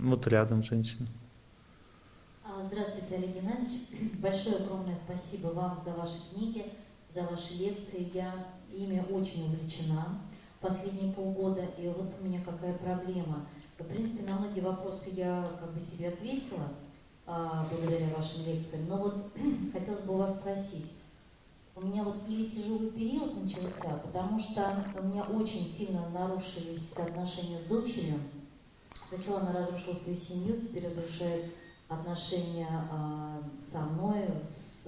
Вот рядом женщина. А, здравствуйте, Олег Геннадьевич. Большое огромное спасибо вам за ваши книги, за ваши лекции. Я ими очень увлечена последние полгода. И вот у меня какая проблема. В принципе, на многие вопросы я как бы себе ответила а, благодаря вашим лекциям. Но вот хотелось бы у вас спросить. У меня вот или тяжелый период начался, потому что у меня очень сильно нарушились отношения с дочерью. Сначала она разрушила свою семью, теперь разрушает отношения а, со мной, с,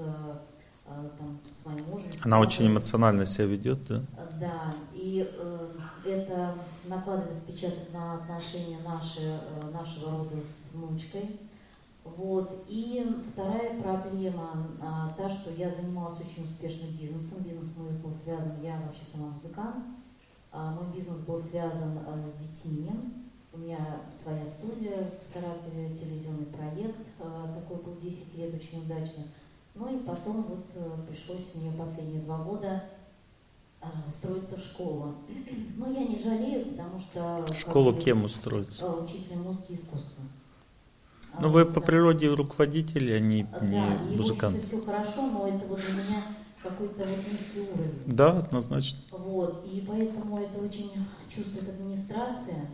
а, там, с моим мужем. С Она очень эмоционально себя ведет, да? Да, и э, это накладывает отпечаток на отношения наши, э, нашего рода с внучкой. Вот. И вторая проблема, а, та, что я занималась очень успешным бизнесом. Бизнес мой был связан, я вообще сама музыкант. А, мой бизнес был связан а, с детьми. У меня своя студия в Саратове, телевизионный проект. а, такой был 10 лет, очень удачно. Ну и потом вот э, пришлось мне последние два года а, устроиться в школу. Но я не жалею, потому что... Школу кем устроиться? а, Учителем музыки и искусства. Ну, А, вы вот, по да. природе руководитель, а не, Да, не музыкант. все хорошо, но это вот для меня какой-то вот низкий уровень. Да, однозначно. Вот, и поэтому это очень чувствует администрация,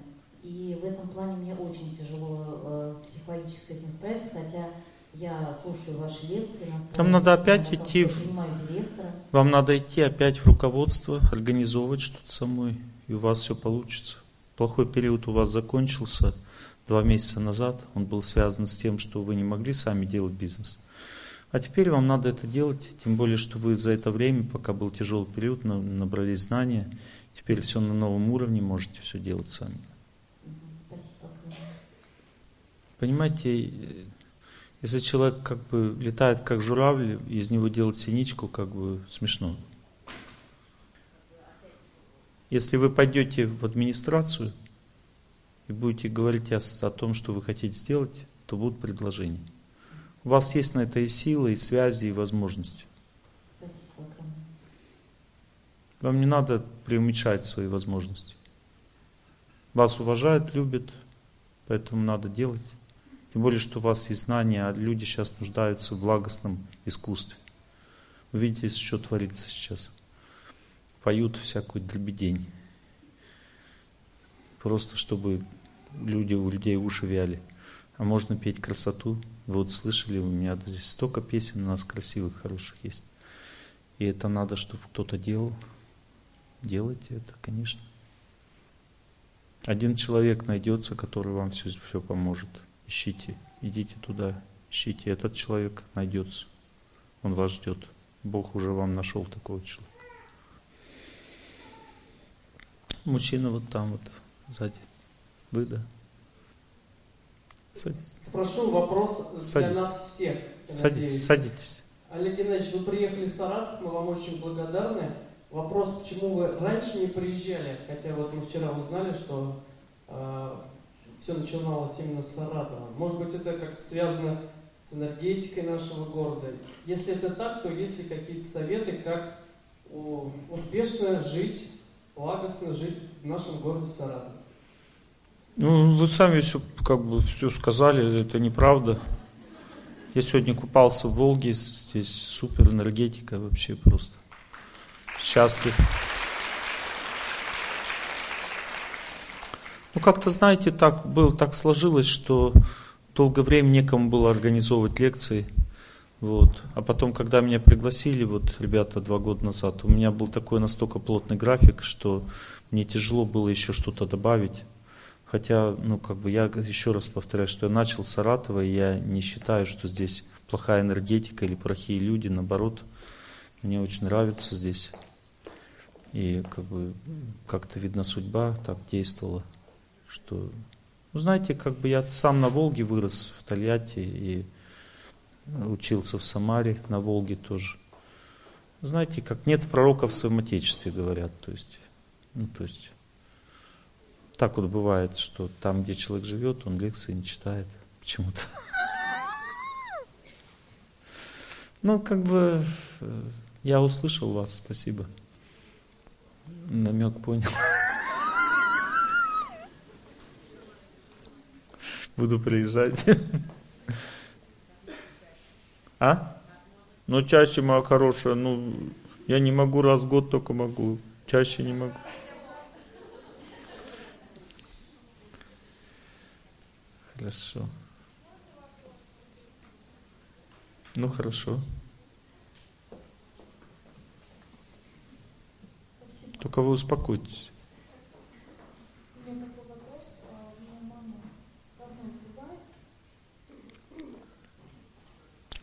и в этом плане мне очень тяжело э, психологически с этим справиться, хотя я слушаю ваши лекции. Там надо опять идти в-. Вам надо идти опять в руководство, организовывать что-то самой, и у вас все получится. Плохой период у вас закончился два месяца назад. Он был связан с тем, что вы не могли сами делать бизнес. А теперь вам надо это делать, тем более, что вы за это время, пока был тяжелый период, на- набрались знания. Теперь все на новом уровне, можете все делать сами. Мгм, Спасибо огромное. Понимаете, если человек как бы летает как журавль, из него делать синичку, как бы смешно. Если вы пойдете в администрацию и будете говорить о, о том, что вы хотите сделать, то будут предложения. У вас есть на это и силы, и связи, и возможности. Вам не надо преуменьшать свои возможности. Вас уважают, любят, поэтому надо делать. Тем более, что у вас есть знания, а люди сейчас нуждаются в благостном искусстве. Вы видите, что творится сейчас. Поют всякую дребедень. Просто чтобы люди, у людей уши вяли. А можно петь красоту. Вы вот слышали, у меня здесь столько песен у нас красивых, хороших есть. И это надо, чтобы кто-то делал. Делайте это, конечно. Один человек найдется, который вам все, все поможет. Ищите, идите туда, ищите. Этот человек найдется. Он вас ждет. Бог уже вам нашел такого человека. Мужчина вот там вот сзади. Вы, да? Садитесь, Спрошу вопрос для Садитесь. нас всех. садитесь. надеюсь. садитесь. Олег Геннадьевич, вы приехали в Саратов, мы вам очень благодарны. Вопрос, почему вы раньше не приезжали, хотя вот мы вчера узнали, что все начиналось именно с Саратова. Может быть, это как-то связано с энергетикой нашего города. Если это так, то есть ли какие-то советы, как успешно жить, благостно жить в нашем городе Саратов? Ну, вы сами все, как бы, все сказали, это неправда. Я сегодня купался в Волге, здесь супер энергетика вообще просто. Счастлив. Ну, как-то, знаете, так было, так сложилось, что долгое время некому было организовывать лекции. Вот. А потом, когда меня пригласили, вот ребята два года назад, у меня был такой настолько плотный график, что мне тяжело было еще что-то добавить. Хотя, ну, как бы я еще раз повторяю, что я начал с Саратова, и я не считаю, что здесь плохая энергетика или плохие люди, наоборот, мне очень нравится здесь. И как бы как-то, видно, судьба так действовала, что... Ну, знаете, как бы я сам на Волге вырос, в Тольятти, и учился в Самаре, на Волге тоже. Знаете, как нет пророков в своем Отечестве, говорят. То есть, ну, то есть, так вот бывает, что там, где человек живет, он лекции не читает почему-то. Ну, как бы, э, я услышал вас, спасибо. Намек понял. Буду приезжать. А? Ну, чаще, моя хорошая, ну, я не могу раз в год только могу. Чаще не могу. Хорошо. Ну, хорошо. Только вы успокойтесь.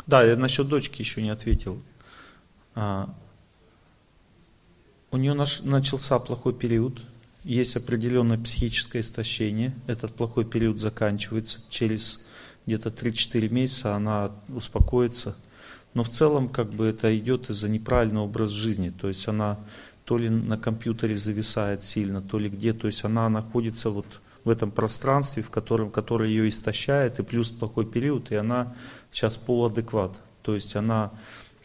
Да, я насчет дочки еще не ответил. А, у нее начался плохой период, есть определенное психическое истощение. Этот плохой период заканчивается. Через где-то 3-4 месяца она успокоится. Но в целом как бы это идет из-за неправильного образа жизни. То есть она то ли на компьютере зависает сильно, то ли где. То есть она находится вот в этом пространстве, в котором, которое ее истощает, и плюс плохой период, и она сейчас полуадекват. То есть она,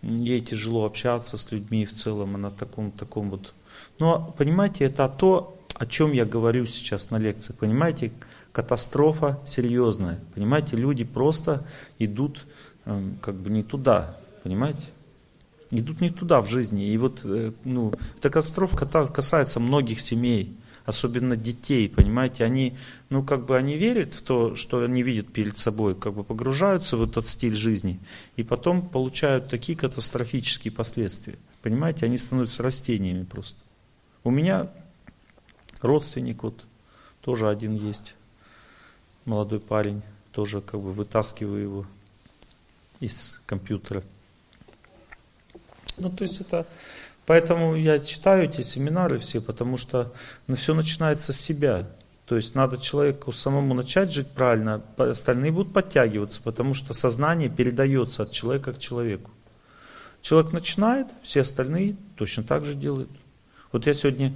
ей тяжело общаться с людьми в целом, она в таком, таком вот... Но, понимаете, это то, о чем я говорю сейчас на лекции. Понимаете, катастрофа серьезная. Понимаете, люди просто идут э, как бы не туда. Понимаете? Идут не туда в жизни. И вот э, ну, эта катастрофа касается многих семей особенно детей, понимаете, они, ну, как бы они верят в то, что они видят перед собой, как бы погружаются в этот стиль жизни, и потом получают такие катастрофические последствия. Понимаете, они становятся растениями просто. У меня родственник вот тоже один есть, молодой парень, тоже как бы вытаскиваю его из компьютера. Ну, то есть это Поэтому я читаю эти семинары все, потому что ну, все начинается с себя. То есть надо человеку самому начать жить правильно, остальные будут подтягиваться, потому что сознание передается от человека к человеку. Человек начинает, все остальные точно так же делают. Вот я сегодня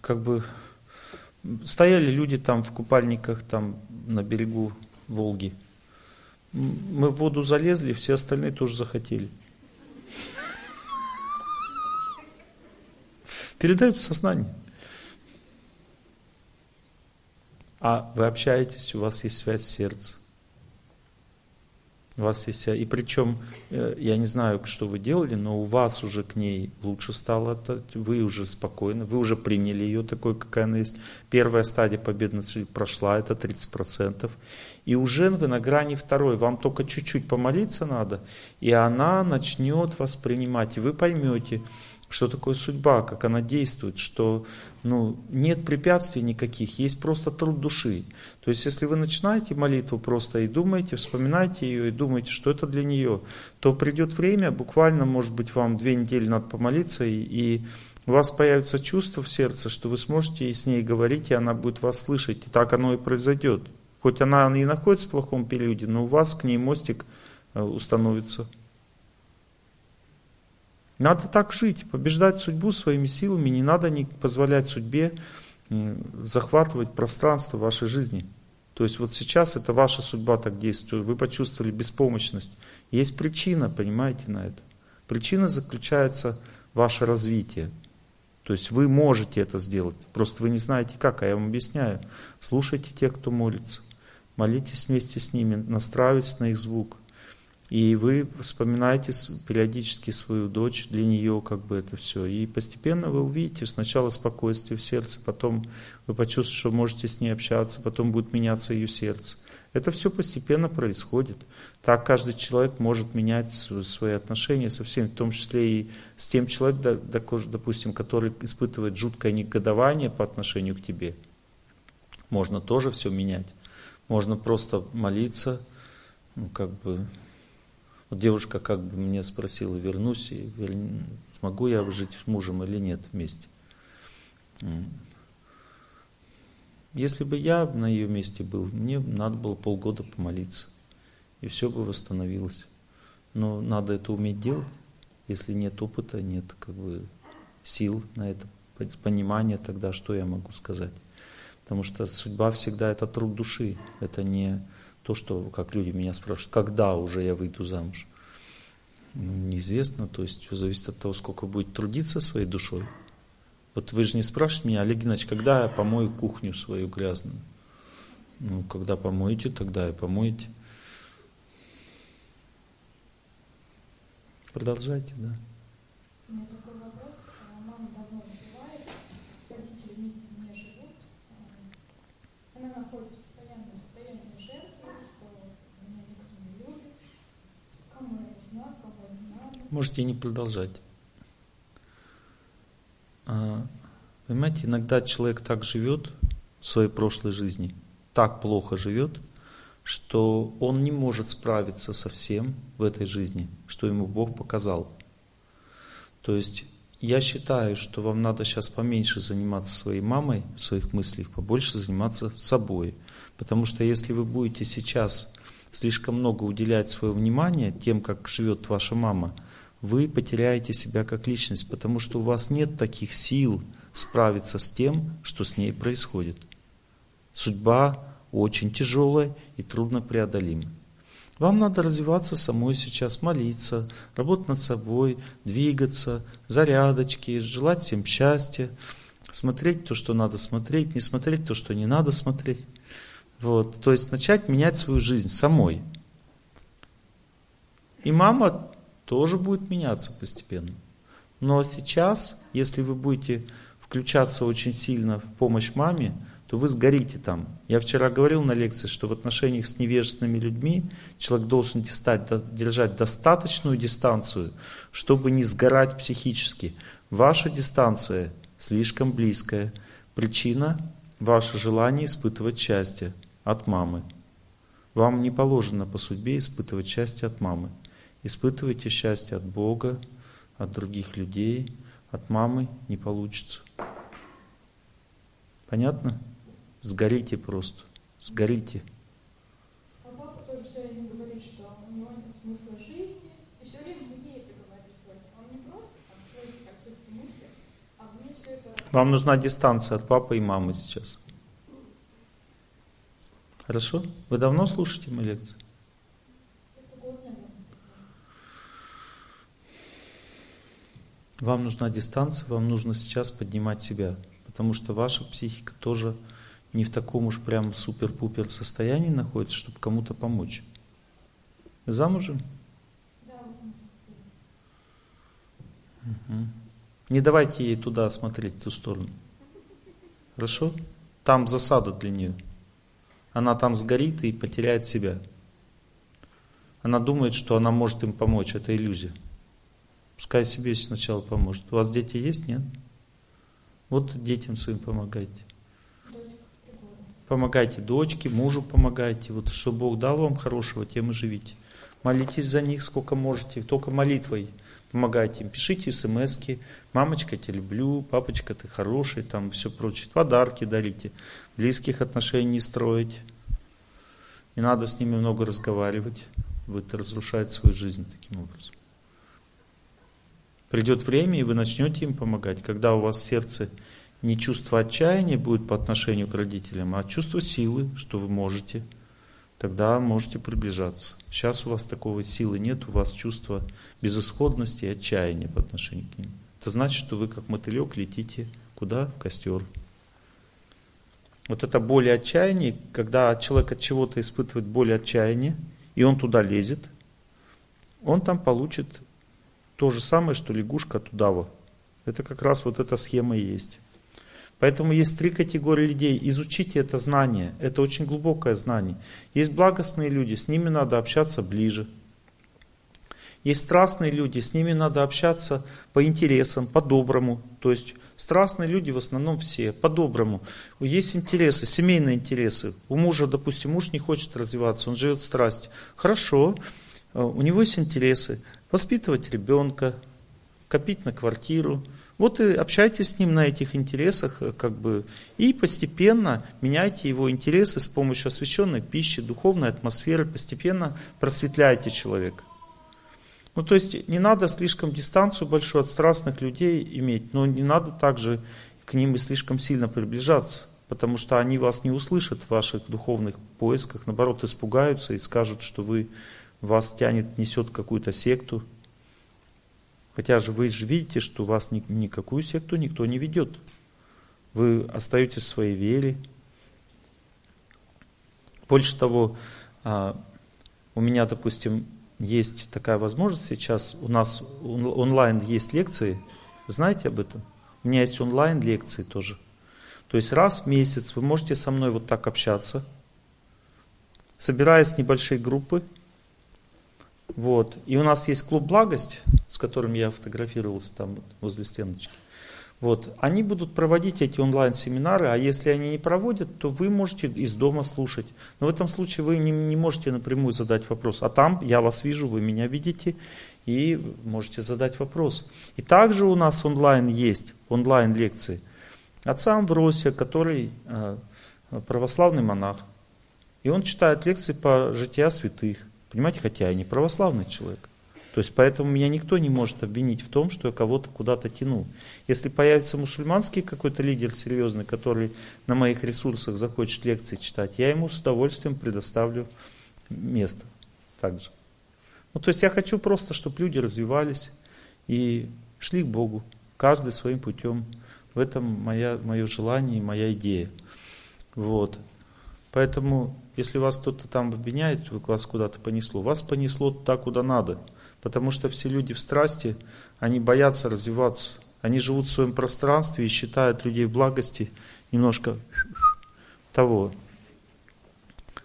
как бы стояли люди там в купальниках там на берегу Волги. Мы в воду залезли, все остальные тоже захотели. Передают в сознание. А вы общаетесь, у вас есть связь в сердце. У вас есть и причем, э, я не знаю, что вы делали, но у вас уже к ней лучше стало, вы уже спокойны, вы уже приняли ее такой, какая она есть. Первая стадия победности прошла, это 30%. И уже вы на грани второй, вам только чуть-чуть помолиться надо, и она начнет воспринимать, и вы поймете, что такое судьба, как она действует, что ну, нет препятствий никаких, есть просто труд души. То есть, если вы начинаете молитву просто и думаете, вспоминаете ее и думаете, что это для нее, то придет время, буквально, может быть, вам две недели надо помолиться, и, и у вас появится чувство в сердце, что вы сможете с ней говорить, и она будет вас слышать. И так оно и произойдет. Хоть она и находится в плохом периоде, но у вас к ней мостик э, установится. Надо так жить, побеждать судьбу своими силами, не надо не позволять судьбе захватывать пространство вашей жизни. То есть вот сейчас это ваша судьба так действует, вы почувствовали беспомощность. Есть причина, понимаете, на это. Причина заключается в ваше развитие. То есть вы можете это сделать, просто вы не знаете как, а я вам объясняю. Слушайте тех, кто молится, молитесь вместе с ними, настраивайтесь на их звук – и вы вспоминаете периодически свою дочь, для нее как бы это все. И постепенно вы увидите сначала спокойствие в сердце, потом вы почувствуете, что можете с ней общаться, потом будет меняться ее сердце. Это все постепенно происходит. Так каждый человек может менять свои отношения со всеми, в том числе и с тем человеком, допустим, который испытывает жуткое негодование по отношению к тебе. Можно тоже все менять. Можно просто молиться, ну, как бы вот девушка как бы мне спросила, вернусь, и вер... смогу я жить с мужем или нет вместе. Если бы я на ее месте был, мне надо было полгода помолиться, и все бы восстановилось. Но надо это уметь делать. Если нет опыта, нет как бы сил на это, понимания, тогда что я могу сказать? Потому что судьба всегда это труд души, это не то, что, как люди меня спрашивают, когда уже я выйду замуж, ну, неизвестно, то есть все зависит от того, сколько будет трудиться своей душой. Вот вы же не спрашиваете меня, Олег Геннадьевич, когда я помою кухню свою грязную? Ну, когда помоете, тогда и помоете. Продолжайте, да. У меня такой вопрос. А, мама давно выпивает, родители вместе не живут. А, она находится в постоянном состоянии жертвы, что меня никто не любит. Кому я нужна, кому не надо. Можете не продолжать. А, понимаете, иногда человек так живет в своей прошлой жизни, так плохо живет, что он не может справиться со всем в этой жизни, что ему Бог показал. То есть я считаю, что вам надо сейчас поменьше заниматься своей мамой в своих мыслях, побольше заниматься собой. Потому что если вы будете сейчас слишком много уделять свое внимание тем, как живет ваша мама, вы потеряете себя как личность, потому что у вас нет таких сил справиться с тем, что с ней происходит. Судьба очень тяжелая и трудно преодолима. Вам надо развиваться самой сейчас, молиться, работать над собой, двигаться, зарядочки, желать всем счастья, смотреть то, что надо смотреть, не смотреть то, что не надо смотреть. Вот. То есть начать менять свою жизнь самой. И мама тоже будет меняться постепенно. Но сейчас, если вы будете включаться очень сильно в помощь маме, то вы сгорите там. Я вчера говорил на лекции, что в отношениях с невежественными людьми человек должен держать достаточную дистанцию, чтобы не сгорать психически. Ваша дистанция слишком близкая. Причина – ваше желание испытывать счастье от мамы. Вам не положено по судьбе испытывать счастье от мамы. Испытывайте счастье от Бога, от других людей, от мамы не получится. Понятно? Сгорите просто. Сгорите. А папа тоже все время говорит, что у него нет смысла жизни, и все время мне это говорит. Он не просто там свои какие-то мысли, а мне все это... Вам нужна дистанция от папы и мамы сейчас. Хорошо? Вы давно слушаете мои лекции? Это год, наверное. Вам нужна дистанция, вам нужно сейчас поднимать себя. Потому что ваша психика тоже не в таком уж прям супер-пупер состоянии находится, чтобы кому-то помочь. Замужем? Да. Угу. Не давайте ей туда смотреть, в ту сторону. Хорошо? Там засада для нее. Она там сгорит и потеряет себя. Она думает, что она может им помочь. Это иллюзия. Пускай себе сначала поможет. У вас дети есть, нет? Вот детям своим помогайте. Помогайте дочке, мужу помогайте. Вот что Бог дал вам хорошего, тем и живите. Молитесь за них сколько можете, только молитвой помогайте им. Пишите смс -ки. мамочка, тебя люблю, папочка, ты хороший, там все прочее. Подарки дарите, близких отношений не строить. Не надо с ними много разговаривать. Вы разрушаете свою жизнь таким образом. Придет время, и вы начнете им помогать. Когда у вас в сердце не чувство отчаяния будет по отношению к родителям, а чувство силы, что вы можете, тогда можете приближаться. Сейчас у вас такого силы нет, у вас чувство безысходности и отчаяния по отношению к ним. Это значит, что вы как мотылек летите куда? В костер. Вот это боль и отчаяние, когда человек от чего-то испытывает боль и отчаяние, и он туда лезет, он там получит то же самое, что лягушка от удава. Это как раз вот эта схема и есть. Поэтому есть три категории людей. Изучите это знание. Это очень глубокое знание. Есть благостные люди, с ними надо общаться ближе. Есть страстные люди, с ними надо общаться по интересам, по-доброму. То есть страстные люди в основном все, по-доброму. Есть интересы, семейные интересы. У мужа, допустим, муж не хочет развиваться, он живет в страсти. Хорошо, э, у него есть интересы. Воспитывать ребенка, копить на квартиру, вот и общайтесь с ним на этих интересах, э, как бы, и постепенно меняйте его интересы с помощью освященной пищи, духовной атмосферы, постепенно просветляйте человека. Ну, то есть не надо слишком дистанцию большую от страстных людей иметь, но не надо также к ним и слишком сильно приближаться, потому что они вас не услышат в ваших духовных поисках, наоборот, испугаются и скажут, что вы, вас тянет, несет какую-то секту, Хотя же вы же видите, что вас ни, никакую секту никто не ведет. Вы остаетесь в своей вере. Больше того, а, у меня, допустим, есть такая возможность сейчас, у нас онлайн есть лекции, знаете об этом? У меня есть онлайн лекции тоже. То есть раз в месяц вы можете со мной вот так общаться, собираясь в небольшие группы. Вот. И у нас есть клуб «Благость», с которым я фотографировался там возле стеночки. Вот. Они будут проводить эти онлайн-семинары, а если они не проводят, то вы можете из дома слушать. Но в этом случае вы не, не можете напрямую задать вопрос. А там я вас вижу, вы меня видите, и можете задать вопрос. И также у нас онлайн есть, онлайн-лекции. Отца Амвросия, который э, православный монах. И он читает лекции по жития святых. Понимаете, хотя я не православный человек. То есть поэтому меня никто не может обвинить в том, что я кого-то куда-то тяну. Если появится мусульманский какой-то лидер серьезный, который на моих ресурсах захочет лекции читать, я ему с удовольствием предоставлю место также. Ну, то есть я хочу просто, чтобы люди развивались и шли к Богу, каждый своим путем. В этом моя, мое желание и моя идея. Вот. Поэтому, если вас кто-то там обвиняет, вас куда-то понесло, вас понесло туда, куда надо – Потому что все люди в страсти, они боятся развиваться. Они живут в своем пространстве и считают людей в благости немножко того.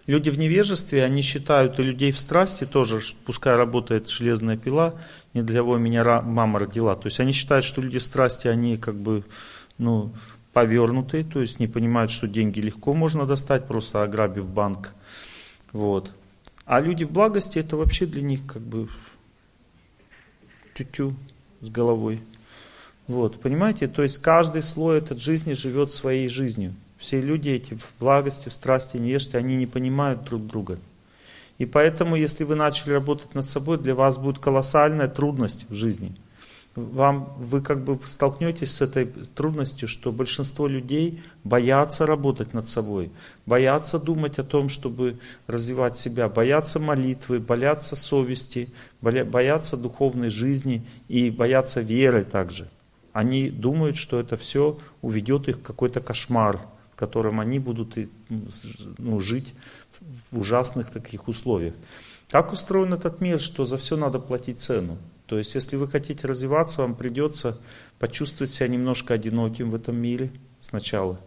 Люди в невежестве, они считают и людей в страсти тоже, пускай работает железная пила, не для того меня мама родила. То есть они считают, что люди в страсти, они как бы, ну, повернутые, то есть не понимают, что деньги легко можно достать, просто ограбив банк. Вот. А люди в благости, это вообще для них как бы тю-тю с головой. Вот, понимаете, то есть каждый слой этой жизни живет своей жизнью. Все люди эти в благости, в страсти, невежестве, они не понимают друг друга. И поэтому, если вы начали работать над собой, для вас будет колоссальная трудность в жизни – вам, вы как бы столкнетесь с этой трудностью, что большинство людей боятся работать над собой, боятся думать о том, чтобы развивать себя, боятся молитвы, боятся совести, боятся духовной жизни и боятся веры также. Они думают, что это все уведет их в какой-то кошмар, в котором они будут ну, жить в ужасных таких условиях. Как устроен этот мир, что за все надо платить цену? То есть, если вы хотите развиваться, вам придется почувствовать себя немножко одиноким в этом мире сначала.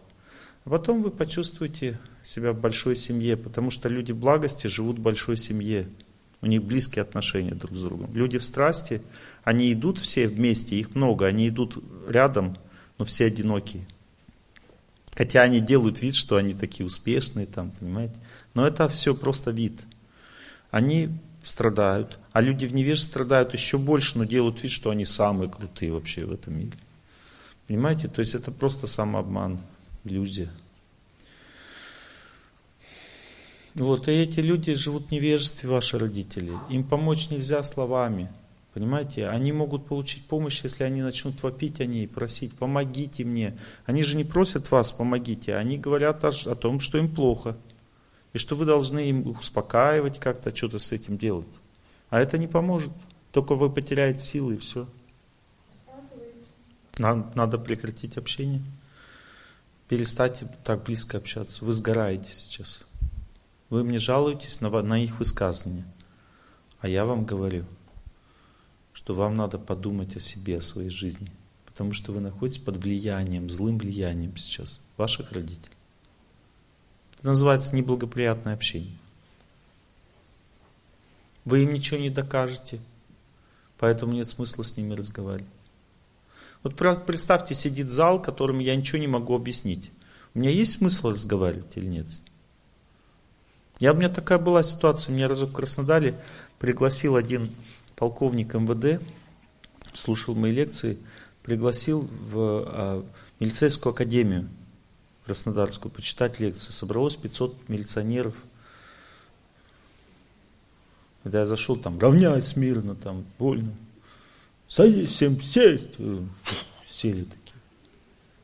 А потом вы почувствуете себя в большой семье, потому что люди благости живут в большой семье. У них близкие отношения друг с другом. Люди в страсти, они идут все вместе, их много, они идут рядом, но все одинокие. Хотя они делают вид, что они такие успешные, там, понимаете. Но это все просто вид. Они страдают, а люди в невежестве страдают еще больше, но делают вид, что они самые крутые вообще в этом мире. Понимаете? То есть это просто самообман, иллюзия. Вот, и эти люди живут в невежестве, ваши родители. Им помочь нельзя словами. Понимаете? Они могут получить помощь, если они начнут вопить о ней, просить, помогите мне. Они же не просят вас, помогите. Они говорят о, о том, что им плохо и что вы должны им успокаивать как-то, что-то с этим делать. А это не поможет. Только вы потеряете силы и все. Надо, надо прекратить общение. Перестать так близко общаться. Вы сгораете сейчас. Вы мне жалуетесь на, на их высказывания. А я вам говорю, что вам надо подумать о себе, о своей жизни. Потому что вы находитесь под влиянием, злым влиянием сейчас ваших родителей. Это называется неблагоприятное общение. Вы им ничего не докажете, поэтому нет смысла с ними разговаривать. Вот представьте, сидит зал, которым я ничего не могу объяснить. У меня есть смысл разговаривать или нет? Я, у меня такая была ситуация, меня разок в Краснодаре пригласил один полковник МВД, слушал мои лекции, пригласил в а, милицейскую академию Краснодарскую почитать лекции. Собралось 500 милиционеров. Когда я зашел, там, равняйся смирно, там, больно. Садись, всем сесть. Э, сели такие.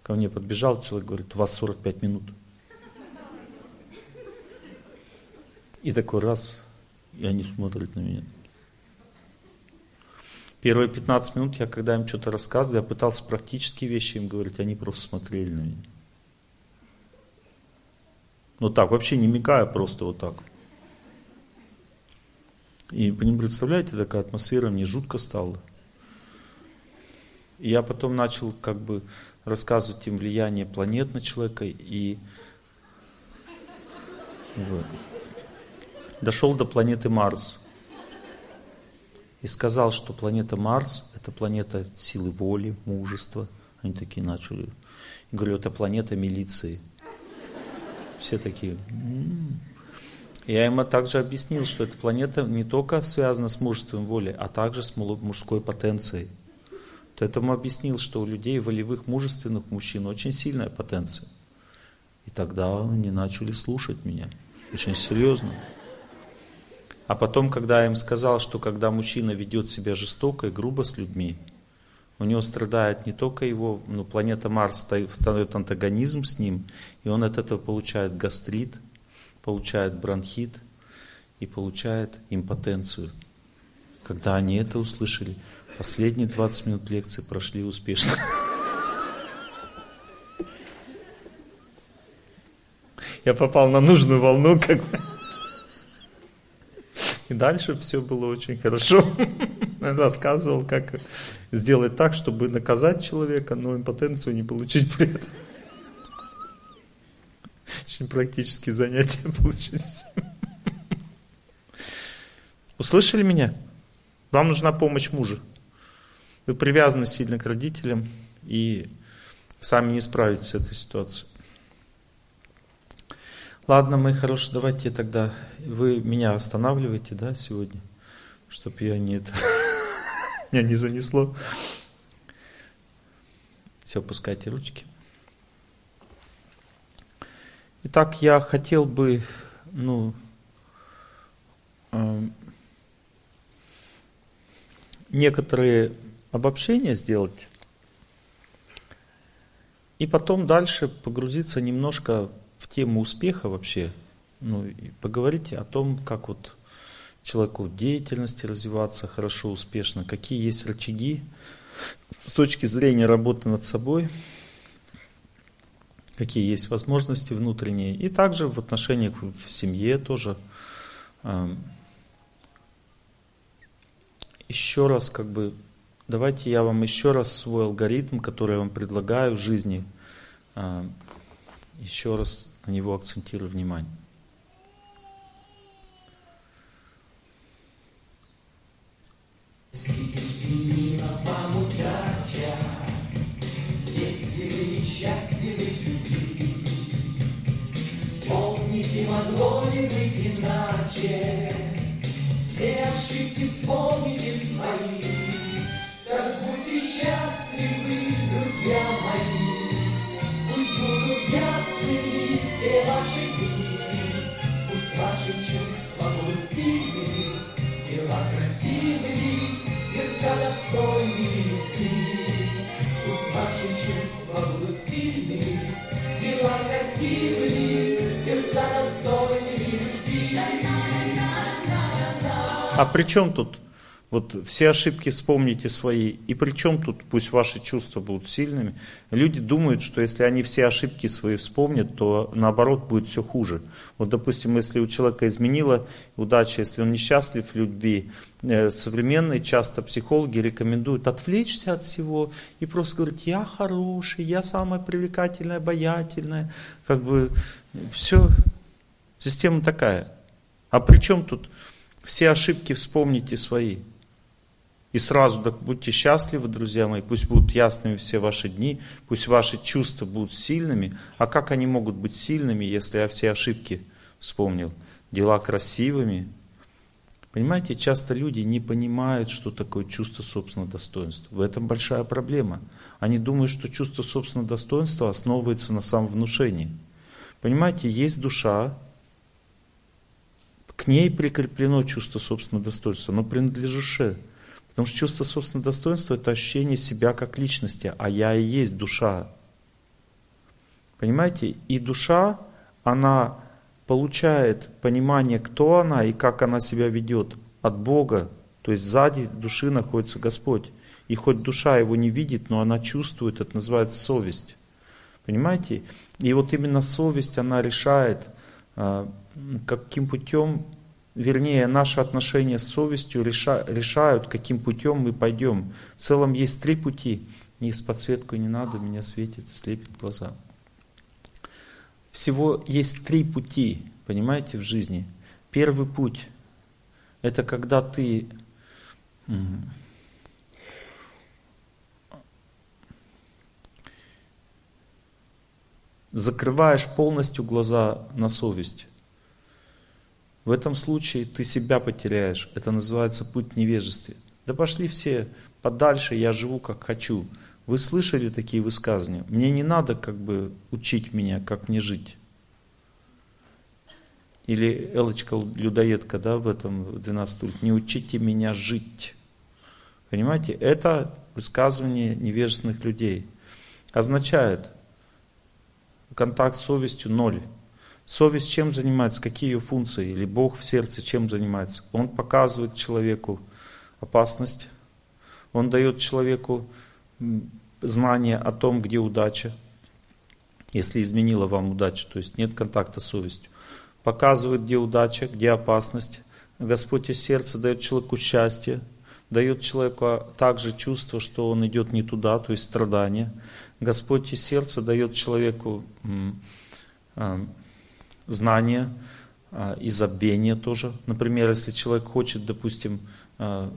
Ко мне подбежал человек, говорит, у вас 45 минут. И такой раз, и они смотрят на меня. Первые 15 минут я, когда им что-то рассказывал, я пытался практические вещи им говорить, они просто смотрели на меня. Ну так, вообще не мигая, просто вот так. И представляете, такая атмосфера, мне жутко стало. И я потом начал как бы рассказывать им влияние планет на человека и дошел до планеты Марс. И сказал, что планета Марс – это планета силы воли, мужества. Они такие начали. И говорю, это планета милиции. Все такие. «М-м-м». Я ему также объяснил, что эта планета не только связана с мужеством воли, а также с мужской потенцией. Поэтому объяснил, что у людей волевых, мужественных мужчин очень сильная потенция. И тогда они начали слушать меня. Очень серьезно. А потом, когда я им сказал, что когда мужчина ведет себя жестоко и грубо с людьми, у него страдает не только его, ну, планета Марс становится антагонизм с ним, и он от этого получает гастрит, получает бронхит и получает импотенцию. Когда они это услышали, последние 20 минут лекции прошли успешно. Я попал на нужную волну, как бы. И дальше все было очень хорошо. Рассказывал, как сделать так, чтобы наказать человека, но импотенцию не получить при этом. Очень практические занятия получились. Услышали меня? Вам нужна помощь мужа. Вы привязаны сильно к родителям и сами не справитесь с этой ситуацией. Ладно, мои хорошие, давайте тогда вы меня останавливаете, да, сегодня, чтобы я не это, меня не занесло. Все, опускайте ручки. Итак, я хотел бы, ну, э, некоторые обобщения сделать и потом дальше погрузиться немножко в тему успеха вообще, ну, и поговорить о том, как вот человеку в деятельности развиваться хорошо, успешно, какие есть рычаги с точки зрения работы над собой, какие есть возможности внутренние, и также в отношениях в семье тоже. Еще раз, как бы, давайте я вам еще раз свой алгоритм, который я вам предлагаю в жизни, еще раз на него акцентирую внимание. Если вспомните свои. Так будьте счастливы, друзья мои. Пусть будут ясными все ваши дни. Пусть ваши чувства будут сильными Дела красивыми, сердца достойными любви Пусть ваши чувства будут сильными Дела красивыми, сердца достойными любви А при чем тут? Вот все ошибки вспомните свои. И при чем тут пусть ваши чувства будут сильными? Люди думают, что если они все ошибки свои вспомнят, то наоборот будет все хуже. Вот, допустим, если у человека изменила удача, если он несчастлив в любви, э, современные часто психологи рекомендуют отвлечься от всего и просто говорить, я хороший, я самая привлекательная, обаятельная. Как бы все, система такая. А при чем тут все ошибки вспомните свои? И сразу так будьте счастливы, друзья мои, пусть будут ясными все ваши дни, пусть ваши чувства будут сильными. А как они могут быть сильными, если я все ошибки вспомнил? Дела красивыми. Понимаете, часто люди не понимают, что такое чувство собственного достоинства. В этом большая проблема. Они думают, что чувство собственного достоинства основывается на самовнушении. Понимаете, есть душа, к ней прикреплено чувство собственного достоинства, но принадлежит Потому что чувство собственного достоинства – это ощущение себя как личности, а я и есть душа. Понимаете? И душа, она получает понимание, кто она и как она себя ведет от Бога. То есть сзади души находится Господь. И хоть душа его не видит, но она чувствует, это называется совесть. Понимаете? И вот именно совесть, она решает, а, каким путем, вернее, наши отношения с совестью решают, каким путем мы пойдем. В целом есть три пути. Ни с подсветкой не надо, меня светит, слепит глаза. Всего есть три пути, понимаете, в жизни. Первый путь – это когда ты закрываешь полностью глаза на совесть. В этом случае ты себя потеряешь. Это называется путь невежествия. Да пошли все подальше, я живу как хочу. Вы слышали такие высказывания? Мне не надо как бы учить меня, как мне жить. Или Элочка людоедка, да, в этом 12 не учите меня жить. Понимаете, это высказывание невежественных людей. Означает, контакт с совестью ноль. Совесть чем занимается, какие ее функции? Или Бог в сердце чем занимается? Он показывает человеку опасность, он дает человеку знание о том, где удача, если изменила вам удача, то есть нет контакта с совестью. Показывает, где удача, где опасность. Господь из сердца дает человеку счастье, дает человеку также чувство, что он идет не туда, то есть страдания. Господь из сердца дает человеку знание а, и забвение тоже. Например, если человек хочет, допустим, а,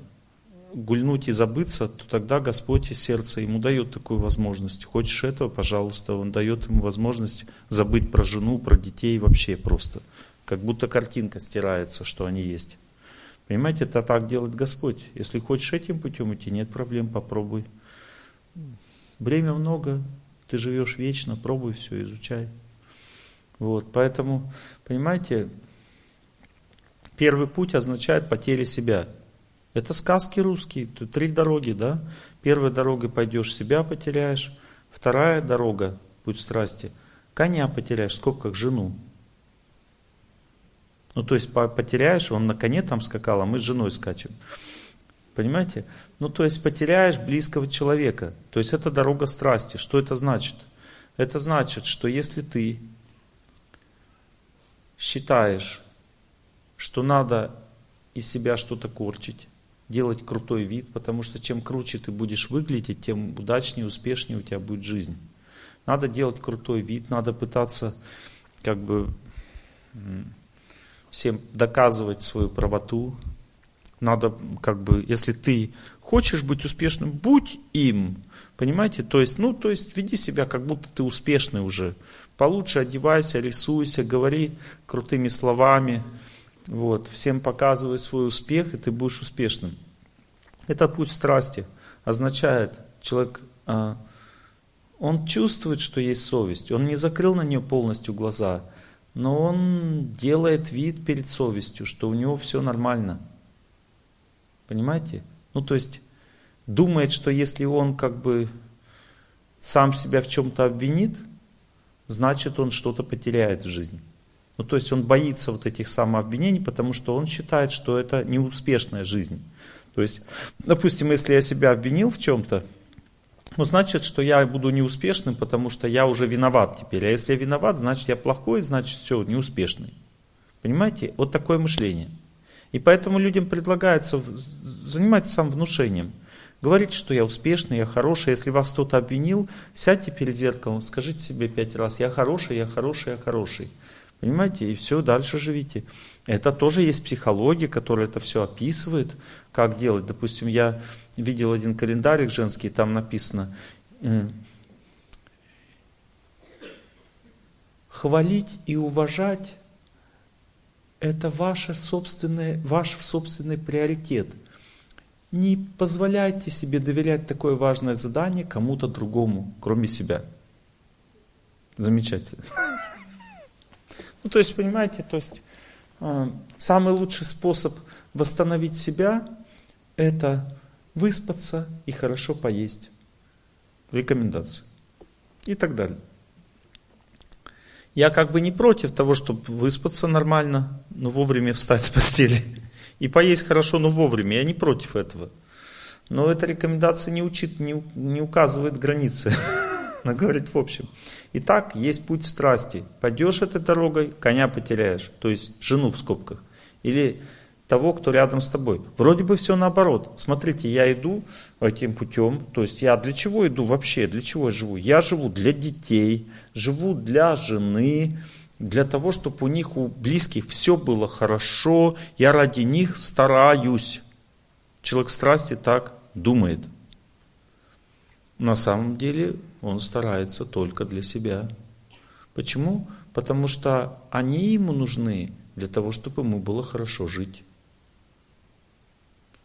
гульнуть и забыться, то тогда Господь из сердца ему дает такую возможность. Хочешь этого, пожалуйста, Он дает ему возможность забыть про жену, про детей вообще просто. Как будто картинка стирается, что они есть. Понимаете, это так делает Господь. Если хочешь этим путем идти, нет проблем, попробуй. Время много, ты живешь вечно, пробуй все, изучай. Вот, поэтому, понимаете, первый путь означает потеря себя. Это сказки русские, тут три дороги, да? Первой дорогой пойдешь, себя потеряешь. Вторая дорога, путь страсти, коня потеряешь, сколько как жену. Ну, то есть потеряешь, он на коне там скакал, а мы с женой скачем. Понимаете? Ну, то есть потеряешь близкого человека. То есть это дорога страсти. Что это значит? Это значит, что если ты считаешь, что надо из себя что-то корчить, делать крутой вид, потому что чем круче ты будешь выглядеть, тем удачнее, успешнее у тебя будет жизнь. Надо делать крутой вид, надо пытаться как бы всем доказывать свою правоту, надо как бы, если ты хочешь быть успешным, будь им. Понимаете? То есть, ну, то есть веди себя, как будто ты успешный уже. Получше одевайся, рисуйся, говори крутыми словами. Вот, всем показывай свой успех, и ты будешь успешным. Это путь страсти. Означает, человек, а, он чувствует, что есть совесть. Он не закрыл на нее полностью глаза, но он делает вид перед совестью, что у него все нормально. Понимаете? Ну, то есть, думает, что если он как бы сам себя в чем-то обвинит, значит он что-то потеряет в жизни. Ну, то есть он боится вот этих самообвинений, потому что он считает, что это неуспешная жизнь. То есть, допустим, если я себя обвинил в чем-то, ну, значит, что я буду неуспешным, потому что я уже виноват теперь. А если я виноват, значит, я плохой, значит, все, неуспешный. Понимаете? Вот такое мышление. И поэтому людям предлагается заниматься самовнушением. Говорить, что я успешный, я хороший. Если вас кто-то обвинил, сядьте перед зеркалом, скажите себе пять раз, я хороший, я хороший, я хороший. Понимаете? И все, дальше живите. Это тоже есть психология, которая это все описывает, как делать. Допустим, я видел один календарик женский, там написано, хвалить и уважать это ваше собственное, ваш собственный приоритет. Не позволяйте себе доверять такое важное задание кому-то другому, кроме себя. Замечательно. Ну, то есть, понимаете, то есть, э, самый лучший способ восстановить себя – это выспаться и хорошо поесть. Рекомендации. И так далее. Я как бы не против того, чтобы выспаться нормально, но вовремя встать с постели. И поесть хорошо, но вовремя. Я не против этого. Но эта рекомендация не, учит, не, не указывает границы. но говорить в общем. Итак, есть путь страсти. Пойдешь этой дорогой, коня потеряешь, то есть жену в скобках. Или того, кто рядом с тобой. Вроде бы все наоборот. Смотрите, я иду этим путем, то есть я для чего иду вообще, для чего я живу? Я живу для детей, живу для жены, для того, чтобы у них, у близких все было хорошо, я ради них стараюсь. Человек страсти так думает. На самом деле он старается только для себя. Почему? Потому что они ему нужны для того, чтобы ему было хорошо жить.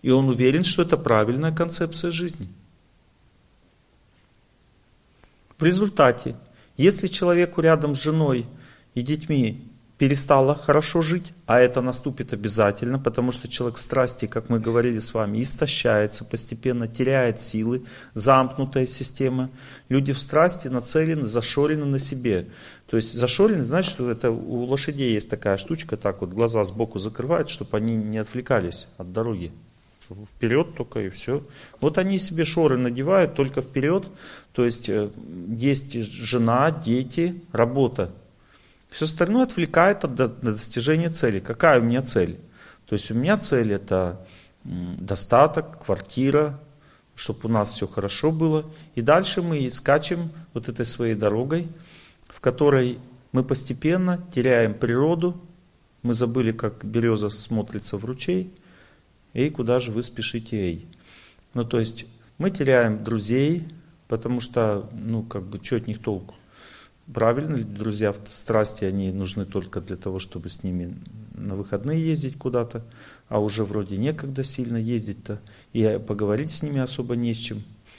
И он уверен, что это правильная концепция жизни. В результате, если человеку рядом с женой и детьми перестало хорошо жить, а это наступит обязательно, потому что человек в страсти, как мы говорили с вами, истощается постепенно, теряет силы, замкнутая система. Люди в страсти нацелены, зашорены на себе. То есть зашорены, значит, что это у лошадей есть такая штучка, так вот глаза сбоку закрывают, чтобы они не отвлекались от дороги вперед только и все. Вот они себе шоры надевают только вперед, то есть э, есть жена, дети, работа. Все остальное отвлекает от достижения цели. Какая у меня цель? То есть у меня цель это достаток, квартира, чтобы у нас все хорошо было. И дальше мы скачем вот этой своей дорогой, в которой мы постепенно теряем природу, мы забыли, как береза смотрится в ручей, Эй, куда же вы спешите, эй? Ну, то есть мы теряем друзей, потому что, ну, как бы, что от них толку? Правильно ли друзья страсти, они нужны только для того, чтобы с ними на выходные ездить куда-то, а уже вроде некогда сильно ездить-то, и поговорить с ними особо не с чем.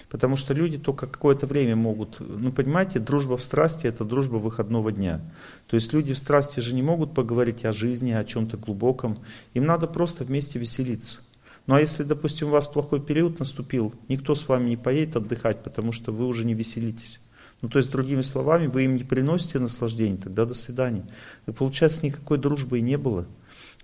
Потому что люди только какое-то время могут, ну понимаете, дружба в страсти это дружба выходного дня. То есть люди в страсти же не могут поговорить о жизни, о чем-то глубоком. Им надо просто вместе веселиться. Ну а если, допустим, у вас плохой период наступил, никто с вами не поедет отдыхать, потому что вы уже не веселитесь. Ну то есть, другими словами, вы им не приносите наслаждение, тогда до свидания. И получается, никакой дружбы и не было.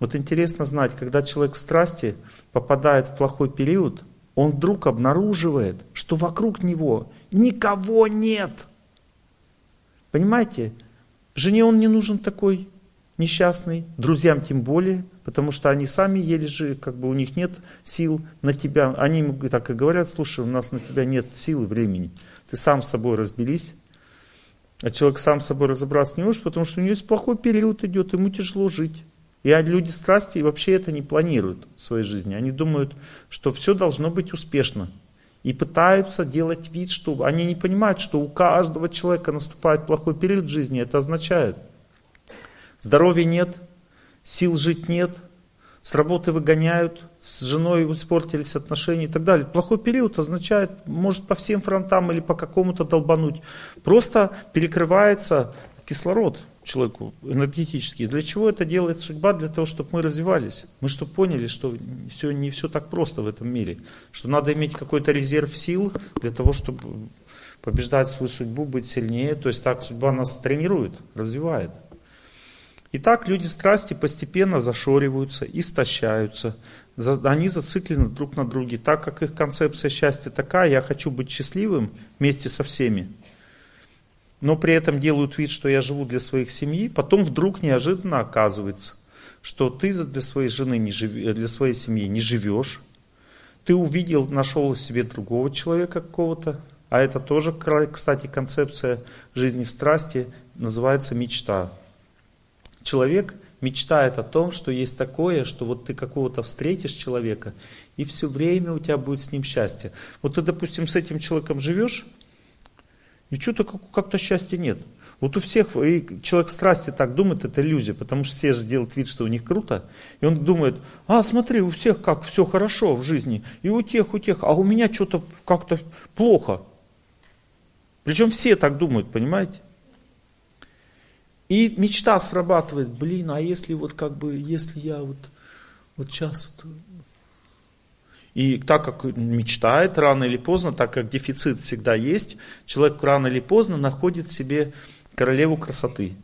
Вот интересно знать, когда человек в страсти попадает в плохой период, он вдруг обнаруживает, что вокруг него никого нет. Понимаете? Жене он не нужен такой несчастный, друзьям тем более, потому что они сами еле же, как бы у них нет сил на тебя. Они ему так и говорят, слушай, у нас на тебя нет сил и времени. Ты сам с собой разберись. А человек сам с собой разобраться не может, потому что у него есть плохой период идет, ему тяжело жить. И люди страсти вообще это не планируют в своей жизни. Они думают, что все должно быть успешно. И пытаются делать вид, что они не понимают, что у каждого человека наступает плохой период в жизни. Это означает, здоровья нет, сил жить нет, с работы выгоняют, с женой испортились отношения и так далее. Плохой период означает, может по всем фронтам или по какому-то долбануть. Просто перекрывается кислород человеку энергетически. Для чего это делает судьба? Для того, чтобы мы развивались. Мы чтобы поняли, что все, не все так просто в этом мире. Что надо иметь какой-то резерв сил для того, чтобы побеждать свою судьбу, быть сильнее. То есть так судьба нас тренирует, развивает. И так люди страсти постепенно зашориваются, истощаются. Они зациклены друг на друге. Так как их концепция счастья такая, я хочу быть счастливым вместе со всеми – но при этом делают вид, что я живу для своих семьи, потом вдруг неожиданно оказывается, что ты для своей жены не живи, для своей семьи не живешь, ты увидел, нашел себе другого человека какого-то, а это тоже, кстати, концепция жизни в страсти, называется мечта. Человек мечтает о том, что есть такое, что вот ты какого-то встретишь человека, и все время у тебя будет с ним счастье. Вот ты, допустим, с этим человеком живешь, и что-то как-то счастья нет. Вот у всех, и человек страсти так думает, это иллюзия, потому что все же делают вид, что у них круто. И он думает, а смотри, у всех как все хорошо в жизни, и у тех, у тех, а у меня что-то как-то плохо. Причем все так думают, понимаете? И мечта срабатывает, блин, а если вот как бы, если я вот, вот сейчас вот и так как мечтает рано или поздно, так как дефицит всегда есть, человек рано или поздно находит себе королеву красоты.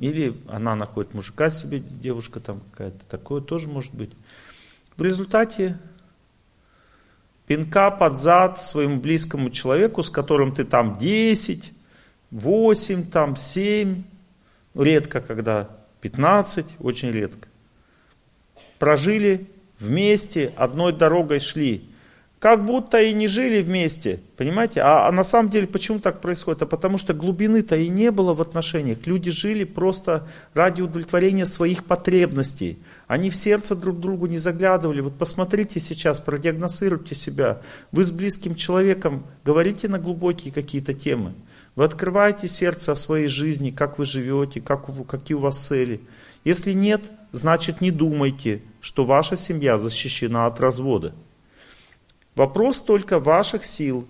Или она находит мужика себе, девушка там какая-то, такое тоже может быть. В результате пинка под зад своему близкому человеку, с которым ты там 10, 8, там 7, редко когда 15, очень редко. Прожили вместе, одной дорогой шли. Как будто и не жили вместе, понимаете? А, а на самом деле почему так происходит? А потому что глубины-то и не было в отношениях. Люди жили просто ради удовлетворения своих потребностей. Они в сердце друг другу не заглядывали. Вот посмотрите сейчас, продиагностируйте себя. Вы с близким человеком говорите на глубокие какие-то темы. Вы открываете сердце о своей жизни, как вы живете, как, какие у вас цели. Если нет, значит не думайте, что ваша семья защищена от развода. Вопрос только ваших сил.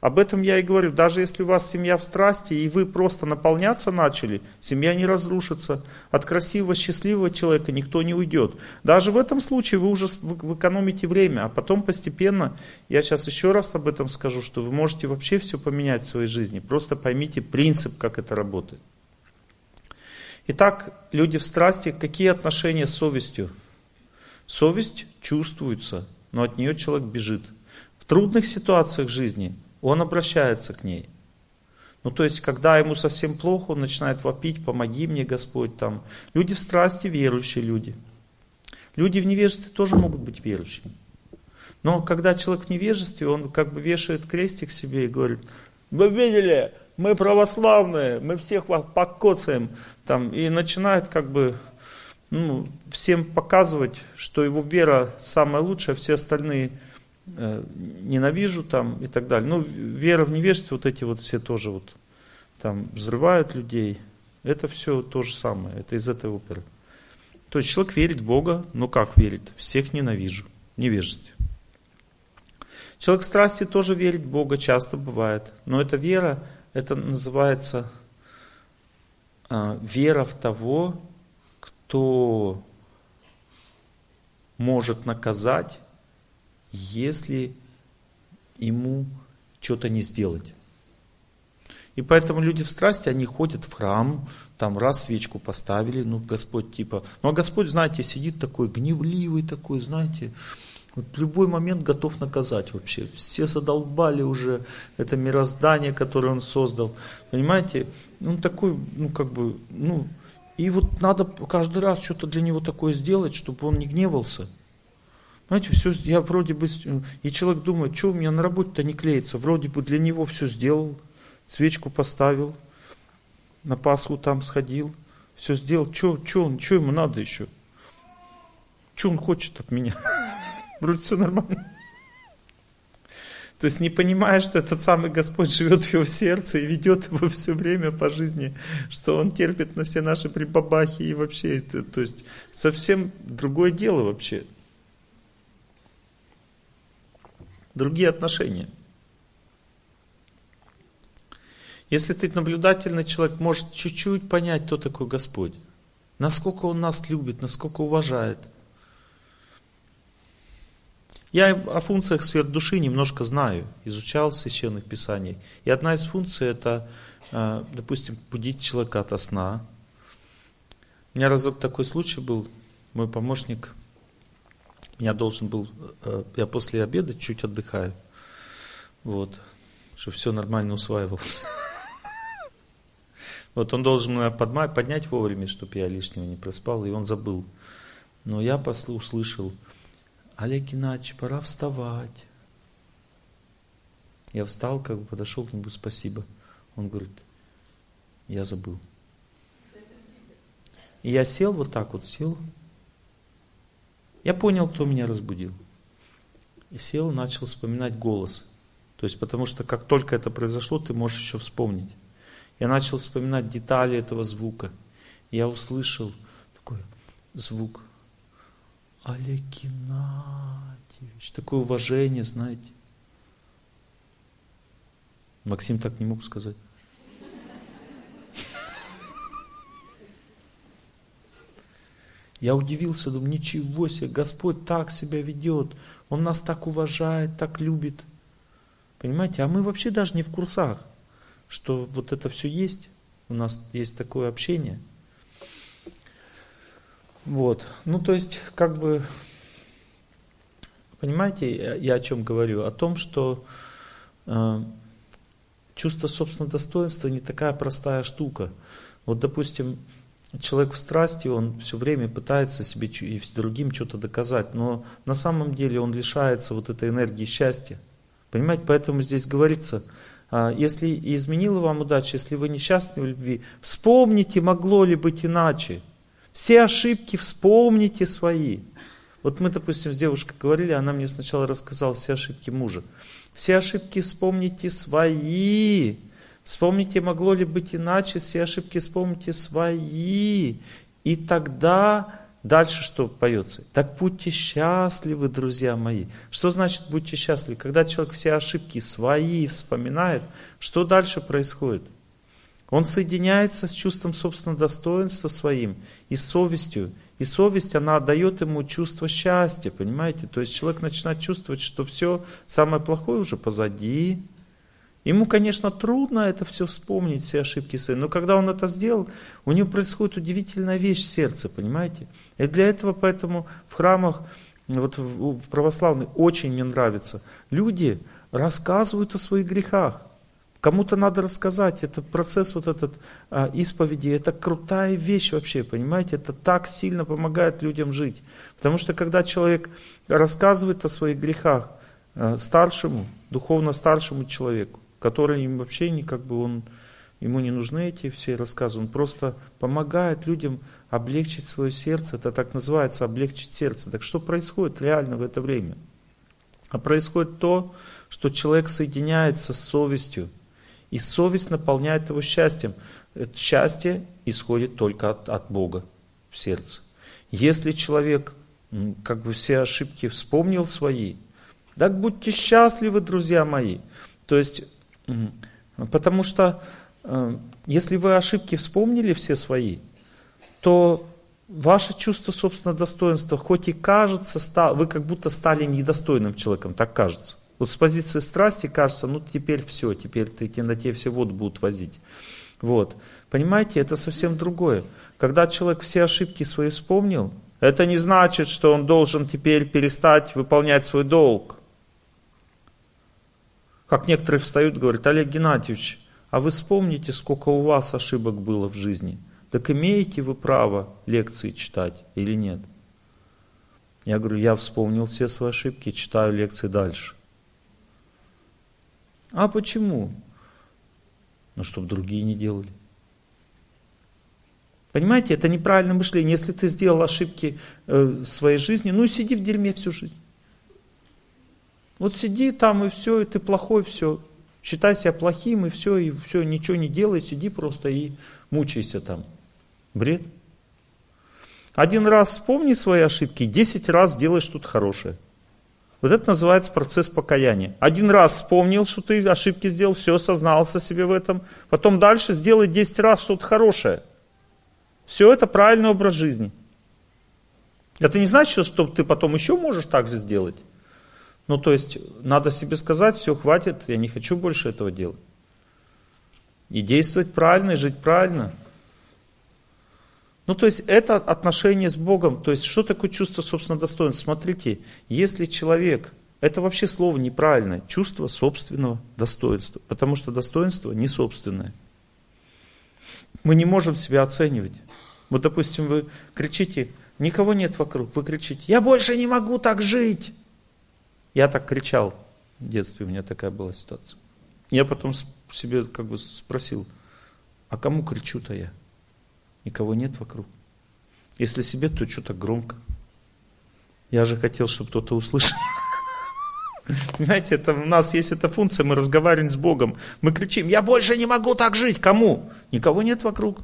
Об этом я и говорю. Даже если у вас семья в страсти, и вы просто наполняться начали, семья не разрушится. От красивого, счастливого человека никто не уйдет. Даже в этом случае вы уже вы экономите время, а потом постепенно, я сейчас еще раз об этом скажу, что вы можете вообще все поменять в своей жизни. Просто поймите принцип, как это работает. Итак, люди в страсти, какие отношения с совестью? Совесть чувствуется, но от нее человек бежит. В трудных ситуациях жизни – он обращается к ней. Ну, то есть, когда ему совсем плохо, он начинает вопить, помоги мне, Господь, там. Люди в страсти верующие люди. Люди в невежестве тоже могут быть верующими. Но когда человек в невежестве, он как бы вешает крестик себе и говорит, вы видели, мы православные, мы всех вас покоцаем. Там, и начинает как бы ну, всем показывать, что его вера самая лучшая, все остальные ненавижу там и так далее. Ну, вера в невежество, вот эти вот все тоже вот там взрывают людей. Это все то же самое, это из этой оперы. То есть человек верит в Бога, но как верит? Всех ненавижу, невежестве. Человек в страсти тоже верит в Бога, часто бывает. Но эта вера, это называется э, вера в того, кто может наказать если ему что-то не сделать. И поэтому люди в страсти, они ходят в храм, там раз свечку поставили, ну Господь типа, ну а Господь, знаете, сидит такой гневливый такой, знаете, вот в любой момент готов наказать вообще. Все задолбали уже это мироздание, которое он создал. Понимаете? Ну такой, ну как бы, ну, и вот надо каждый раз что-то для него такое сделать, чтобы он не гневался. Знаете, все, я вроде бы, и человек думает, что у меня на работе-то не клеится, вроде бы для него все сделал, свечку поставил, на Пасху там сходил, все сделал, что, он, что ему надо еще? Что он хочет от меня? Вроде все нормально. То есть не понимая, что этот самый Господь живет в его сердце и ведет его все время по жизни, что он терпит на все наши прибабахи и вообще, это, то есть совсем другое дело вообще. Другие отношения. Если ты наблюдательный человек, можешь чуть-чуть понять, кто такой Господь. Насколько Он нас любит, насколько уважает. Я о функциях сфер души немножко знаю, изучал священных писаний. И одна из функций это, э, допустим, будить человека от сна. У меня разок такой случай был, мой помощник меня должен был, э, я после обеда чуть отдыхаю, вот, чтобы все нормально усваивалось. Вот он должен меня поднять вовремя, чтобы я лишнего не проспал, и он забыл. Но я услышал, Олег Геннадьевич, пора вставать. Я встал, как бы подошел к нему, спасибо. Он говорит, я забыл. И я сел вот так вот, сел, я понял, кто меня разбудил. И сел, начал вспоминать голос. То есть, потому что как только это произошло, ты можешь еще вспомнить. Я начал вспоминать детали этого звука. Я услышал такой звук. Олег Геннадьевич. Такое уважение, знаете. Максим так не мог сказать. Я удивился, думаю, ничего себе, Господь так себя ведет, Он нас так уважает, так любит. Понимаете, а мы вообще даже не в курсах, что вот это все есть, у нас есть такое общение. Вот, ну то есть, как бы, понимаете, я о чем говорю? О том, что э, чувство собственного достоинства не такая простая штука. Вот, допустим, человек в страсти, он все время пытается себе и другим что-то доказать, но на самом деле он лишается вот этой энергии счастья. Понимаете, поэтому здесь говорится, а, если изменила вам удача, если вы несчастны в любви, вспомните, могло ли быть иначе. Все ошибки вспомните свои. Вот мы, допустим, с девушкой говорили, она мне сначала рассказала все ошибки мужа. Все ошибки вспомните свои. Вспомните, могло ли быть иначе, все ошибки вспомните свои. И тогда дальше что поется? Так будьте счастливы, друзья мои. Что значит будьте счастливы? Когда человек все ошибки свои вспоминает, что дальше происходит? Он соединяется с чувством собственного достоинства своим и совестью. И совесть, она дает ему чувство счастья, понимаете? То есть человек начинает чувствовать, что все самое плохое уже позади, Ему, конечно, трудно это все вспомнить, все ошибки свои, но когда он это сделал, у него происходит удивительная вещь в сердце, понимаете? И для этого поэтому в храмах, вот в православных, очень мне нравится, люди рассказывают о своих грехах. Кому-то надо рассказать, это процесс вот этот а, исповеди, это крутая вещь вообще, понимаете, это так сильно помогает людям жить. Потому что когда человек рассказывает о своих грехах а, старшему, духовно старшему человеку, который им вообще не как бы он, ему не нужны эти все рассказы, он просто помогает людям облегчить свое сердце, это так называется облегчить сердце. Так что происходит реально в это время? А происходит то, что человек соединяется с совестью, и совесть наполняет его счастьем. Это счастье исходит только от, от Бога в сердце. Если человек как бы все ошибки вспомнил свои, так будьте счастливы, друзья мои. То есть Потому что э, если вы ошибки вспомнили все свои, то ваше чувство собственного достоинства, хоть и кажется, вы как будто стали недостойным человеком, так кажется. Вот с позиции страсти кажется, ну теперь все, теперь ты, на тебе все воду будут возить. Вот. Понимаете, это совсем другое. Когда человек все ошибки свои вспомнил, это не значит, что он должен теперь перестать выполнять свой долг. Как некоторые встают и говорят, Олег Геннадьевич, а вы вспомните, сколько у вас ошибок было в жизни. Так имеете вы право лекции читать или нет? Я говорю, я вспомнил все свои ошибки, читаю лекции дальше. А почему? Ну, чтобы другие не делали. Понимаете, это неправильное мышление. Если ты сделал ошибки э, в своей жизни, ну сиди в дерьме всю жизнь. Вот сиди там и все, и ты плохой, все. Считай себя плохим и все, и все, ничего не делай, сиди просто и мучайся там. Бред. Один раз вспомни свои ошибки, десять раз делай что-то хорошее. Вот это называется процесс покаяния. Один раз вспомнил, что ты ошибки сделал, все, сознался себе в этом. Потом дальше сделай десять раз что-то хорошее. Все это правильный образ жизни. Это не значит, что ты потом еще можешь так же сделать. Ну, то есть, надо себе сказать, все, хватит, я не хочу больше этого делать. И действовать правильно, и жить правильно. Ну, то есть, это отношение с Богом. То есть, что такое чувство собственного достоинства? Смотрите, если человек, это вообще слово неправильное, чувство собственного достоинства. Потому что достоинство не собственное. Мы не можем себя оценивать. Вот, допустим, вы кричите, никого нет вокруг, вы кричите, я больше не могу так жить. Я так кричал в детстве, у меня такая была ситуация. Я потом себе как бы спросил, а кому кричу-то я? Никого нет вокруг. Если себе, то что-то громко. Я же хотел, чтобы кто-то услышал. Понимаете, это у нас есть эта функция, мы разговариваем с Богом. Мы кричим, я больше не могу так жить. Кому? Никого нет вокруг.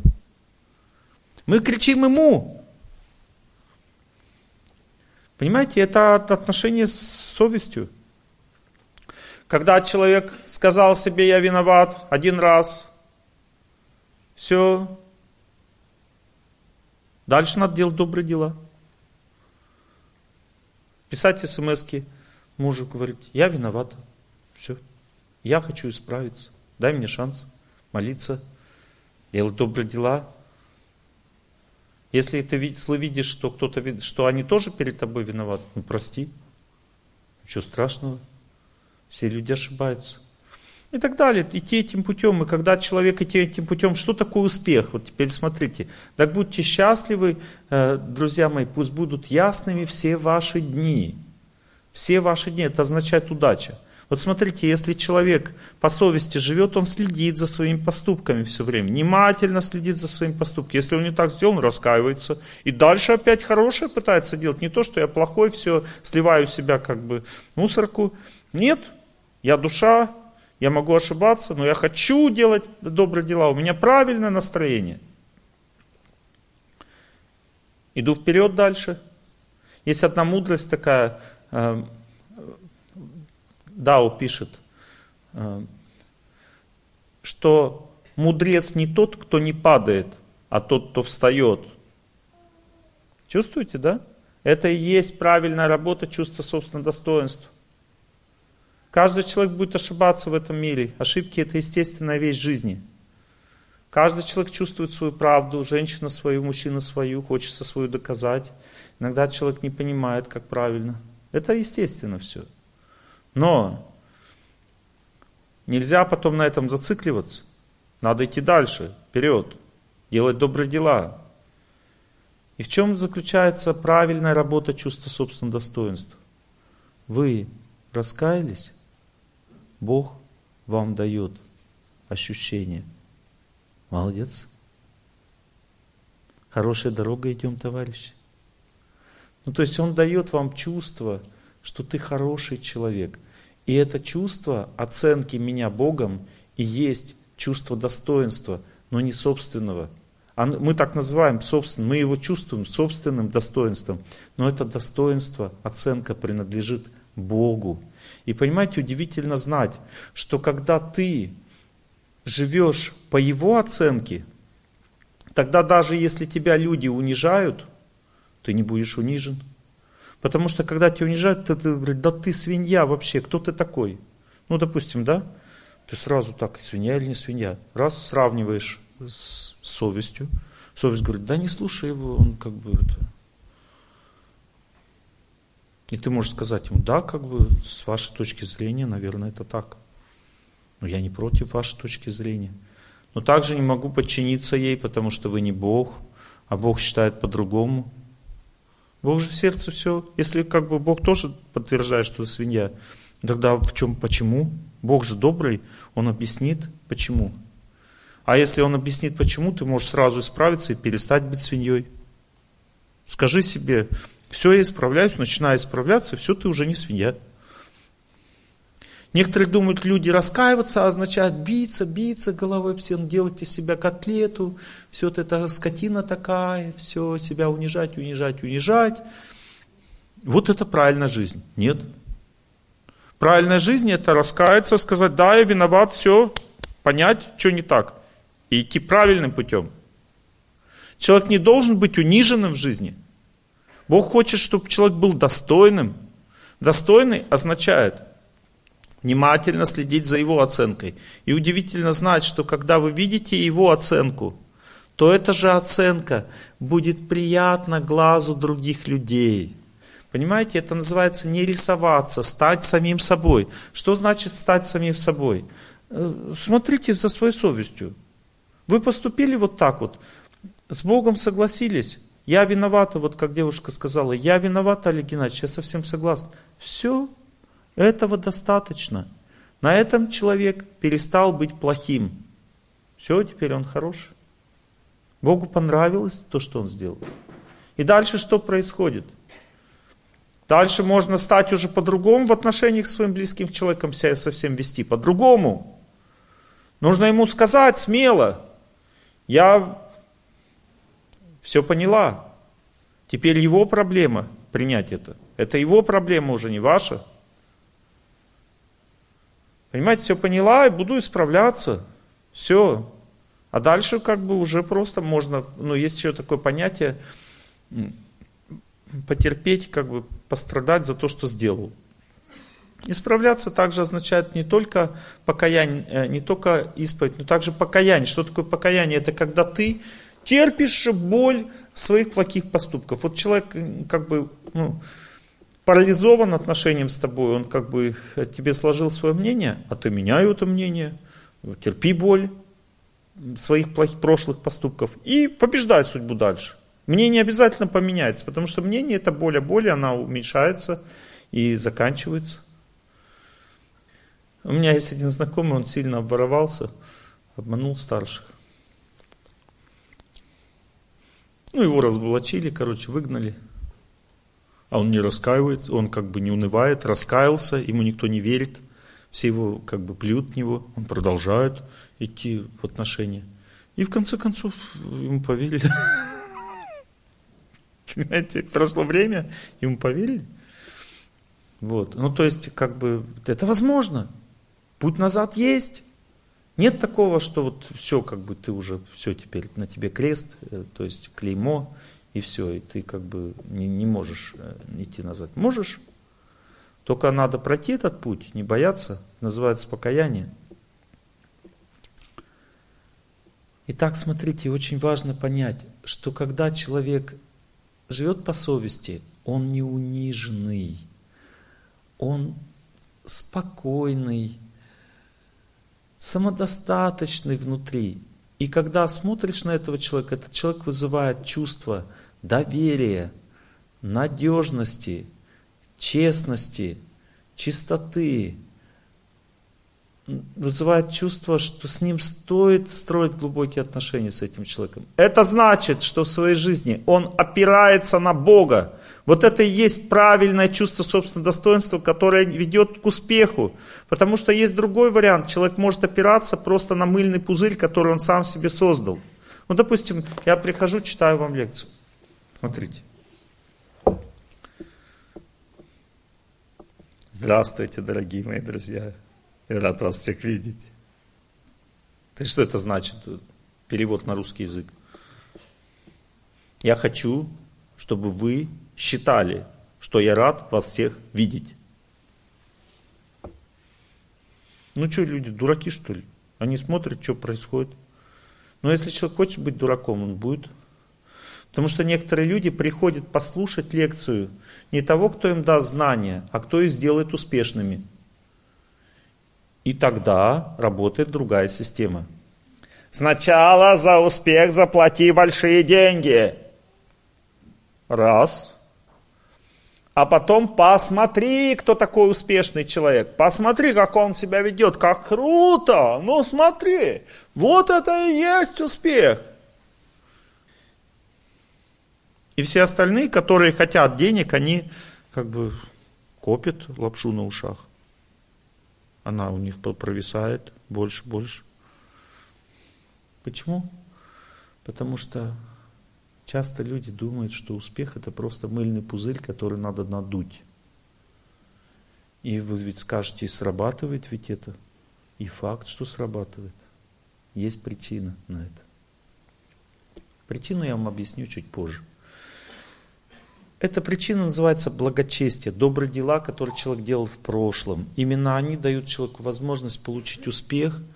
Мы кричим Ему. Понимаете, это отношение с совестью. Когда человек сказал себе, я виноват один раз, все, дальше надо делать добрые дела. Писать смс мужу, говорить, я виноват, все, я хочу исправиться, дай мне шанс молиться, делать добрые дела, если ты видишь, что кто-то что они тоже перед тобой виноваты, ну прости. Ничего страшного. Все люди ошибаются. И так далее, идти этим путем. И когда человек идти этим путем, что такое успех? Вот теперь смотрите. Так будьте счастливы, э, друзья мои, пусть будут ясными все ваши дни. Все ваши дни, это означает удача. Вот смотрите, если человек по совести живет, он следит за своими поступками все время, внимательно следит за своими поступками. Если он не так сделал, он раскаивается. И дальше опять хорошее пытается делать. Не то, что я плохой, все, сливаю себя как бы мусорку. Нет, я душа, я могу ошибаться, но я хочу делать добрые дела. У меня правильное настроение. Иду вперед дальше. Есть одна мудрость такая, э, Дао пишет, э, что мудрец не тот, кто не падает, а тот, кто встает. Чувствуете, да? Это и есть правильная работа чувства собственного достоинства. Каждый человек будет ошибаться в этом мире. Ошибки это естественная вещь жизни. Каждый человек чувствует свою правду, женщина свою, мужчина свою, хочется свою доказать. Иногда человек не понимает, как правильно. Это естественно все. Но нельзя потом на этом зацикливаться. Надо идти дальше, вперед, делать добрые дела. И в чем заключается правильная работа чувства собственного достоинства? Вы раскаялись, Бог вам дает ощущение. Молодец. Хорошая дорога идем, товарищи. Ну, то есть Он дает вам чувство, что ты хороший человек. И это чувство оценки меня Богом и есть чувство достоинства, но не собственного. Мы так называем собственным, мы его чувствуем собственным достоинством, но это достоинство, оценка принадлежит Богу. И понимаете, удивительно знать, что когда ты живешь по его оценке, тогда даже если тебя люди унижают, ты не будешь унижен. Потому что когда тебя унижают, ты, ты говоришь, да ты свинья вообще, кто ты такой? Ну, допустим, да? Ты сразу так, свинья или не свинья. Раз сравниваешь с совестью. Совесть говорит, да не слушай его, он как бы это... И ты можешь сказать ему, да, как бы с вашей точки зрения, наверное, это так. Но я не против вашей точки зрения. Но также не могу подчиниться ей, потому что вы не Бог, а Бог считает по-другому. Бог же в сердце все. Если как бы Бог тоже подтверждает, что ты свинья, тогда в чем, почему? Бог же добрый, Он объяснит, почему. А если Он объяснит, почему, ты можешь сразу исправиться и перестать быть свиньей. Скажи себе, все, я исправляюсь, начинаю исправляться, все, ты уже не свинья. Некоторые думают, люди раскаиваться означает биться, биться головой об стену, делать из себя котлету, все вот это скотина такая, все себя унижать, унижать, унижать. Вот это правильная жизнь. Нет. Правильная жизнь это раскаяться, сказать, да, я виноват, все, понять, что не так. И идти правильным путем. Человек не должен быть униженным в жизни. Бог хочет, чтобы человек был достойным. Достойный означает – внимательно следить за его оценкой. И удивительно знать, что когда вы видите его оценку, то эта же оценка будет приятна глазу других людей. Понимаете, это называется не рисоваться, стать самим собой. Что значит стать самим собой? Э, смотрите за своей совестью. Вы поступили вот так вот, с Богом согласились. Я виновата, вот как девушка сказала, я виновата, Олег Геннадьевич, я совсем согласна. Все, этого достаточно. На этом человек перестал быть плохим. Все, теперь он хороший. Богу понравилось то, что он сделал. И дальше что происходит? Дальше можно стать уже по-другому в отношениях с своим близким человеком, себя совсем вести по-другому. Нужно ему сказать смело, я все поняла. Теперь его проблема принять это. Это его проблема уже, не ваша. Понимаете, все поняла и буду исправляться. Все. А дальше как бы уже просто можно, ну есть еще такое понятие, потерпеть, как бы пострадать за то, что сделал. Исправляться также означает не только покаяние, э, не только исповедь, но также покаяние. Что такое покаяние? Это когда ты терпишь боль своих плохих поступков. Вот человек как бы ну, парализован отношением с тобой, он как бы тебе сложил свое мнение, а ты меняй это мнение, терпи боль своих плохих, прошлых поступков и побеждай судьбу дальше. Мнение обязательно поменяется, потому что мнение это боль, а боль она уменьшается и заканчивается. У меня есть один знакомый, он сильно обворовался, обманул старших. Ну, его разоблачили, короче, выгнали. А он не раскаивается, он как бы не унывает, раскаялся, ему никто не верит. Все его как бы плюют него, он продолжает идти в отношения. И в конце концов ему поверили. Понимаете, прошло время, ему поверили. Вот. Ну, то есть, как бы, это возможно. Путь назад есть. Нет такого, что вот все, как бы ты уже, все теперь на тебе крест, э, то есть клеймо, и все, и ты как бы не, не можешь э, идти назад. Можешь, только надо пройти этот путь, не бояться, называется покаяние. Итак, смотрите, очень важно понять, что когда человек живет по совести, он не униженный, он спокойный, самодостаточный внутри. И когда смотришь на этого человека, этот человек вызывает чувство доверия, надежности, честности, чистоты, вызывает чувство, что с ним стоит строить глубокие отношения с этим человеком. Это значит, что в своей жизни он опирается на Бога, вот это и есть правильное чувство собственного достоинства, которое ведет к успеху. Потому что есть другой вариант. Человек может опираться просто на мыльный пузырь, который он сам себе создал. Ну, допустим, я прихожу, читаю вам лекцию. Смотрите. Здравствуйте, дорогие мои друзья. Я рад вас всех видеть. Ты что это значит? Перевод на русский язык. Я хочу, чтобы вы считали, что я рад вас всех видеть. Ну что, люди, дураки что ли? Они смотрят, что происходит. Но если человек хочет быть дураком, он будет. Потому что некоторые люди приходят послушать лекцию не того, кто им даст знания, а кто их сделает успешными. И тогда работает другая система. Сначала за успех заплати большие деньги. Раз. А потом посмотри, кто такой успешный человек. Посмотри, как он себя ведет. Как круто! Ну смотри, вот это и есть успех. И все остальные, которые хотят денег, они как бы копят лапшу на ушах. Она у них провисает больше, больше. Почему? Потому что Часто люди думают, что успех это просто мыльный пузырь, который надо надуть. И вы ведь скажете, срабатывает ведь это. И факт, что срабатывает. Есть причина на это. Причину я вам объясню чуть позже. Эта причина называется благочестие, добрые дела, которые человек делал в прошлом. Именно они дают человеку возможность получить успех –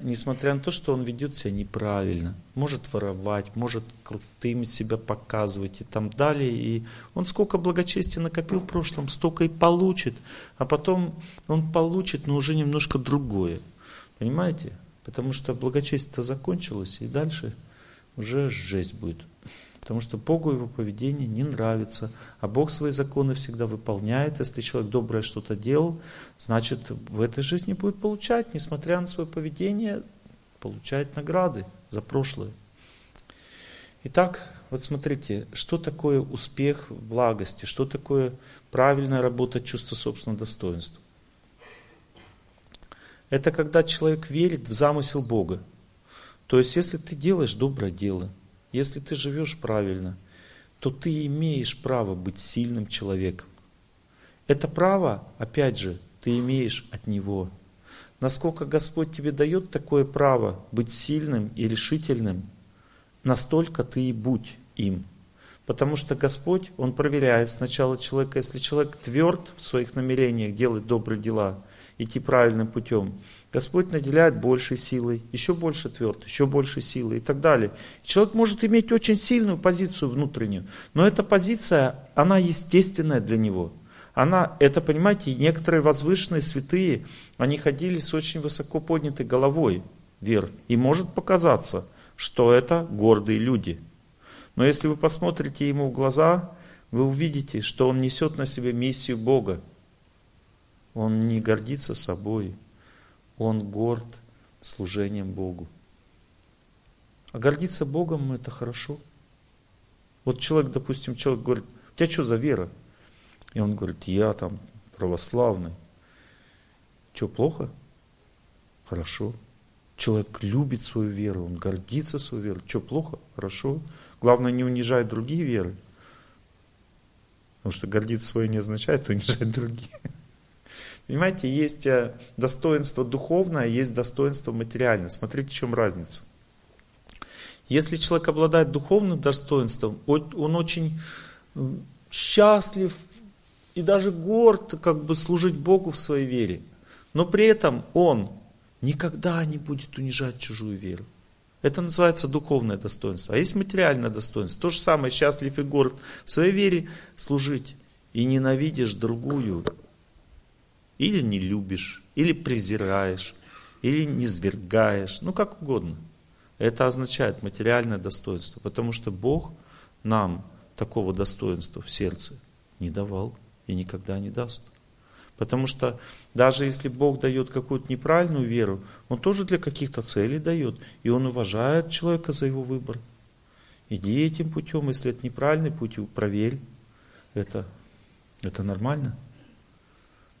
несмотря на то, что он ведет себя неправильно, может воровать, может крутым себя показывать и там далее. И он сколько благочестия накопил в прошлом, столько и получит. А потом он получит, но уже немножко другое. Понимаете? Потому что благочестие-то закончилось, и дальше уже жесть будет. Потому что Богу его поведение не нравится. А Бог свои законы всегда выполняет. Если человек доброе что-то делал, значит в этой жизни будет получать, несмотря на свое поведение, получать награды за прошлое. Итак, вот смотрите, что такое успех в благости, что такое правильная работа чувства собственного достоинства. Это когда человек верит в замысел Бога. То есть, если ты делаешь доброе дело – если ты живешь правильно, то ты имеешь право быть сильным человеком. Это право, опять же, ты имеешь от Него. Насколько Господь тебе дает такое право быть сильным и решительным, настолько ты и будь им. Потому что Господь, Он проверяет сначала человека, если человек тверд в своих намерениях делать добрые дела, идти правильным путем, Господь наделяет большей силой, еще больше тверд, еще больше силы и так далее. Человек может иметь очень сильную позицию внутреннюю, но эта позиция, она естественная для него. она, это, понимаете, некоторые возвышенные святые, они ходили с очень высоко поднятой головой вверх. И может показаться, что это гордые люди. Но если вы посмотрите ему в глаза, вы увидите, что он несет на себе миссию Бога. Он не гордится собой, он горд служением Богу. А гордиться Богом это хорошо. Вот человек, допустим, человек говорит, у тебя что за вера? И он говорит, я там православный. Что, плохо? Хорошо. Человек любит свою веру, он гордится своей верой. Что, плохо? Хорошо. Главное, не унижать другие веры. Потому что гордиться своей не означает унижать другие. Понимаете, есть э, достоинство духовное, есть достоинство материальное. Смотрите, в чем разница. Если человек обладает духовным достоинством, он очень счастлив и даже горд как бы служить Богу в своей вере. Но при этом он никогда не будет унижать чужую веру. Это называется духовное достоинство. А есть материальное достоинство. То же самое, счастлив и горд в своей вере служить. И ненавидишь другую. Или не любишь, или презираешь, или не свергаешь. Ну, как угодно. Это означает материальное достоинство, потому что Бог нам такого достоинства в сердце не давал и никогда не даст. Потому что даже если Бог дает какую-то неправильную веру, Он тоже для каких-то целей дает. И Он уважает человека за его выбор. Иди этим путем, если это неправильный путь, проверь. Это, это нормально.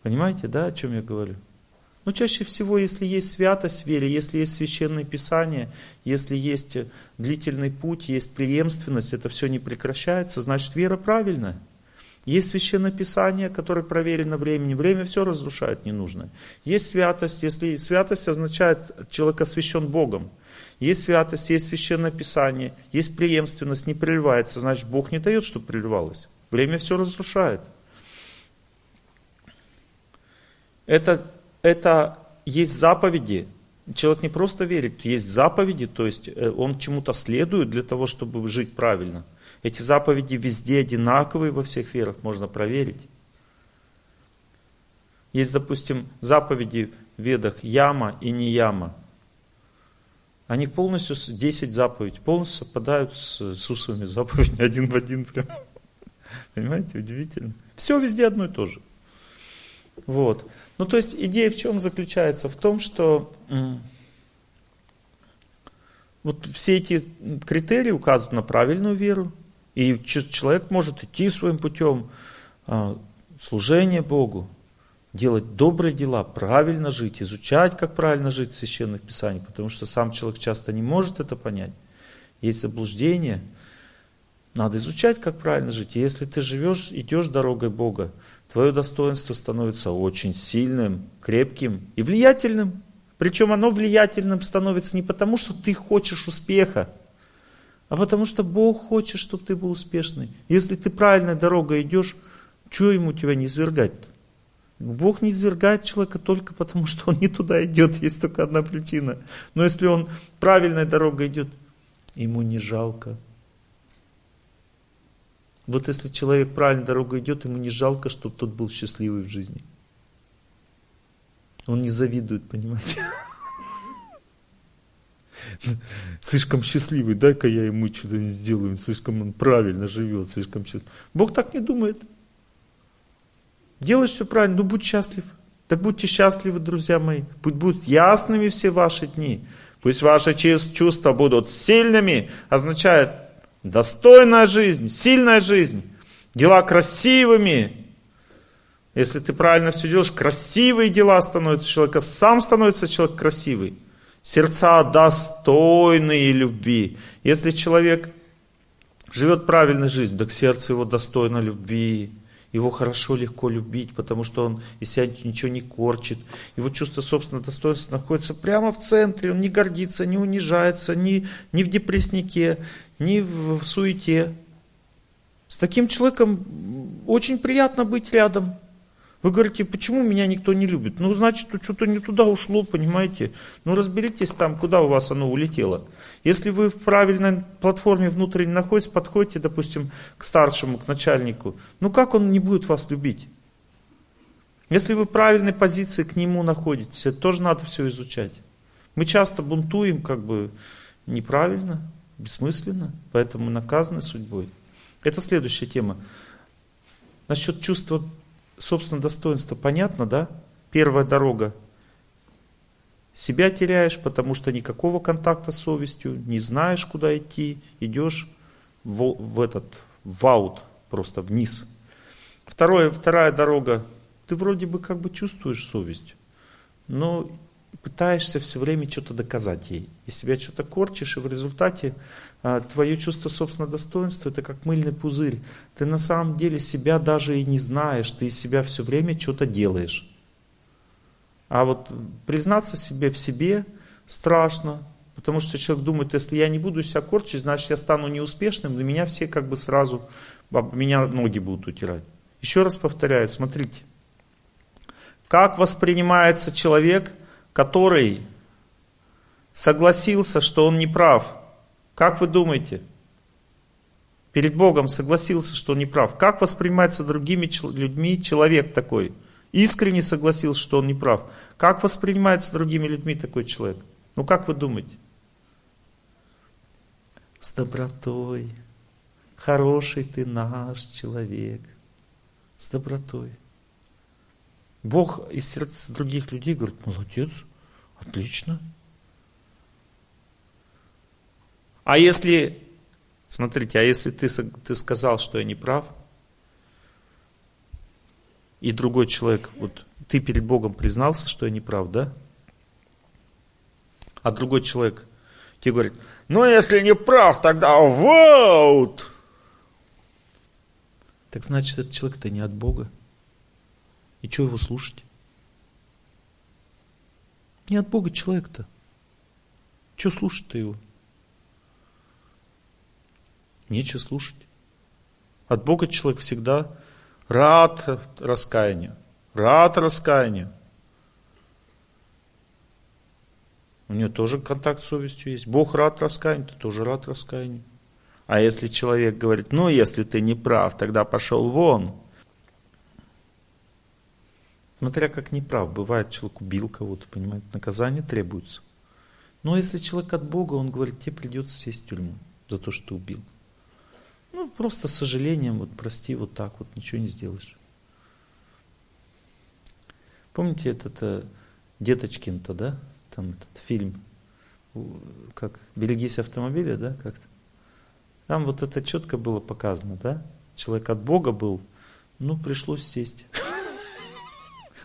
Понимаете, да, о чем я говорю? Но чаще всего, если есть святость в вере, если есть священное писание, если есть длительный путь, есть преемственность, это все не прекращается, значит вера правильная. Есть священное писание, которое проверено временем. Время все разрушает ненужное. Есть святость, если святость означает, человек освящен Богом. Есть святость, есть священное писание, есть преемственность, не прерывается, значит Бог не дает, чтобы прерывалось. Время все разрушает. Это это есть заповеди. Человек не просто верит, есть заповеди, то есть э, он чему-то следует для того, чтобы жить правильно. Эти заповеди везде одинаковые во всех верах, можно проверить. Есть, допустим, заповеди в ведах яма и не яма. Они полностью, 10 заповедей, полностью совпадают с Иисусовыми заповедями один в один прям. Понимаете, удивительно. Все везде одно и то же. Вот. Ну, то есть идея в чем заключается? В том, что вот все эти критерии указывают на правильную веру, и человек может идти своим путем а, служения Богу, делать добрые дела, правильно жить, изучать, как правильно жить в священных писаниях, потому что сам человек часто не может это понять. Есть заблуждение, надо изучать, как правильно жить. И если ты живешь, идешь дорогой Бога, твое достоинство становится очень сильным, крепким и влиятельным. Причем оно влиятельным становится не потому, что ты хочешь успеха, а потому что Бог хочет, чтобы ты был успешный. Если ты правильной дорогой идешь, что ему тебя не извергать-то? Бог не извергает человека только потому, что он не туда идет, есть только одна причина. Но если он правильной дорогой идет, ему не жалко вот если человек правильной дорогой идет, ему не жалко, чтобы тот был счастливый в жизни. Он не завидует, понимаете? Слишком счастливый, дай-ка я ему что-то сделаю, слишком он правильно живет, слишком счастлив. Бог так не думает. Делаешь все правильно, ну будь счастлив. Так будьте счастливы, друзья мои. Пусть будут ясными все ваши дни. Пусть ваши чувства будут сильными, означает Достойная жизнь, сильная жизнь, дела красивыми. Если ты правильно все делаешь, красивые дела становятся человека, сам становится человек красивый. Сердца достойные любви. Если человек живет правильной жизнью, так сердце его достойно любви. Его хорошо, легко любить, потому что он из себя ничего не корчит. Его чувство собственного достоинства находится прямо в центре. Он не гордится, не унижается, ни, ни в депресснике, ни в суете. С таким человеком очень приятно быть рядом. Вы говорите, почему меня никто не любит? Ну, значит, что-то не туда ушло, понимаете? Ну, разберитесь там, куда у вас оно улетело. Если вы в правильной платформе внутренне находитесь, подходите, допустим, к старшему, к начальнику. Ну, как он не будет вас любить? Если вы в правильной позиции к нему находитесь, это тоже надо все изучать. Мы часто бунтуем как бы неправильно, бессмысленно, поэтому наказаны судьбой. Это следующая тема. Насчет чувства собственного достоинства понятно, да? Первая дорога. Себя теряешь, потому что никакого контакта с совестью, не знаешь, куда идти, идешь в, в этот, в аут, просто вниз. Второе, вторая дорога. Ты вроде бы как бы чувствуешь совесть, но пытаешься все время что-то доказать ей. И себя что-то корчишь, и в результате а, твое чувство собственного достоинства это как мыльный пузырь. Ты на самом деле себя даже и не знаешь, ты из себя все время что-то делаешь. А вот признаться себе в себе страшно, потому что человек думает, если я не буду себя корчить, значит я стану неуспешным, для меня все как бы сразу, меня ноги будут утирать. Еще раз повторяю, смотрите, как воспринимается человек – который согласился, что он не прав, как вы думаете? Перед Богом согласился, что он не прав. Как воспринимается другими людьми человек такой? Искренне согласился, что он не прав. Как воспринимается другими людьми такой человек? Ну как вы думаете? С добротой. Хороший ты наш человек. С добротой. Бог из сердца других людей говорит, молодец, отлично. А если, смотрите, а если ты, ты сказал, что я не прав, и другой человек, вот ты перед Богом признался, что я не прав, да? А другой человек тебе говорит, ну если не прав, тогда вот. Так значит, этот человек-то не от Бога. И что его слушать? Не от Бога человек-то. Что слушать-то его? Нечего слушать. От Бога человек всегда рад раскаянию. Рад раскаянию. У него тоже контакт с совестью есть. Бог рад раскаянию, ты тоже рад раскаянию. А если человек говорит, ну если ты не прав, тогда пошел вон, Смотря как неправ. Бывает, человек убил кого-то, понимаете, наказание требуется. Но если человек от Бога, он говорит, тебе придется сесть в тюрьму за то, что убил. Ну, просто с сожалением, вот прости, вот так вот, ничего не сделаешь. Помните этот э, Деточкин-то, да? Там этот фильм, как «Берегись автомобиля», да, как-то? Там вот это четко было показано, да? Человек от Бога был, ну, пришлось сесть.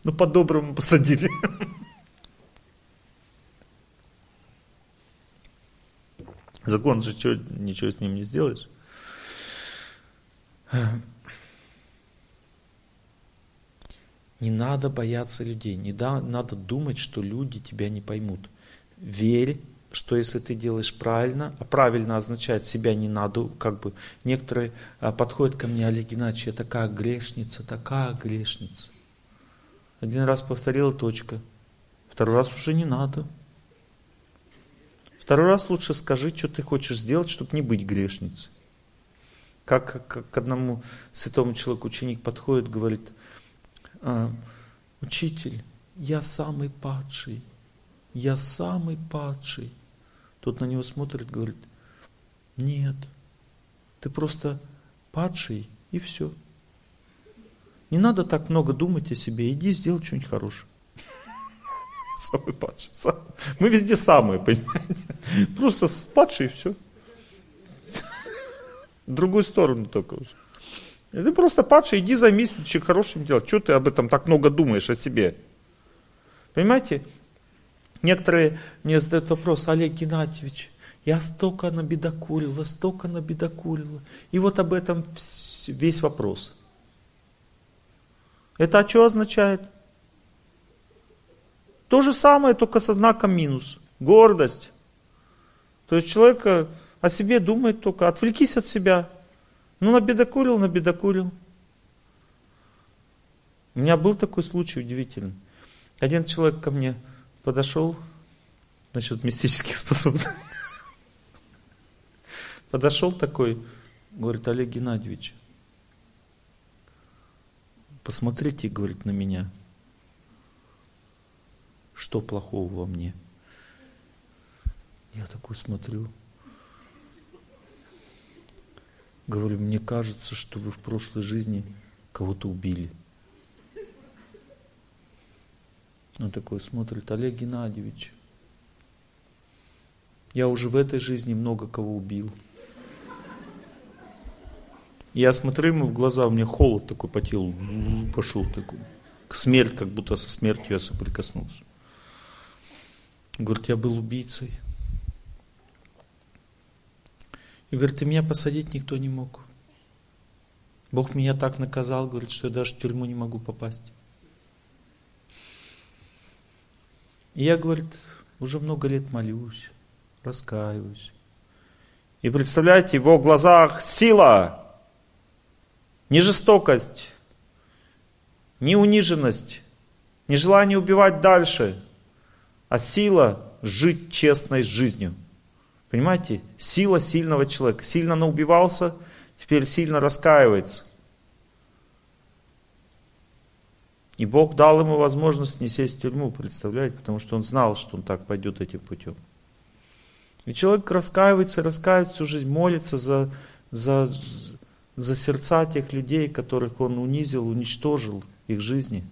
Ну, по-доброму посадили. Закон же что, ничего с ним не сделаешь. Не надо бояться людей, не да, надо думать, что люди тебя не поймут. Верь, что если ты делаешь правильно, а правильно означает себя не надо, как бы некоторые а, подходят ко мне, Олег Геннадьевич, я такая грешница, такая грешница. Один раз повторила точка. Второй раз уже не надо. Второй раз лучше скажи, что ты хочешь сделать, чтобы не быть грешницей. Как, как, к одному святому человеку ученик подходит, говорит, а, учитель, я самый падший, я самый падший. Тот на него смотрит, говорит, нет, ты просто падший и все. Не надо так много думать о себе. Иди сделай что-нибудь хорошее. Самый падший. Мы везде самые, понимаете? Просто падший и все. Другую сторону только уже. Ты просто падший, иди займись чем хорошим делом. Что ты об этом так много думаешь о себе? Понимаете? Некоторые мне задают вопрос, Олег Геннадьевич, я столько набедокурила, столько набедокурила. И вот об этом весь вопрос. Это что означает? То же самое, только со знаком минус. Гордость. То есть человек о себе думает только, отвлекись от себя. Ну, набедокурил, набедокурил. У меня был такой случай удивительный. Один человек ко мне подошел, насчет мистических способностей. Подошел такой, говорит, Олег Геннадьевич, посмотрите, говорит, на меня. что плохого во мне? Я такой смотрю. Говорю, мне кажется, что вы в прошлой жизни кого-то убили. Он такой смотрит, Олег Геннадьевич, я уже в этой жизни много кого убил. Я смотрю ему в глаза, у меня холод такой по телу пошел такой. К смерти, как будто со смертью я соприкоснулся. Говорит, я был убийцей. И говорит, ты меня посадить никто не мог. Бог меня так наказал, говорит, что я даже в тюрьму не могу попасть. И я, говорит, уже много лет молюсь, раскаиваюсь. И представляете, в его глазах сила, не жестокость, не униженность, не желание убивать дальше, а сила жить честной жизнью. Понимаете? Сила сильного человека. Сильно наубивался, теперь сильно раскаивается. И Бог дал ему возможность не сесть в тюрьму, представляете? Потому что он знал, что он так пойдет этим путем. И человек раскаивается, раскаивается всю жизнь, молится за, за, за сердца тех людей, которых он унизил, уничтожил их жизни.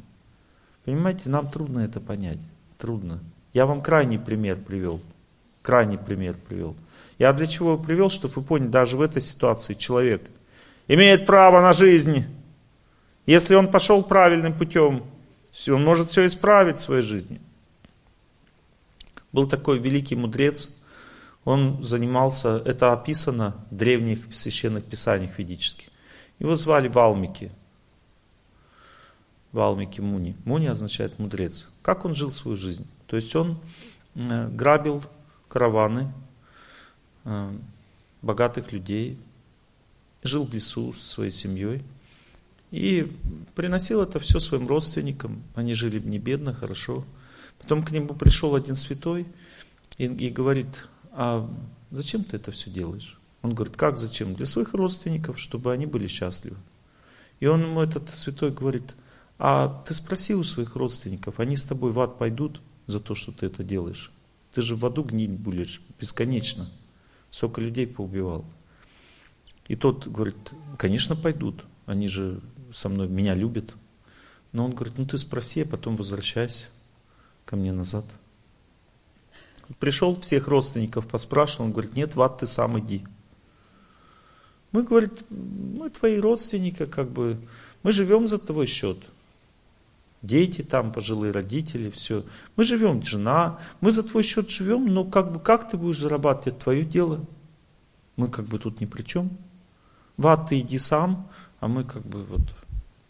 Понимаете, нам трудно это понять. Трудно. Я вам крайний пример привел крайний пример привел. Я для чего привел, чтобы вы поняли, даже в этой ситуации человек имеет право на жизнь. Если он пошел правильным путем, он может все исправить в своей жизни. Был такой великий мудрец, он занимался, это описано в древних священных писаниях ведических. Его звали Валмики. Валмики Муни. Муни означает мудрец. Как он жил свою жизнь? То есть он э, грабил караваны э, богатых людей, жил в лесу со своей семьей и приносил это все своим родственникам. Они жили не бедно, хорошо. Потом к нему пришел один святой и, и говорит, а зачем ты это все делаешь? Он говорит, как зачем? Для своих родственников, чтобы они были счастливы. И он ему, этот святой, говорит, а ты спроси у своих родственников, они с тобой в ад пойдут за то, что ты это делаешь? Ты же в аду гнить будешь бесконечно. Сколько людей поубивал. И тот говорит, конечно, пойдут. Они же со мной, меня любят. Но он говорит, ну ты спроси, а потом возвращайся ко мне назад. Пришел всех родственников, поспрашивал, он говорит, нет, в ад ты сам иди. Мы, говорит, мы твои родственники, как бы, мы живем за твой счет дети там, пожилые родители, все. Мы живем, жена, мы за твой счет живем, но как бы как ты будешь зарабатывать, это твое дело. Мы как бы тут ни при чем. В ад ты иди сам, а мы как бы вот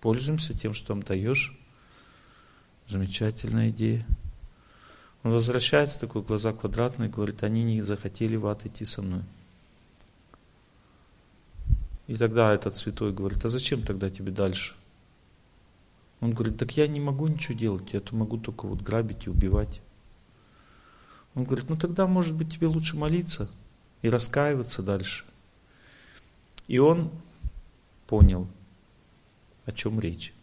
пользуемся тем, что нам даешь. Замечательная идея. Он возвращается, такой глаза квадратные, говорит, они не захотели в ад идти со мной. И тогда этот святой говорит, а зачем тогда тебе дальше? Он говорит, так я не могу ничего делать, я то могу только вот грабить и убивать. Он говорит, ну тогда, может быть, тебе лучше молиться и раскаиваться дальше. И он понял, о чем речь.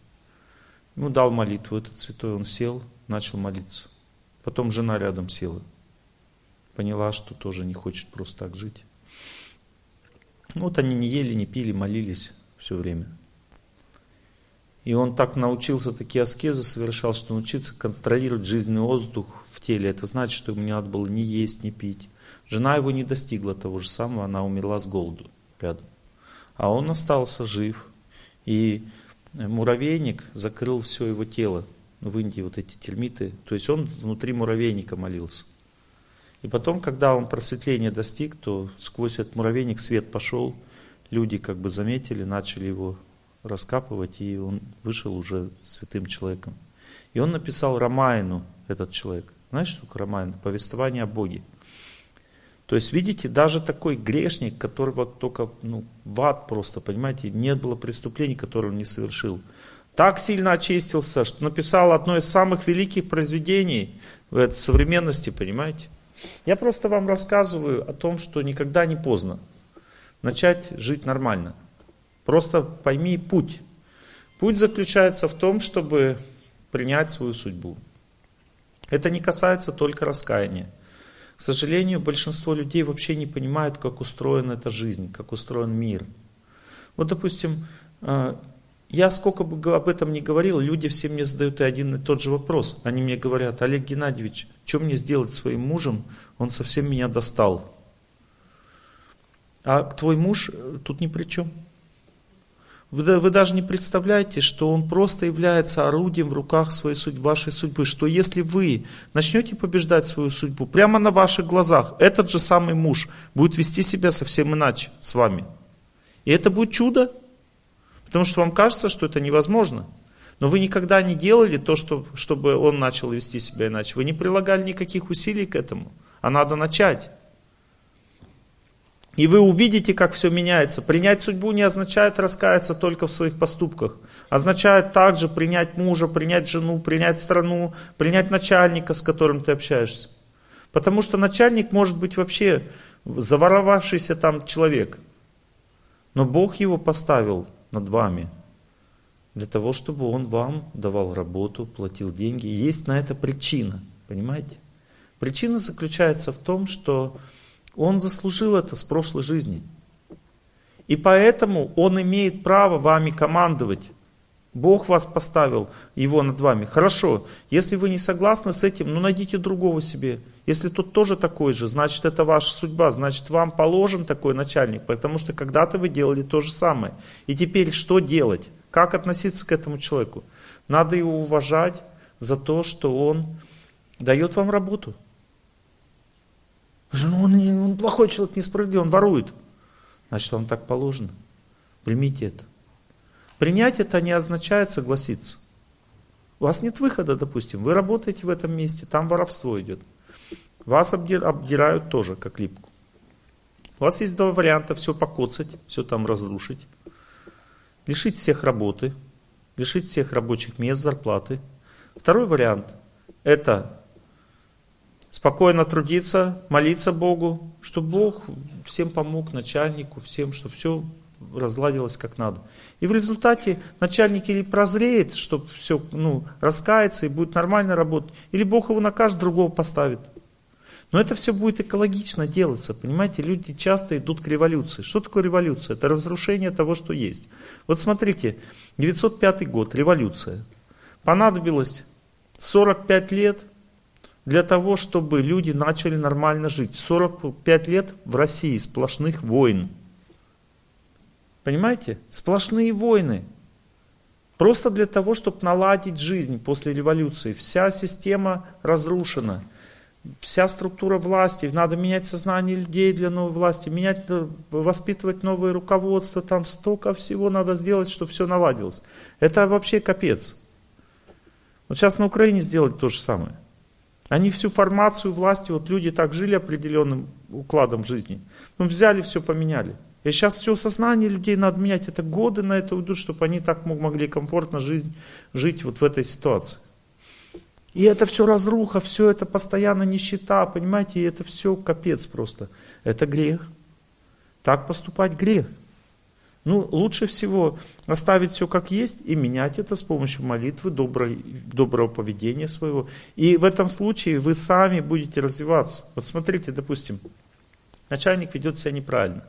Ему дал молитву этот святой, он сел, начал молиться. Потом жена рядом села. Поняла, что тоже не хочет просто так жить. Вот они не ели, не пили, молились все время. И он так научился, такие аскезы совершал, что научиться контролировать жизненный воздух в теле. Это значит, что ему не надо было ни есть, ни пить. Жена его не достигла того же самого, она умерла с голоду рядом. А он остался жив. И муравейник закрыл все его тело. В Индии вот эти термиты. То есть он внутри муравейника молился. И потом, когда он просветления достиг, то сквозь этот муравейник свет пошел. Люди как бы заметили, начали его раскапывать, и он вышел уже святым человеком. И он написал Рамайну, этот человек. Знаешь, что такое Рамайн? Повествование о Боге. То есть, видите, даже такой грешник, которого только ну, в ад просто, понимаете, нет было преступлений, которые он не совершил. Так сильно очистился, что написал одно из самых великих произведений в этой современности, понимаете. Я просто вам рассказываю о том, что никогда не поздно начать жить нормально. Просто пойми путь. Путь заключается в том, чтобы принять свою судьбу. Это не касается только раскаяния. К сожалению, большинство людей вообще не понимают, как устроена эта жизнь, как устроен мир. Вот, допустим, э, я сколько бы об этом ни говорил, люди все мне задают один и тот же вопрос. Они мне говорят, Олег Геннадьевич, что мне сделать своим мужем? Он совсем меня достал. А твой муж э, тут ни при чем. Вы, вы даже не представляете, что он просто является орудием в руках своей судьбы, вашей судьбы. Что если вы начнете побеждать свою судьбу прямо на ваших глазах, этот же самый муж будет вести себя совсем иначе с вами. И это будет чудо. Потому что вам кажется, что это невозможно. Но вы никогда не делали то, что, чтобы он начал вести себя иначе. Вы не прилагали никаких усилий к этому. А надо начать. И вы увидите, как все меняется. Принять судьбу не означает раскаяться только в своих поступках. Означает также принять мужа, принять жену, принять страну, принять начальника, с которым ты общаешься. Потому что начальник может быть вообще заворовавшийся там человек. Но Бог его поставил над вами для того, чтобы он вам давал работу, платил деньги. Есть на это причина, понимаете? Причина заключается в том, что он заслужил это с прошлой жизни. И поэтому он имеет право вами командовать. Бог вас поставил, его над вами. Хорошо, если вы не согласны с этим, ну найдите другого себе. Если тот тоже такой же, значит это ваша судьба, значит вам положен такой начальник, потому что когда-то вы делали то же самое. И теперь что делать? Как относиться к этому человеку? Надо его уважать за то, что он дает вам работу. Он, он плохой человек, несправедливый, он ворует. Значит, вам так положено. Примите это. Принять это не означает согласиться. У вас нет выхода, допустим. Вы работаете в этом месте, там воровство идет. Вас обдирают тоже, как липку. У вас есть два варианта. Все покоцать, все там разрушить. Лишить всех работы, лишить всех рабочих мест, зарплаты. Второй вариант – это спокойно трудиться, молиться Богу, чтобы Бог всем помог, начальнику, всем, чтобы все разладилось как надо. И в результате начальник или прозреет, чтобы все ну, раскается и будет нормально работать, или Бог его накажет, другого поставит. Но это все будет экологично делаться, понимаете, люди часто идут к революции. Что такое революция? Это разрушение того, что есть. Вот смотрите, 905 год, революция. Понадобилось 45 лет для того, чтобы люди начали нормально жить. 45 лет в России сплошных войн. Понимаете? Сплошные войны. Просто для того, чтобы наладить жизнь после революции. Вся система разрушена. Вся структура власти. Надо менять сознание людей для новой власти. Менять, воспитывать новое руководство. Там столько всего надо сделать, чтобы все наладилось. Это вообще капец. Вот сейчас на Украине сделать то же самое. Они всю формацию власти, вот люди так жили определенным укладом жизни. Мы взяли, все поменяли. И сейчас все сознание людей надо менять. Это годы на это уйдут, чтобы они так могли комфортно жизнь, жить вот в этой ситуации. И это все разруха, все это постоянно нищета, понимаете, и это все капец просто. Это грех. Так поступать грех. Ну, лучше всего оставить все как есть и менять это с помощью молитвы, доброй, доброго поведения своего. И в этом случае вы сами будете развиваться. Вот смотрите, допустим, начальник ведет себя неправильно,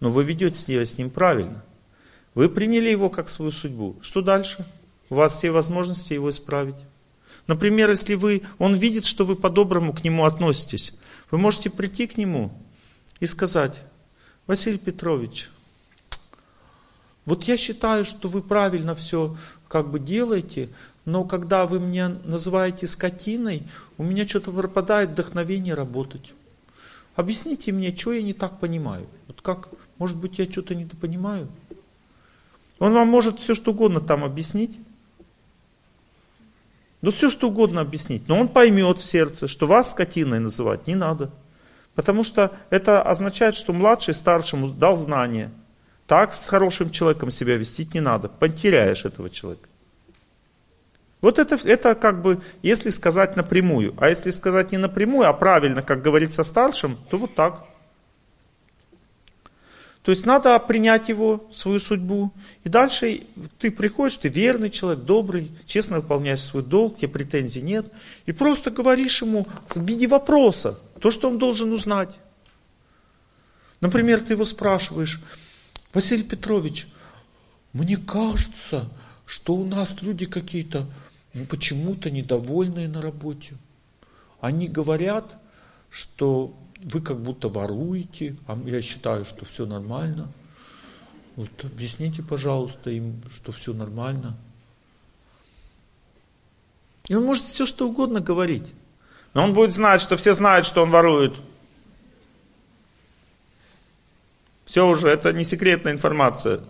но вы ведете себя с ним правильно. Вы приняли его как свою судьбу. Что дальше? У вас все возможности его исправить. Например, если вы, он видит, что вы по-доброму к нему относитесь, вы можете прийти к нему и сказать, Василий Петрович, вот я считаю, что вы правильно все как бы делаете, но когда вы меня называете скотиной, у меня что-то пропадает вдохновение работать. Объясните мне, что я не так понимаю. Вот как, может быть, я что-то не понимаю? Он вам может все что угодно там объяснить. Ну все что угодно объяснить. Но он поймет в сердце, что вас скотиной называть не надо. Потому что это означает, что младший старшему дал знание – так с хорошим человеком себя вести не надо. Потеряешь этого человека. Вот это, это как бы, если сказать напрямую. А если сказать не напрямую, а правильно, как говорится старшим, то вот так. То есть надо принять его, свою судьбу. И дальше ты приходишь, ты верный человек, добрый, честно выполняешь свой долг, тебе претензий нет. И просто говоришь ему в виде вопроса то, что он должен узнать. Например, ты его спрашиваешь, Василий Петрович, мне кажется, что у нас люди какие-то ну, почему-то недовольные на работе. Они говорят, что вы как будто воруете, а я считаю, что все нормально. Вот объясните, пожалуйста, им, что все нормально. И он может все что угодно говорить. Но он будет знать, что все знают, что он ворует. Все уже, это не секретная информация.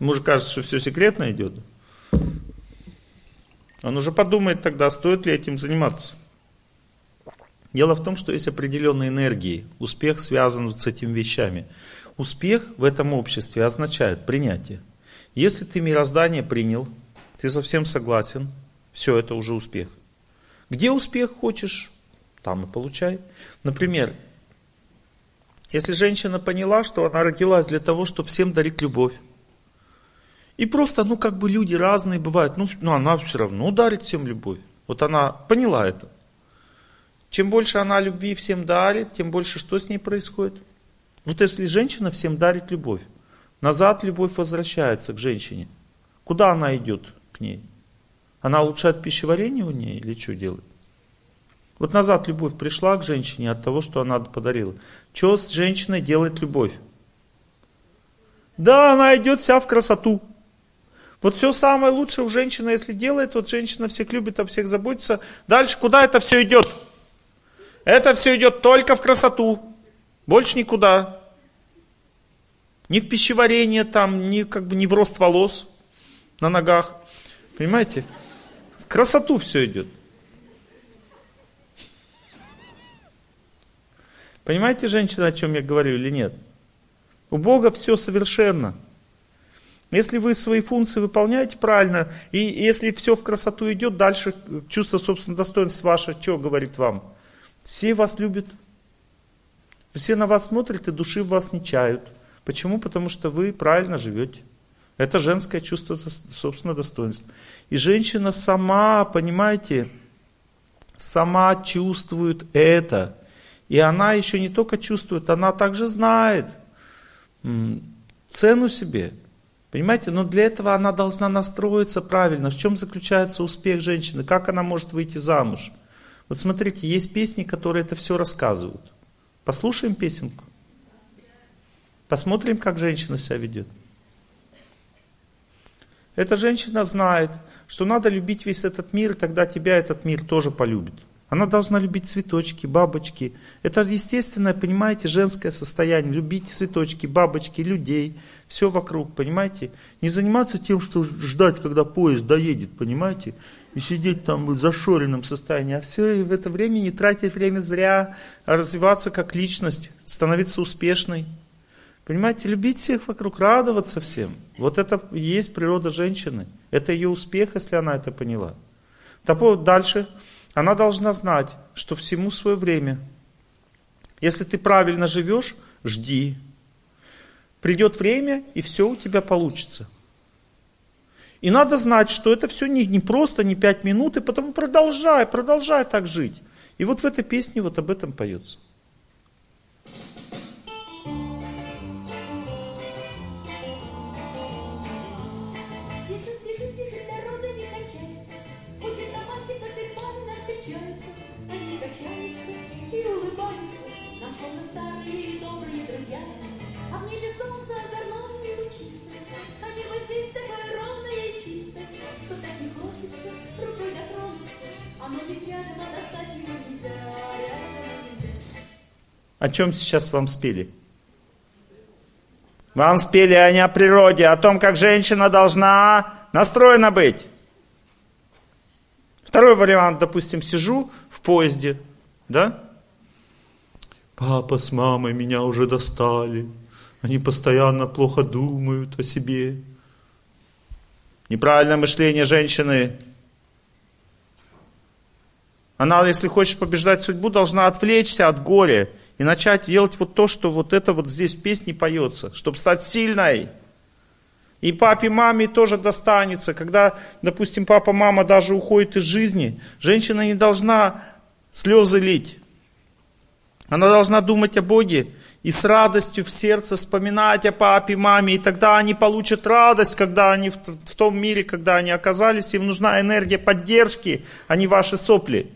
Ему же кажется, что все секретно идет. Он уже подумает тогда, стоит ли этим заниматься. Дело в том, что есть определенные энергии. Успех связан с этими вещами. Успех в этом обществе означает принятие. Если ты мироздание принял, ты совсем согласен, все это уже успех. Где успех хочешь, там и получай. Например, если женщина поняла, что она родилась для того, чтобы всем дарить любовь, и просто, ну как бы люди разные бывают, ну, ну она все равно дарит всем любовь. Вот она поняла это. Чем больше она любви всем дарит, тем больше что с ней происходит? Вот если женщина всем дарит любовь, назад любовь возвращается к женщине. Куда она идет к ней? Она улучшает пищеварение у нее или что делает? Вот назад любовь пришла к женщине от того, что она подарила. Что с женщиной делает любовь? Да, она идет вся в красоту. Вот все самое лучшее у женщины, если делает, вот женщина всех любит, о всех заботится. Дальше куда это все идет? Это все идет только в красоту. Больше никуда. Ни в пищеварение там, ни, как бы, ни в рост волос на ногах. Понимаете? В красоту все идет. Понимаете, женщина, о чем я говорю или нет? У Бога все совершенно. Если вы свои функции выполняете правильно, и если все в красоту идет, дальше чувство собственного достоинства ваше, что говорит вам? Все вас любят. Все на вас смотрят и души в вас не чают. Почему? Потому что вы правильно живете. Это женское чувство собственного достоинства. И женщина сама, понимаете, сама чувствует это. И она еще не только чувствует, она также знает цену себе. Понимаете, но для этого она должна настроиться правильно. В чем заключается успех женщины? Как она может выйти замуж? Вот смотрите, есть песни, которые это все рассказывают. Послушаем песенку. Посмотрим, как женщина себя ведет. Эта женщина знает, что надо любить весь этот мир, и тогда тебя этот мир тоже полюбит. Она должна любить цветочки, бабочки. Это естественное, понимаете, женское состояние. Любить цветочки, бабочки, людей, все вокруг, понимаете. Не заниматься тем, что ждать, когда поезд доедет, понимаете и сидеть там в зашоренном состоянии, а все и в это время не тратить время зря, а развиваться как личность, становиться успешной. Понимаете, любить всех вокруг, радоваться всем. Вот это и есть природа женщины. Это ее успех, если она это поняла. Вот, дальше она должна знать, что всему свое время. Если ты правильно живешь, жди. Придет время, и все у тебя получится. И надо знать, что это все не, не просто, не пять минут, и потом продолжай, продолжай так жить. И вот в этой песне вот об этом поется. О чем сейчас вам спели? Вам спели о не о природе, о том, как женщина должна настроена быть. Второй вариант, допустим, сижу в поезде, да? Папа с мамой меня уже достали. Они постоянно плохо думают о себе. Неправильное мышление женщины. Она, если хочет побеждать судьбу, должна отвлечься от горя и начать делать вот то, что вот это вот здесь в песне поется, чтобы стать сильной. И папе, маме тоже достанется. Когда, допустим, папа, мама даже уходит из жизни, женщина не должна слезы лить. Она должна думать о Боге и с радостью в сердце вспоминать о папе, маме. И тогда они получат радость, когда они в, том мире, когда они оказались. Им нужна энергия поддержки, а не ваши сопли.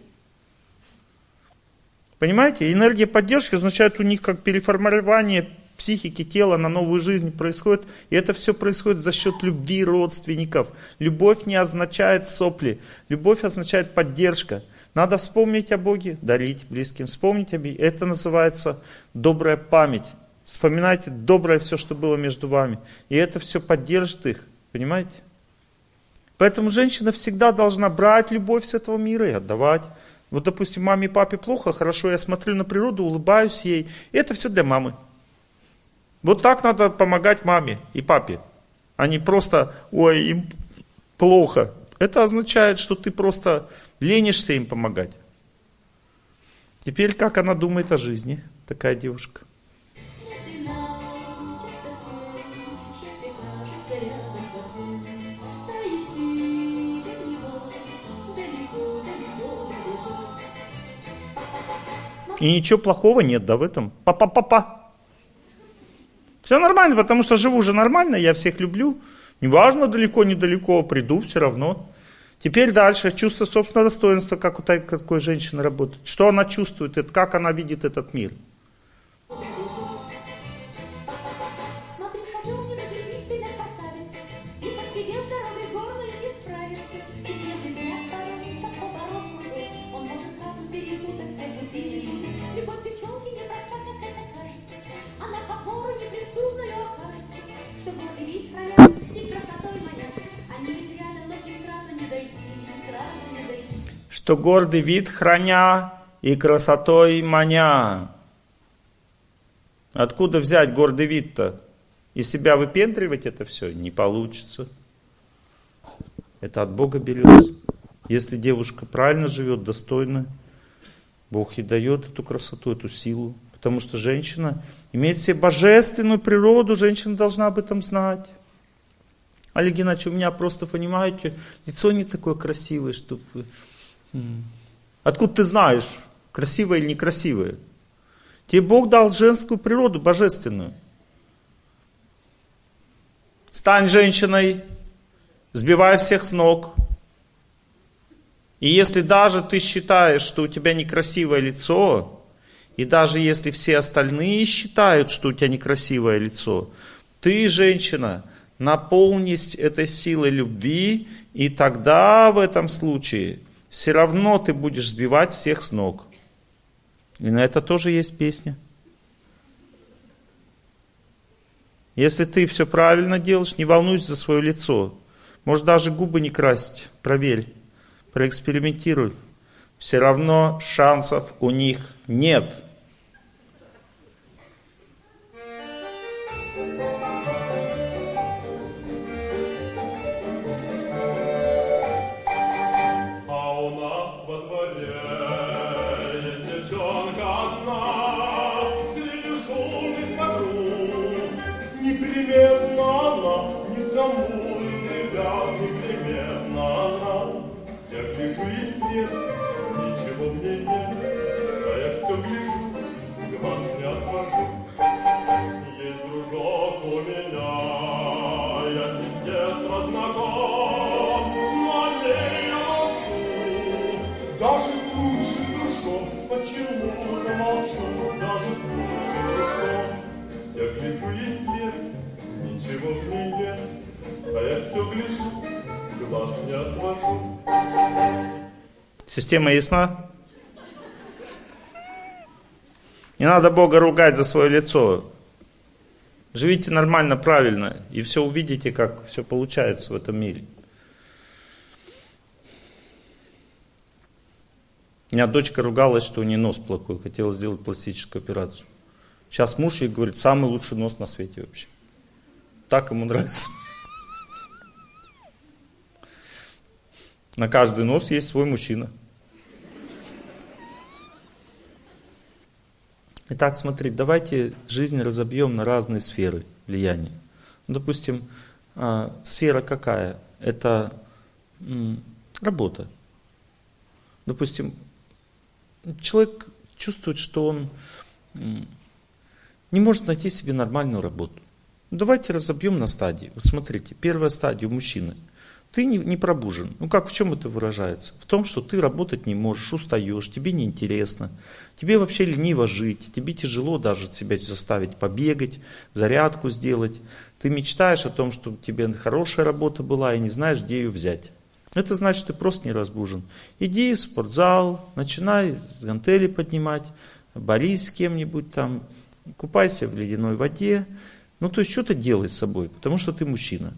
Понимаете? Энергия поддержки означает у них как переформирование психики, тела на новую жизнь происходит. И это все происходит за счет любви родственников. Любовь не означает сопли. Любовь означает поддержка. Надо вспомнить о Боге, дарить близким, вспомнить об Это называется добрая память. Вспоминайте доброе все, что было между вами. И это все поддержит их. Понимаете? Поэтому женщина всегда должна брать любовь с этого мира и отдавать. Вот, допустим, маме и папе плохо, хорошо, я смотрю на природу, улыбаюсь ей. И это все для мамы. Вот так надо помогать маме и папе. А не просто, ой, им плохо. Это означает, что ты просто ленишься им помогать. Теперь как она думает о жизни, такая девушка? И ничего плохого нет, да, в этом. Па-па-па-па. Все нормально, потому что живу уже нормально, я всех люблю. Неважно, далеко-недалеко, приду все равно. Теперь дальше, чувство собственного достоинства, как у такой женщины работает. Что она чувствует, как она видит этот мир. Что гордый вид храня и красотой маня. Откуда взять гордый вид-то? И себя выпендривать это все не получится. Это от Бога берется. Если девушка правильно живет, достойно, Бог ей дает эту красоту, эту силу. Потому что женщина имеет в себе божественную природу, женщина должна об этом знать. Олег Геннадьевич, у меня просто, понимаете, лицо не такое красивое, чтобы Откуда ты знаешь, красивое или некрасивое? Тебе Бог дал женскую природу, божественную. Стань женщиной, сбивай всех с ног. И если даже ты считаешь, что у тебя некрасивое лицо, и даже если все остальные считают, что у тебя некрасивое лицо, ты, женщина, наполнись этой силой любви, и тогда в этом случае все равно ты будешь сбивать всех с ног. И на это тоже есть песня. Если ты все правильно делаешь, не волнуйся за свое лицо. Может даже губы не красить. Проверь. Проэкспериментируй. Все равно шансов у них нет. Система ясна? Не надо Бога ругать за свое лицо. Живите нормально, правильно, и все увидите, как все получается в этом мире. У меня дочка ругалась, что у нее нос плохой, хотела сделать пластическую операцию. Сейчас муж ей говорит, самый лучший нос на свете вообще. Так ему нравится. На каждый нос есть свой мужчина. Итак, смотрите, давайте жизнь разобьем на разные сферы влияния. Ну, допустим, а, сфера какая? Это работа. Допустим, человек чувствует, что он не может найти себе нормальную работу. Давайте разобьем на стадии. Вот смотрите, первая стадия у мужчины. Ты не, не пробужен. Ну как, в чем это выражается? В том, что ты работать не можешь, устаешь, тебе неинтересно, тебе вообще лениво жить, тебе тяжело даже себя заставить побегать, зарядку сделать. Ты мечтаешь о том, чтобы тебе хорошая работа была и не знаешь, где ее взять. Это значит, ты просто не разбужен. Иди в спортзал, начинай гантели поднимать, борись с кем-нибудь там, купайся в ледяной воде. Ну, то есть, что ты делай с собой, потому что ты мужчина.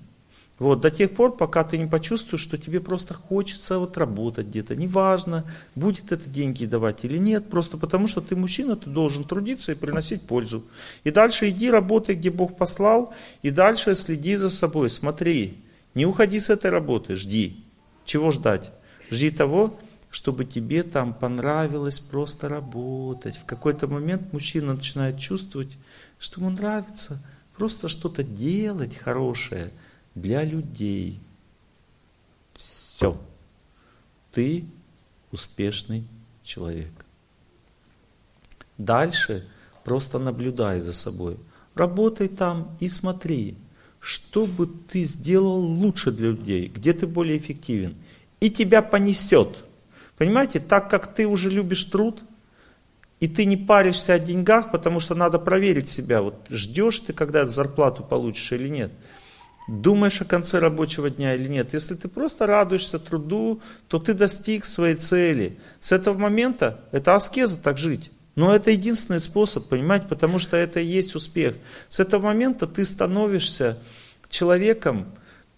Вот, до тех пор, пока ты не почувствуешь, что тебе просто хочется вот работать где-то. Неважно, будет это деньги давать или нет, просто потому что ты мужчина, ты должен трудиться и приносить пользу. И дальше иди работай, где Бог послал, и дальше следи за собой, смотри. Не уходи с этой работы, жди. Чего ждать? Жди того, чтобы тебе там понравилось просто работать. В какой-то момент мужчина начинает чувствовать, что ему нравится просто что-то делать хорошее для людей. Все. Ты успешный человек. Дальше просто наблюдай за собой. Работай там и смотри, что бы ты сделал лучше для людей, где ты более эффективен. И тебя понесет. Понимаете, так как ты уже любишь труд, и ты не паришься о деньгах, потому что надо проверить себя, вот ждешь ты, когда зарплату получишь или нет. Думаешь о конце рабочего дня или нет. Если ты просто радуешься труду, то ты достиг своей цели. С этого момента это аскеза так жить. Но это единственный способ, понимаете, потому что это и есть успех. С этого момента ты становишься человеком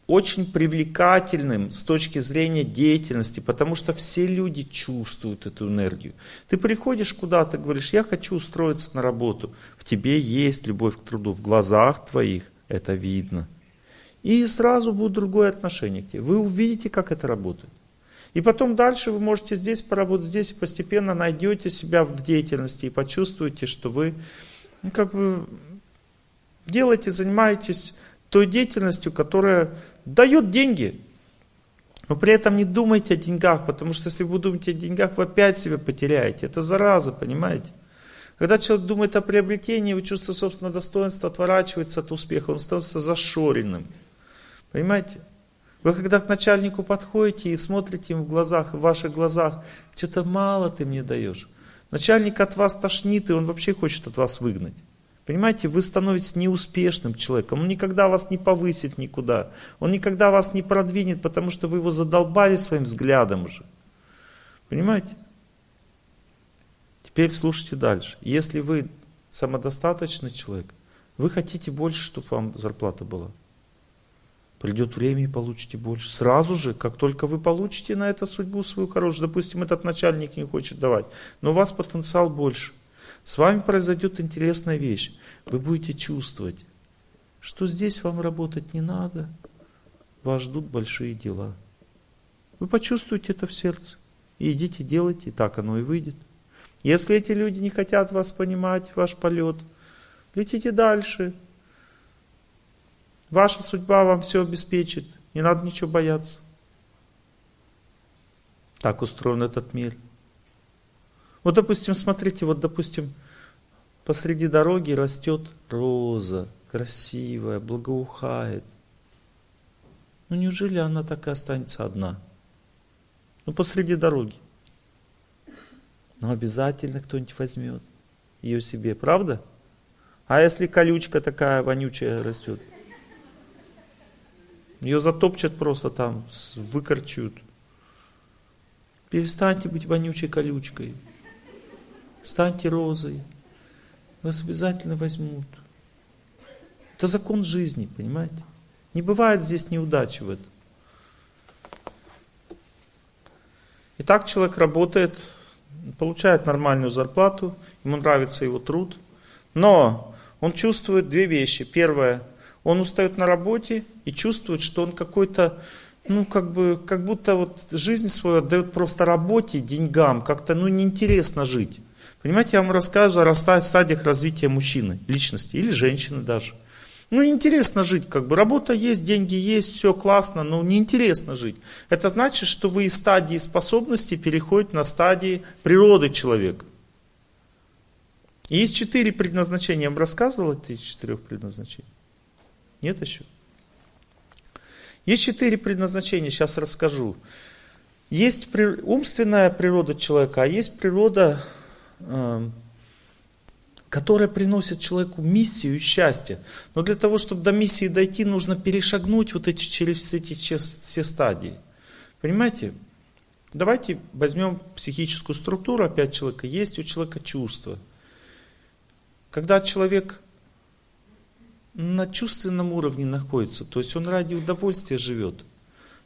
очень привлекательным с точки зрения деятельности, потому что все люди чувствуют эту энергию. Ты приходишь куда-то, говоришь, я хочу устроиться на работу. В тебе есть любовь к труду, в глазах твоих это видно. И сразу будет другое отношение к тебе. Вы увидите, как это работает. И потом дальше вы можете здесь поработать, здесь постепенно найдете себя в деятельности и почувствуете, что вы ну, как бы делаете, занимаетесь той деятельностью, которая дает деньги. Но при этом не думайте о деньгах, потому что если вы думаете о деньгах, вы опять себя потеряете. Это зараза, понимаете? Когда человек думает о приобретении, его чувство собственного достоинства отворачивается от успеха, он становится зашоренным. Понимаете? Вы когда к начальнику подходите и смотрите ему в глазах, в ваших глазах, что-то мало ты мне даешь. Начальник от вас тошнит, и он вообще хочет от вас выгнать. Понимаете, вы становитесь неуспешным человеком. Он никогда вас не повысит никуда. Он никогда вас не продвинет, потому что вы его задолбали своим взглядом уже. Понимаете? Теперь слушайте дальше. Если вы самодостаточный человек, вы хотите больше, чтобы вам зарплата была. Придет время и получите больше. Сразу же, как только вы получите на это судьбу свою хорошую, допустим, этот начальник не хочет давать, но у вас потенциал больше. С вами произойдет интересная вещь. Вы будете чувствовать, что здесь вам работать не надо, вас ждут большие дела. Вы почувствуете это в сердце. И идите делайте, и так оно и выйдет. Если эти люди не хотят вас понимать, ваш полет, летите дальше, Ваша судьба вам все обеспечит. Не надо ничего бояться. Так устроен этот мир. Вот, допустим, смотрите, вот, допустим, посреди дороги растет роза, красивая, благоухает. Ну, неужели она так и останется одна? Ну, посреди дороги. Но обязательно кто-нибудь возьмет ее себе, правда? А если колючка такая вонючая растет? Ее затопчат просто там, выкорчуют. Перестаньте быть вонючей колючкой. Станьте розой. Вас обязательно возьмут. Это закон жизни, понимаете? Не бывает здесь неудачи в этом. Итак, человек работает, получает нормальную зарплату, ему нравится его труд, но он чувствует две вещи. Первое, он устает на работе и чувствует, что он какой-то, ну, как бы, как будто вот жизнь свою отдает просто работе, деньгам, как-то, ну, неинтересно жить. Понимаете, я вам рассказываю о стадиях развития мужчины, личности или женщины даже. Ну, интересно жить, как бы работа есть, деньги есть, все классно, но неинтересно жить. Это значит, что вы из стадии способностей переходите на стадии природы человека. И есть четыре предназначения. Я вам рассказывал эти четырех предназначений? Нет еще? Есть четыре предназначения, сейчас расскажу. Есть умственная природа человека, а есть природа э, которая приносит человеку миссию и счастье. Но для того, чтобы до миссии дойти, нужно перешагнуть вот эти, через эти все стадии. Понимаете? Давайте возьмем психическую структуру опять человека. Есть у человека чувства. Когда человек на чувственном уровне находится, то есть он ради удовольствия живет,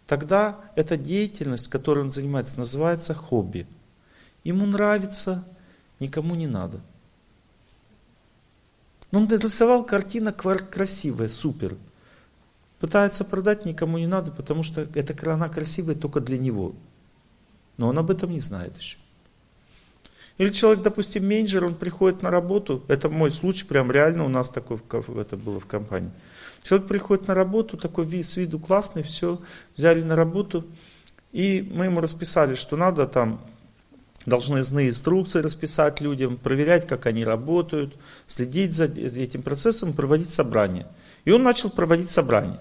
тогда эта деятельность, которой он занимается, называется хобби. Ему нравится, никому не надо. Но он нарисовал картина красивая, супер. Пытается продать, никому не надо, потому что эта она красивая только для него. Но он об этом не знает еще. Или человек, допустим, менеджер, он приходит на работу, это мой случай, прям реально у нас такое это было в компании. Человек приходит на работу, такой с виду классный, все, взяли на работу, и мы ему расписали, что надо там должностные инструкции расписать людям, проверять, как они работают, следить за этим процессом, проводить собрания. И он начал проводить собрания.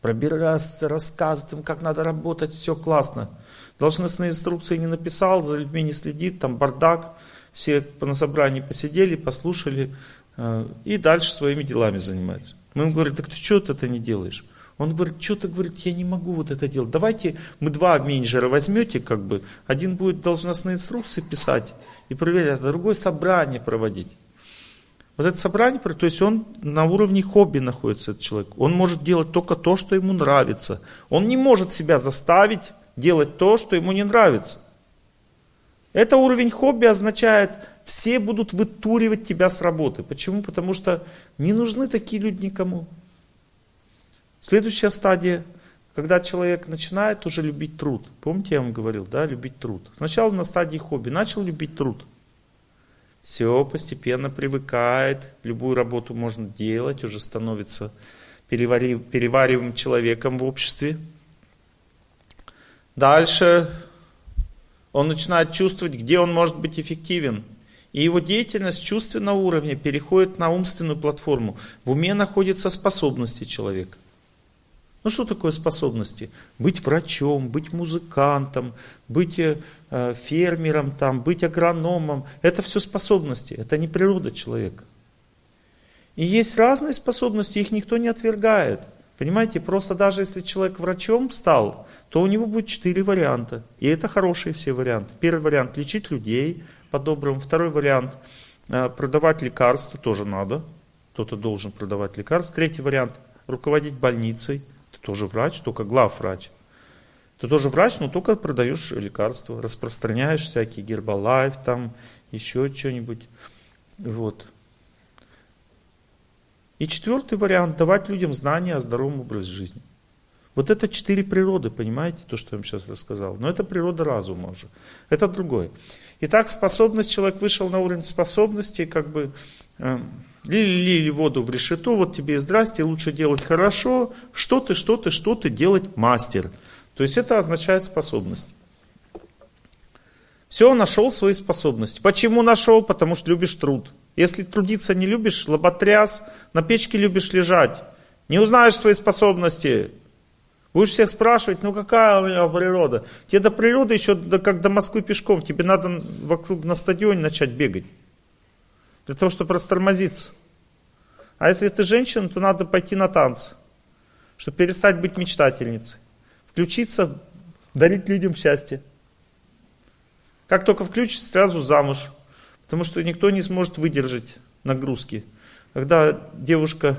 Пробираться, рассказывать им, как надо работать, все классно. Должностные инструкции не написал, за людьми не следит, там бардак. Все на собрании посидели, послушали э, и дальше своими делами занимаются. Мы ему говорим, так ты что ты это не делаешь? Он говорит, что-то говорит, я не могу вот это делать. Давайте мы два менеджера возьмете, как бы. Один будет должностные инструкции писать и проверять, а другой собрание проводить. Вот это собрание, то есть он на уровне хобби находится, этот человек. Он может делать только то, что ему нравится. Он не может себя заставить делать то, что ему не нравится. Это уровень хобби означает, все будут вытуривать тебя с работы. Почему? Потому что не нужны такие люди никому. Следующая стадия, когда человек начинает уже любить труд. Помните, я вам говорил, да, любить труд. Сначала на стадии хобби начал любить труд. Все постепенно привыкает, любую работу можно делать, уже становится переварив, перевариваемым человеком в обществе. Дальше он начинает чувствовать, где он может быть эффективен. И его деятельность чувственного уровня переходит на умственную платформу. В уме находятся способности человека. Ну что такое способности? Быть врачом, быть музыкантом, быть э, фермером, там, быть агрономом. Это все способности, это не природа человека. И есть разные способности, их никто не отвергает. Понимаете, просто даже если человек врачом стал, то у него будет четыре варианта. И это хорошие все варианты. Первый вариант – лечить людей по-доброму. Второй вариант э, – продавать лекарства, тоже надо. Кто-то должен продавать лекарства. Третий вариант – руководить больницей – ты тоже врач, только главврач. Ты тоже врач, но только продаешь лекарства, распространяешь всякие гербалайф, там еще что-нибудь. Вот. И четвертый вариант, давать людям знания о здоровом образе жизни. Вот это четыре природы, понимаете, то, что я вам сейчас рассказал. Но это природа разума уже. Это другое. Итак, способность, человек вышел на уровень способности, как бы э, Лили, лили воду в решету, вот тебе и здрасте, лучше делать хорошо, что ты, что ты, что ты делать мастер. То есть это означает способность. Все, нашел свои способности. Почему нашел? Потому что любишь труд. Если трудиться не любишь, лоботряс, на печке любишь лежать. Не узнаешь свои способности. Будешь всех спрашивать, ну какая у меня природа? Тебе до природы еще до, как до Москвы пешком. Тебе надо вокруг на стадионе начать бегать для того, чтобы растормозиться. А если ты женщина, то надо пойти на танцы, чтобы перестать быть мечтательницей. Включиться, дарить людям счастье. Как только включишься, сразу замуж. Потому что никто не сможет выдержать нагрузки. Когда девушка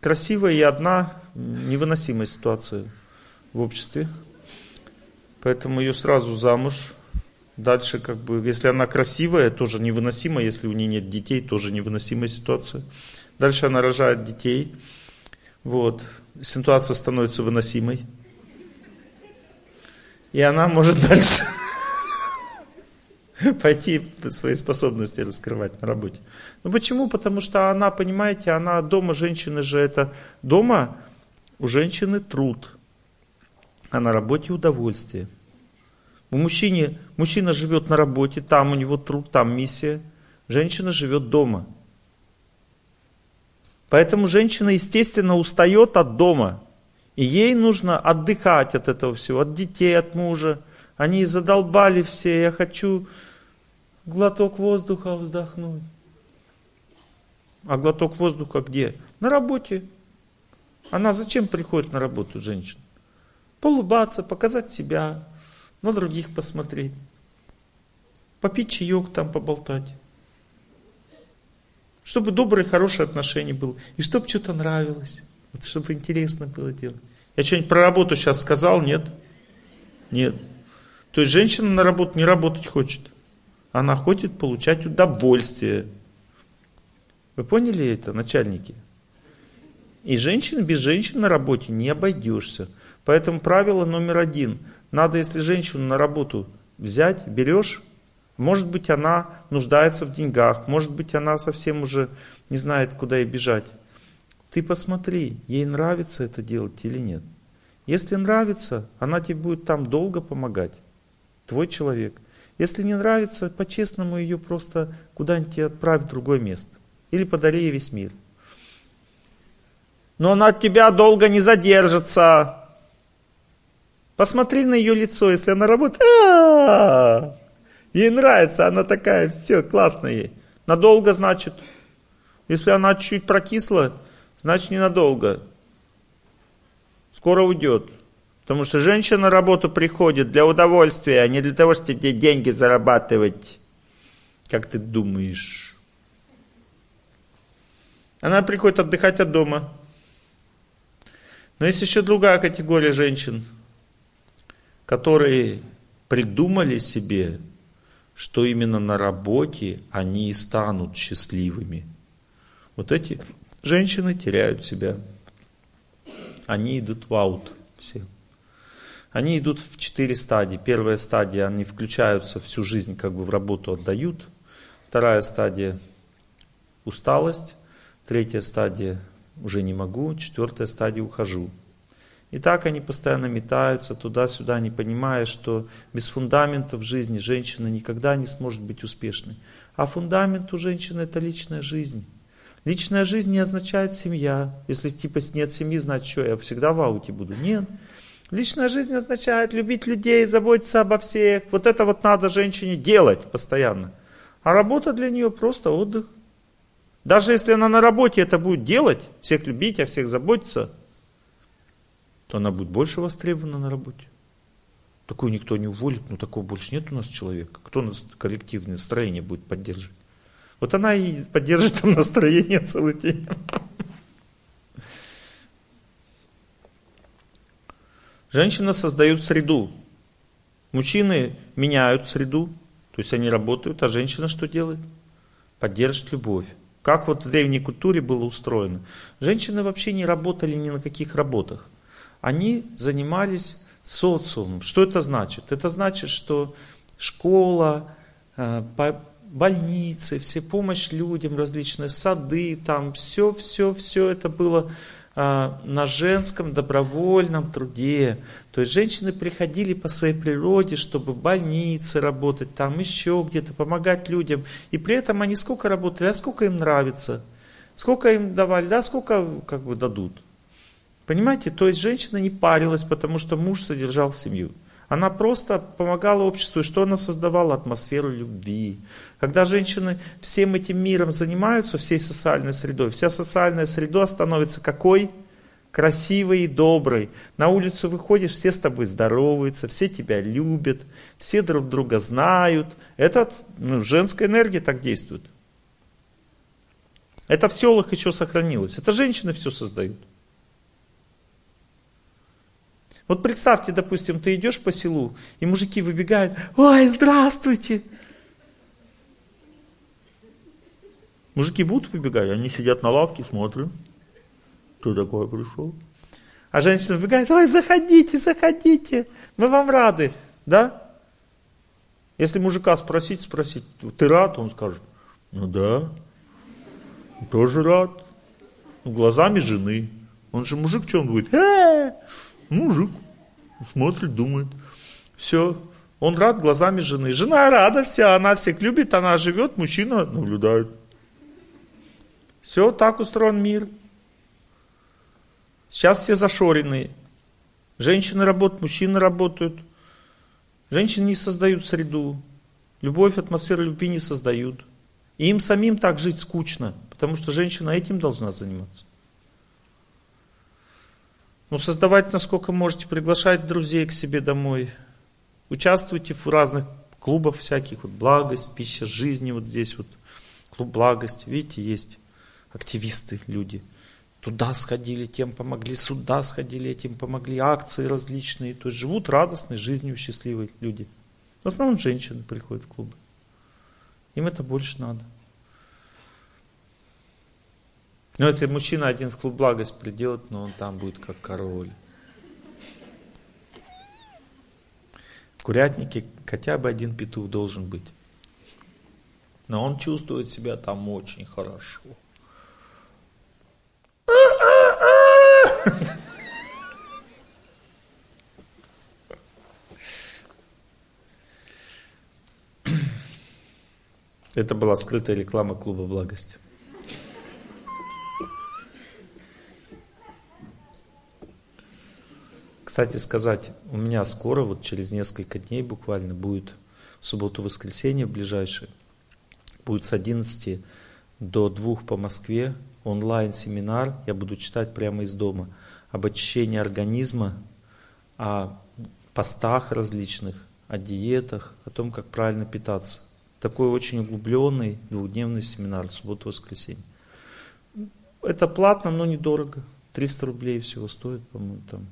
красивая и одна, невыносимая ситуация в обществе. Поэтому ее сразу замуж, Дальше, как бы, если она красивая, тоже невыносимо, если у нее нет детей, тоже невыносимая ситуация. Дальше она рожает детей, вот, ситуация становится выносимой. И она может дальше пойти свои способности раскрывать на работе. Ну почему? Потому что она, понимаете, она дома, женщины же это, дома у женщины труд, а на работе удовольствие. У мужчины, мужчина живет на работе, там у него труд, там миссия. Женщина живет дома. Поэтому женщина, естественно, устает от дома. И ей нужно отдыхать от этого всего, от детей, от мужа. Они задолбали все, я хочу глоток воздуха вздохнуть. А глоток воздуха где? На работе. Она зачем приходит на работу, женщина? Полубаться, показать себя, на других посмотреть. Попить чаек там, поболтать. Чтобы добрые, хорошие отношения было. И чтобы что-то нравилось. Вот, чтобы интересно было делать. Я что-нибудь про работу сейчас сказал? Нет? Нет. То есть женщина на работу не работать хочет. Она хочет получать удовольствие. Вы поняли это, начальники? И женщин без женщин на работе не обойдешься. Поэтому правило номер один. Надо, если женщину на работу взять, берешь, может быть, она нуждается в деньгах, может быть, она совсем уже не знает, куда ей бежать. Ты посмотри, ей нравится это делать или нет. Если нравится, она тебе будет там долго помогать. Твой человек. Если не нравится, по-честному ее просто куда-нибудь отправь в другое место. Или подари ей весь мир. Но она от тебя долго не задержится. Посмотри на ее лицо, если она работает. Ей нравится, она такая, все, классно ей. Надолго, значит. Если она чуть-чуть прокисла, значит ненадолго. Скоро уйдет. Потому что женщина на работу приходит для удовольствия, а не для того, чтобы тебе деньги зарабатывать. Как ты думаешь? Она приходит отдыхать от дома. Но есть еще другая категория женщин, которые придумали себе что именно на работе они и станут счастливыми. Вот эти женщины теряют себя. Они идут в аут все. Они идут в четыре стадии. Первая стадия, они включаются всю жизнь, как бы в работу отдают. Вторая стадия – усталость. Третья стадия – уже не могу. Четвертая стадия – ухожу. И так они постоянно метаются туда-сюда, не понимая, что без фундамента в жизни женщина никогда не сможет быть успешной. А фундамент у женщины это личная жизнь. Личная жизнь не означает семья. Если типа нет семьи, значит что, я всегда в ауте буду. Нет. Личная жизнь означает любить людей, заботиться обо всех. Вот это вот надо женщине делать постоянно. А работа для нее просто отдых. Даже если она на работе это будет делать, всех любить, о всех заботиться – то она будет больше востребована на работе. Такую никто не уволит, но такого больше нет у нас человека. Кто нас коллективное настроение будет поддерживать? Вот она и поддержит там настроение целый день. Женщины создают среду. Мужчины меняют среду, то есть они работают, а женщина что делает? Поддержит любовь. Как вот в древней культуре было устроено. Женщины вообще не работали ни на каких работах они занимались социумом. Что это значит? Это значит, что школа, э, больницы, все помощь людям, различные сады, там все, все, все это было э, на женском добровольном труде. То есть женщины приходили по своей природе, чтобы в больнице работать, там еще где-то, помогать людям. И при этом они сколько работали, а сколько им нравится. Сколько им давали, да, сколько как бы дадут. Понимаете, то есть женщина не парилась, потому что муж содержал семью. Она просто помогала обществу, и что она создавала? Атмосферу любви. Когда женщины всем этим миром занимаются, всей социальной средой, вся социальная среда становится какой? Красивой и доброй. На улицу выходишь, все с тобой здороваются, все тебя любят, все друг друга знают. Это ну, женская энергия так действует. Это в селах еще сохранилось. Это женщины все создают. Вот представьте, допустим, ты идешь по селу, и мужики выбегают, ой, здравствуйте. Мужики будут выбегать, они сидят на лавке, смотрят, кто такой пришел. А женщина выбегает, ой, заходите, заходите, мы вам рады, да? Если мужика спросить, спросить, ты рад? Он скажет, ну да, тоже рад. Глазами жены. Он же мужик, что он будет? Э-э-э! Мужик. Смотрит, думает. Все. Он рад глазами жены. Жена рада вся, она всех любит, она живет, мужчина наблюдает. Все, так устроен мир. Сейчас все зашоренные. Женщины работают, мужчины работают. Женщины не создают среду. Любовь, атмосферу любви не создают. И им самим так жить скучно, потому что женщина этим должна заниматься. Ну, создавайте, насколько можете, приглашать друзей к себе домой. Участвуйте в разных клубах всяких, вот благость, пища жизни, вот здесь вот клуб благости. Видите, есть активисты, люди. Туда сходили, тем помогли, сюда сходили, этим помогли, акции различные. То есть живут радостной жизнью, счастливые люди. В основном женщины приходят в клубы. Им это больше надо. Но если мужчина один в клуб благость придет, но он там будет как король. В курятнике хотя бы один петух должен быть. Но он чувствует себя там очень хорошо. Это была скрытая реклама клуба благости. Кстати сказать, у меня скоро, вот через несколько дней буквально, будет в субботу-воскресенье ближайшее, будет с 11 до 2 по Москве онлайн-семинар, я буду читать прямо из дома, об очищении организма, о постах различных, о диетах, о том, как правильно питаться. Такой очень углубленный двухдневный семинар, субботу-воскресенье. Это платно, но недорого. 300 рублей всего стоит, по-моему, там.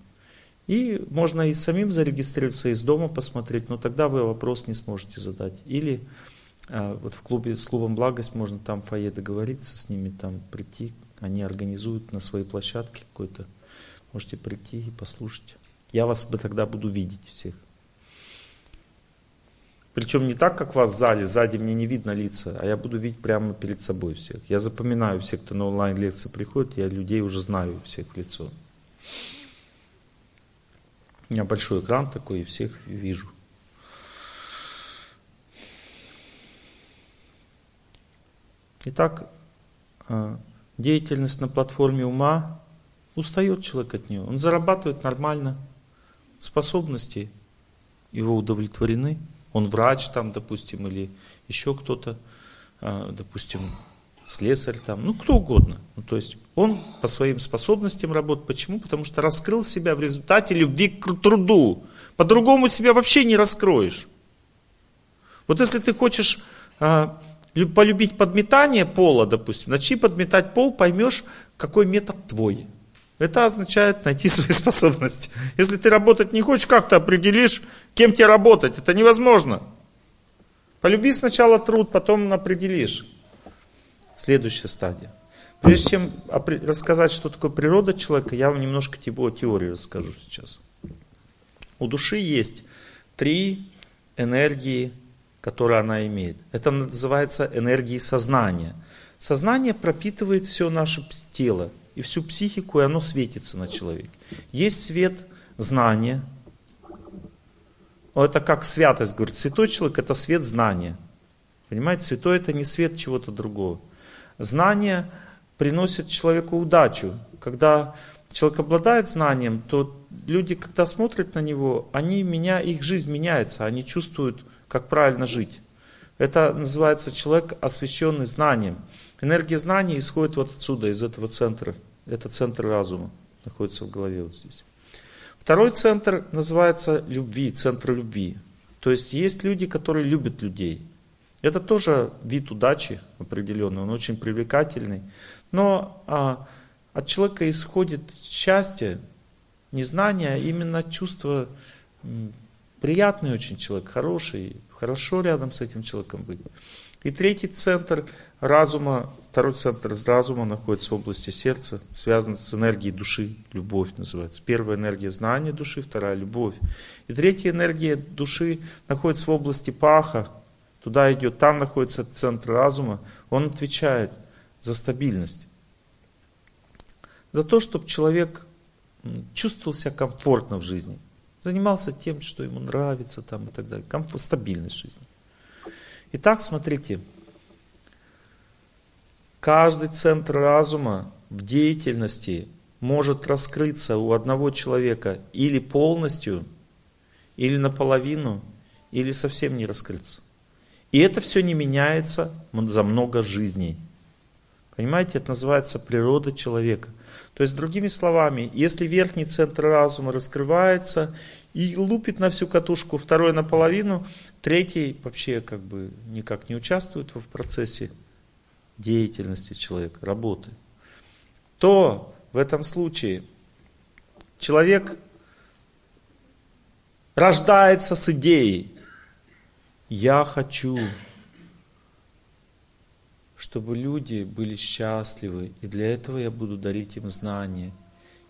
И можно и самим зарегистрироваться, из дома посмотреть, но тогда вы вопрос не сможете задать. Или а, вот в клубе с клубом Благость можно там в фойе договориться с ними, там прийти, они организуют на своей площадке какой-то, можете прийти и послушать. Я вас бы тогда буду видеть всех. Причем не так, как вас в зале, сзади мне не видно лица, а я буду видеть прямо перед собой всех. Я запоминаю всех, кто на онлайн-лекции приходит, я людей уже знаю всех в лицо. У меня большой экран такой, и всех вижу. Итак, а, деятельность на платформе ума, устает человек от нее. Он зарабатывает нормально, способности его удовлетворены. Он врач там, допустим, или еще кто-то, а, допустим, слесарь там, ну кто угодно. Ну, то есть он по своим способностям работает. Почему? Потому что раскрыл себя в результате любви к труду. По-другому себя вообще не раскроешь. Вот если ты хочешь а, полюбить подметание пола, допустим, начни подметать пол, поймешь, какой метод твой. Это означает найти свои способности. Если ты работать не хочешь, как ты определишь, кем тебе работать? Это невозможно. Полюби сначала труд, потом определишь. Следующая стадия. Прежде чем рассказать, что такое природа человека, я вам немножко его теории расскажу сейчас. У души есть три энергии, которые она имеет. Это называется энергией сознания. Сознание пропитывает все наше тело и всю психику, и оно светится на человеке. Есть свет знания. Это как святость, говорит. Святой человек это свет знания. Понимаете, святой это не свет чего-то другого. Знание приносит человеку удачу. Когда человек обладает знанием, то люди, когда смотрят на него, они меня, их жизнь меняется, они чувствуют, как правильно жить. Это называется человек, освященный знанием. Энергия знания исходит вот отсюда, из этого центра. Это центр разума, находится в голове вот здесь. Второй центр называется любви, центр любви. То есть есть люди, которые любят людей. Это тоже вид удачи определенный, он очень привлекательный. Но а, от человека исходит счастье, не знание, а именно чувство приятный очень человек, хороший, хорошо рядом с этим человеком быть. И третий центр разума, второй центр разума находится в области сердца, связан с энергией души, любовь называется. Первая энергия знания души, вторая любовь. И третья энергия души находится в области паха, туда идет, там находится центр разума, он отвечает за стабильность. За то, чтобы человек чувствовал себя комфортно в жизни, занимался тем, что ему нравится там, и так далее, комфорт, стабильность жизни. Итак, смотрите, каждый центр разума в деятельности может раскрыться у одного человека или полностью, или наполовину, или совсем не раскрыться. И это все не меняется за много жизней. Понимаете, это называется природа человека. То есть, другими словами, если верхний центр разума раскрывается и лупит на всю катушку, второй наполовину, третий вообще как бы никак не участвует в процессе деятельности человека, работы, то в этом случае человек рождается с идеей, я хочу, чтобы люди были счастливы, и для этого я буду дарить им знания –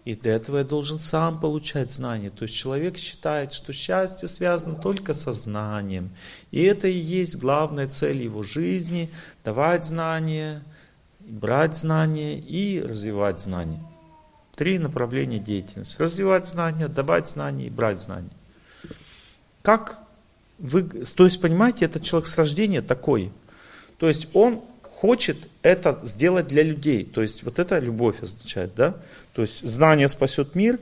и для этого я должен сам получать знания. То есть человек считает, что счастье связано только со знанием. И это и есть главная цель его жизни, давать знания, брать знания и развивать знания. Три направления деятельности. Развивать знания, давать знания и брать знания. Как вы, то есть, понимаете, этот человек с рождения такой. То есть он хочет это сделать для людей. То есть вот это любовь означает, да? То есть знание спасет мир,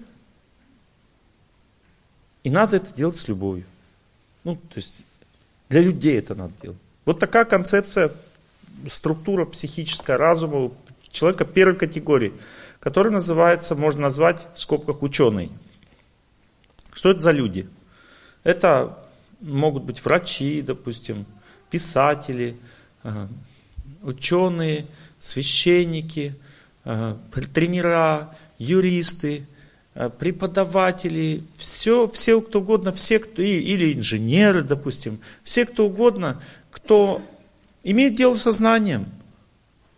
и надо это делать с любовью. Ну, то есть для людей это надо делать. Вот такая концепция, структура психическая разума человека первой категории, который называется, можно назвать в скобках ученый. Что это за люди? Это могут быть врачи, допустим, писатели, ученые, священники – Э, тренера, юристы, э, преподаватели, все, все кто угодно, все, кто, или инженеры, допустим, все кто угодно, кто имеет дело со знанием.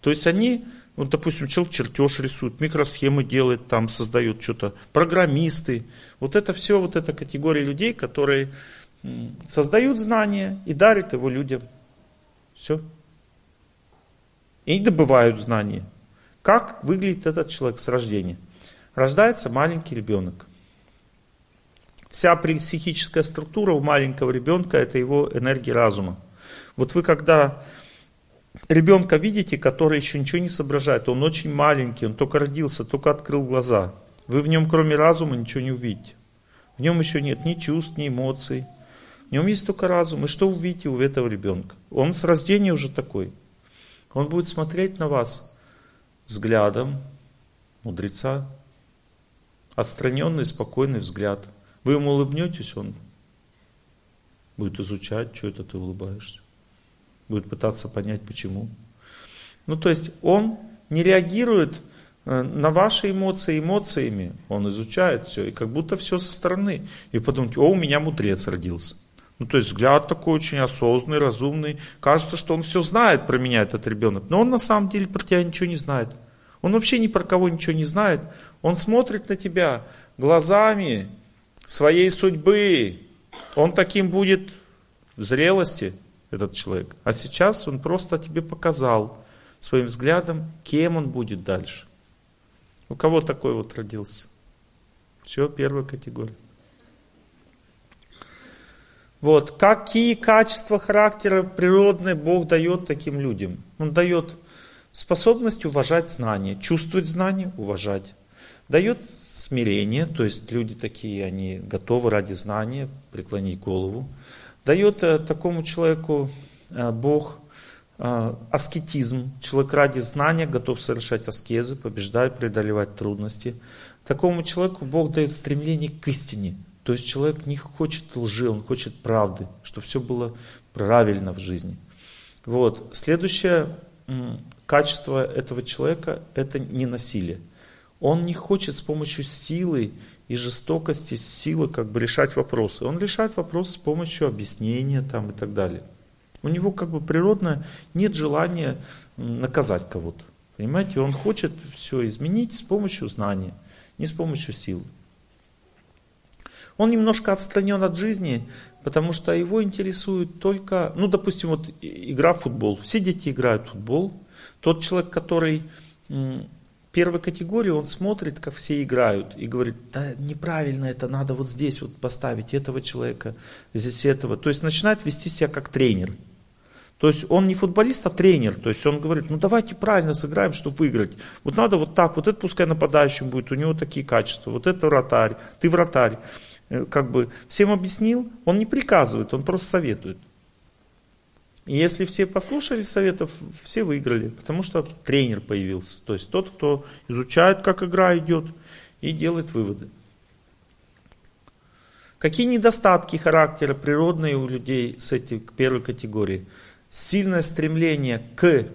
То есть они, вот, допустим, человек чертеж рисует, микросхемы делает, там создают что-то, программисты. Вот это все, вот эта категория людей, которые создают знания и дарят его людям. Все. И добывают знания. Как выглядит этот человек с рождения? Рождается маленький ребенок. Вся психическая структура у маленького ребенка это его энергия разума. Вот вы когда ребенка видите, который еще ничего не соображает, он очень маленький, он только родился, только открыл глаза. Вы в нем кроме разума ничего не увидите. В нем еще нет ни чувств, ни эмоций. В нем есть только разум. И что увидите у этого ребенка? Он с рождения уже такой. Он будет смотреть на вас взглядом мудреца, отстраненный, спокойный взгляд. Вы ему улыбнетесь, он будет изучать, что это ты улыбаешься. Будет пытаться понять, почему. Ну, то есть он не реагирует э, на ваши эмоции эмоциями. Он изучает все, и как будто все со стороны. И подумать, о, у меня мудрец родился. Ну, то есть взгляд такой очень осознанный, разумный. Кажется, что он все знает про меня, этот ребенок. Но он на самом деле про тебя ничего не знает. Он вообще ни про кого ничего не знает. Он смотрит на тебя глазами своей судьбы. Он таким будет в зрелости, этот человек. А сейчас он просто тебе показал своим взглядом, кем он будет дальше. У кого такой вот родился? Все, первая категория. Вот, какие качества характера природные Бог дает таким людям? Он дает способность уважать знания, чувствовать знания, уважать. Дает смирение, то есть люди такие, они готовы ради знания преклонить голову. Дает э, такому человеку э, Бог э, аскетизм. Человек ради знания готов совершать аскезы, побеждать, преодолевать трудности. Такому человеку Бог дает стремление к истине. То есть человек не хочет лжи, он хочет правды, чтобы все было правильно в жизни. Вот. Следующее качество этого человека – это не насилие. Он не хочет с помощью силы и жестокости, силы как бы решать вопросы. Он решает вопросы с помощью объяснения там и так далее. У него как бы природно нет желания наказать кого-то. Понимаете, он хочет все изменить с помощью знания, не с помощью силы. Он немножко отстранен от жизни, потому что его интересует только, ну, допустим, вот игра в футбол. Все дети играют в футбол. Тот человек, который первой категории, он смотрит, как все играют, и говорит, да неправильно это, надо вот здесь вот поставить этого человека, здесь этого. То есть начинает вести себя как тренер. То есть он не футболист, а тренер. То есть он говорит, ну давайте правильно сыграем, чтобы выиграть. Вот надо вот так, вот это пускай нападающим будет, у него такие качества, вот это вратарь, ты вратарь. Э, как бы всем объяснил, он не приказывает, он просто советует. И если все послушали советов, все выиграли, потому что тренер появился. То есть тот, кто изучает, как игра идет, и делает выводы. Какие недостатки характера природные у людей с этой первой категории? сильное стремление к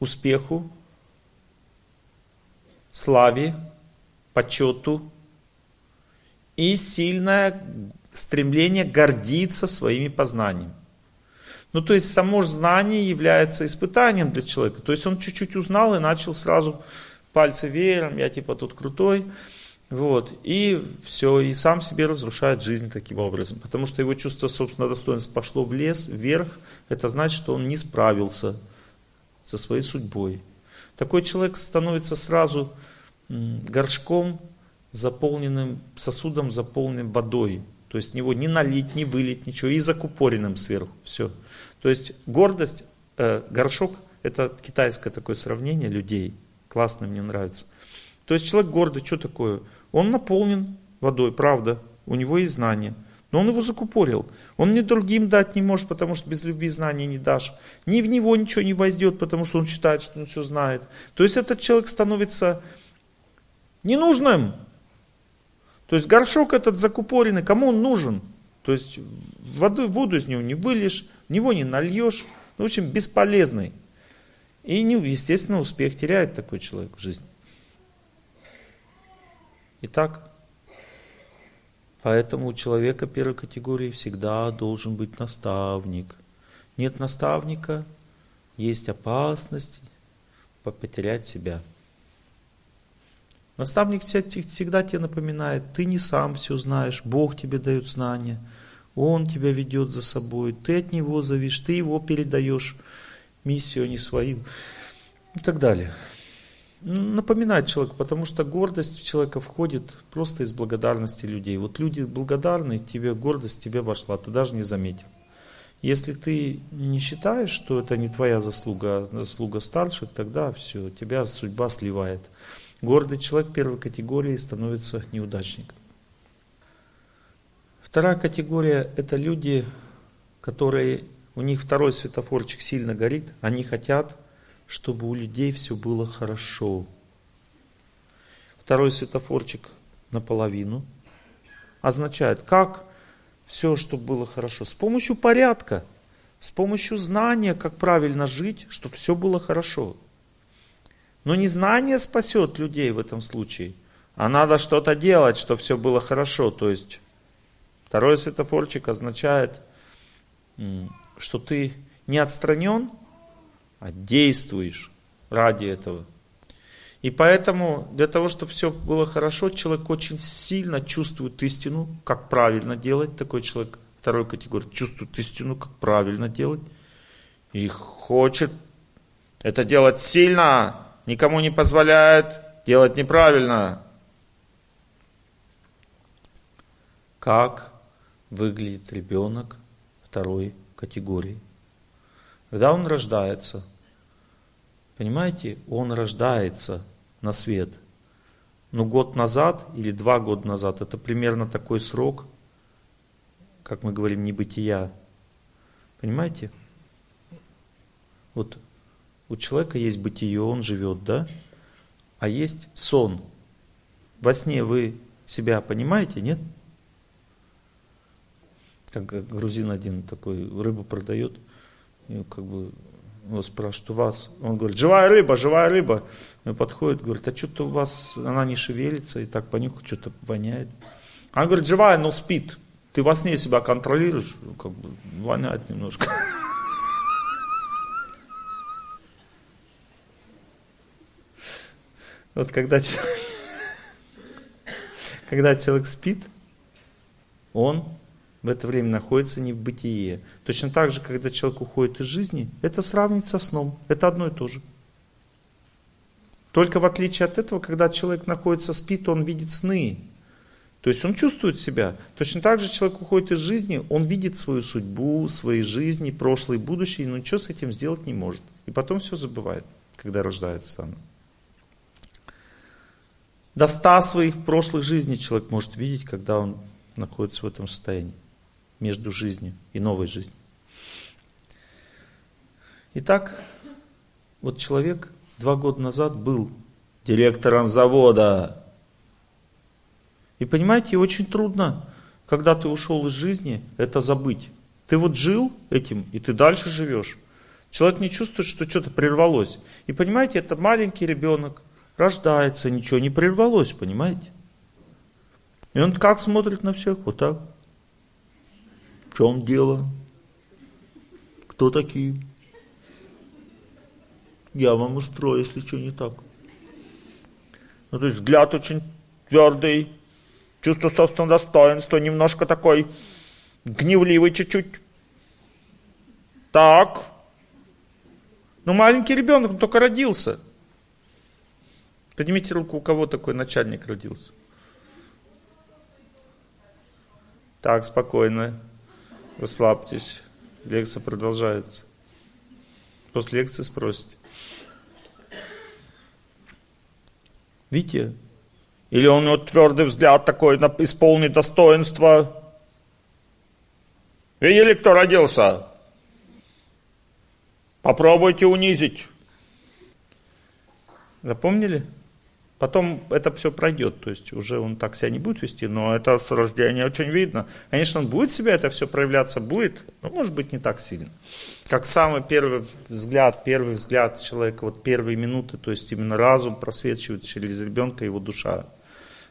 успеху, славе, почету и сильное стремление гордиться своими познаниями. Ну, то есть само знание является испытанием для человека. То есть он чуть-чуть узнал и начал сразу пальцы веером, я типа тут крутой. Вот, и все, и сам себе разрушает жизнь таким образом. Потому что его чувство собственного достоинства пошло в лес, вверх, это значит, что он не справился со своей судьбой. Такой человек становится сразу горшком, заполненным, сосудом, заполненным водой. То есть него не налить, не вылить, ничего, и закупоренным сверху. Все. То есть гордость, э, горшок, это китайское такое сравнение людей. Классно, мне нравится. То есть человек гордый, что такое? Он наполнен водой, правда, у него есть знания. Но он его закупорил. Он ни другим дать не может, потому что без любви знаний не дашь. Ни в него ничего не войдет, потому что он считает, что он все знает. То есть этот человек становится ненужным. То есть горшок этот закупоренный, кому он нужен? То есть воду, воду из него не выльешь, в него не нальешь. Ну, в общем, бесполезный. И, естественно, успех теряет такой человек в жизни. Итак, поэтому у человека первой категории всегда должен быть наставник. Нет наставника, есть опасность потерять себя. Наставник всегда тебе напоминает, ты не сам все знаешь, Бог тебе дает знания, Он тебя ведет за собой, ты от Него зависишь, ты Его передаешь миссию, а не свою и так далее напоминает человек, потому что гордость в человека входит просто из благодарности людей. Вот люди благодарны, тебе гордость тебе вошла, ты даже не заметил. Если ты не считаешь, что это не твоя заслуга, а заслуга старших, тогда все, тебя судьба сливает. Гордый человек первой категории становится неудачником. Вторая категория – это люди, которые, у них второй светофорчик сильно горит, они хотят чтобы у людей все было хорошо. Второй светофорчик наполовину означает, как все, чтобы было хорошо. С помощью порядка, с помощью знания, как правильно жить, чтобы все было хорошо. Но не знание спасет людей в этом случае, а надо что-то делать, чтобы все было хорошо. То есть второй светофорчик означает, что ты не отстранен, а действуешь ради этого. И поэтому для того, чтобы все было хорошо, человек очень сильно чувствует истину, как правильно делать. Такой человек второй категории чувствует истину, как правильно делать. И хочет это делать сильно, никому не позволяет делать неправильно. Как выглядит ребенок второй категории? Когда он рождается, понимаете, он рождается на свет. Но год назад или два года назад, это примерно такой срок, как мы говорим, небытия. Понимаете? Вот у человека есть бытие, он живет, да? А есть сон. Во сне вы себя понимаете, нет? Как грузин один такой рыбу продает – и как бы Его спрашивают, у вас? Он говорит, живая рыба, живая рыба. Он подходит, говорит, а что-то у вас, она не шевелится, и так понюхать, что-то воняет. Он говорит, живая, но спит. Ты во сне себя контролируешь, ну, как бы воняет немножко. Вот когда человек, когда человек спит, он в это время находится не в бытие. Точно так же, когда человек уходит из жизни, это сравнить со сном. Это одно и то же. Только в отличие от этого, когда человек находится спит, он видит сны. То есть он чувствует себя. Точно так же человек уходит из жизни, он видит свою судьбу, свои жизни, прошлое и будущее, но ничего с этим сделать не может. И потом все забывает, когда рождается сам. До ста своих прошлых жизней человек может видеть, когда он находится в этом состоянии между жизнью и новой жизнью. Итак, вот человек два года назад был директором завода. И понимаете, очень трудно, когда ты ушел из жизни, это забыть. Ты вот жил этим, и ты дальше живешь. Человек не чувствует, что что-то прервалось. И понимаете, это маленький ребенок, рождается, ничего не прервалось, понимаете? И он как смотрит на всех? Вот так. В чем дело? Кто такие? Я вам устрою, если что не так. Ну, то есть взгляд очень твердый, чувство собственного достоинства, немножко такой гневливый чуть-чуть. Так. Ну, маленький ребенок, он только родился. Поднимите руку, у кого такой начальник родился. Так, спокойно. Расслабьтесь. Лекция продолжается. После лекции спросите. Видите? Или у него твердый взгляд такой, исполнит достоинства. Видели, кто родился? Попробуйте унизить. Запомнили? Потом это все пройдет, то есть уже он так себя не будет вести, но это с рождения очень видно. Конечно, он будет себя это все проявляться, будет, но может быть не так сильно. Как самый первый взгляд, первый взгляд человека, вот первые минуты, то есть именно разум просвечивает через ребенка, его душа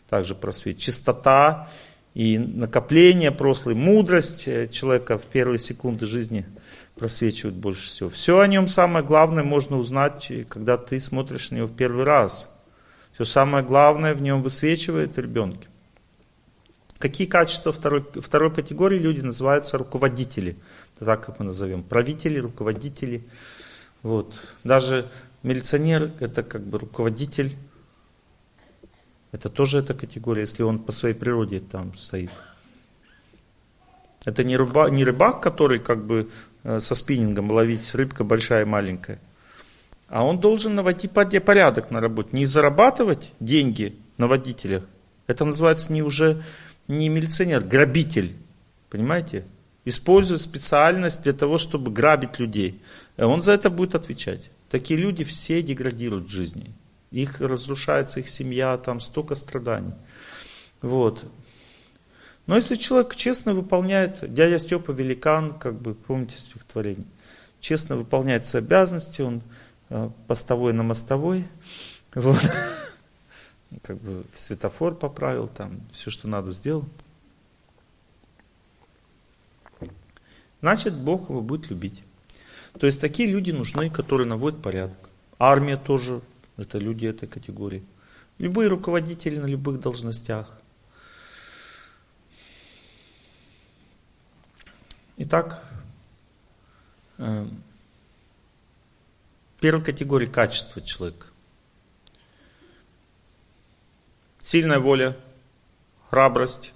также просвечивает. Чистота и накопление прошлой, мудрость человека в первые секунды жизни просвечивают больше всего. Все о нем самое главное можно узнать, когда ты смотришь на него в первый раз – все самое главное в нем высвечивает ребенке. Какие качества второй, второй категории люди называются руководители, так как мы назовем, правители, руководители. Вот. Даже милиционер это как бы руководитель, это тоже эта категория, если он по своей природе там стоит. Это не, рыба, не рыбак, который как бы э, со спиннингом ловить рыбка большая и маленькая. А он должен наводить порядок на работе. Не зарабатывать деньги на водителях. Это называется не уже не милиционер, грабитель. Понимаете? Использует специальность для того, чтобы грабить людей. И он за это будет отвечать. Такие люди все деградируют в жизни. Их разрушается их семья, там столько страданий. Вот. Но если человек честно выполняет, дядя Степа великан, как бы, помните стихотворение, честно выполняет свои обязанности, он Э, постовой на мостовой. Вот. Как бы светофор поправил, там все, что надо, сделал. Значит, Бог его будет любить. То есть такие люди нужны, которые наводят порядок. Армия тоже, это люди этой категории. Любые руководители на любых должностях. Итак, э, Первой категории качества человека. Сильная воля, храбрость,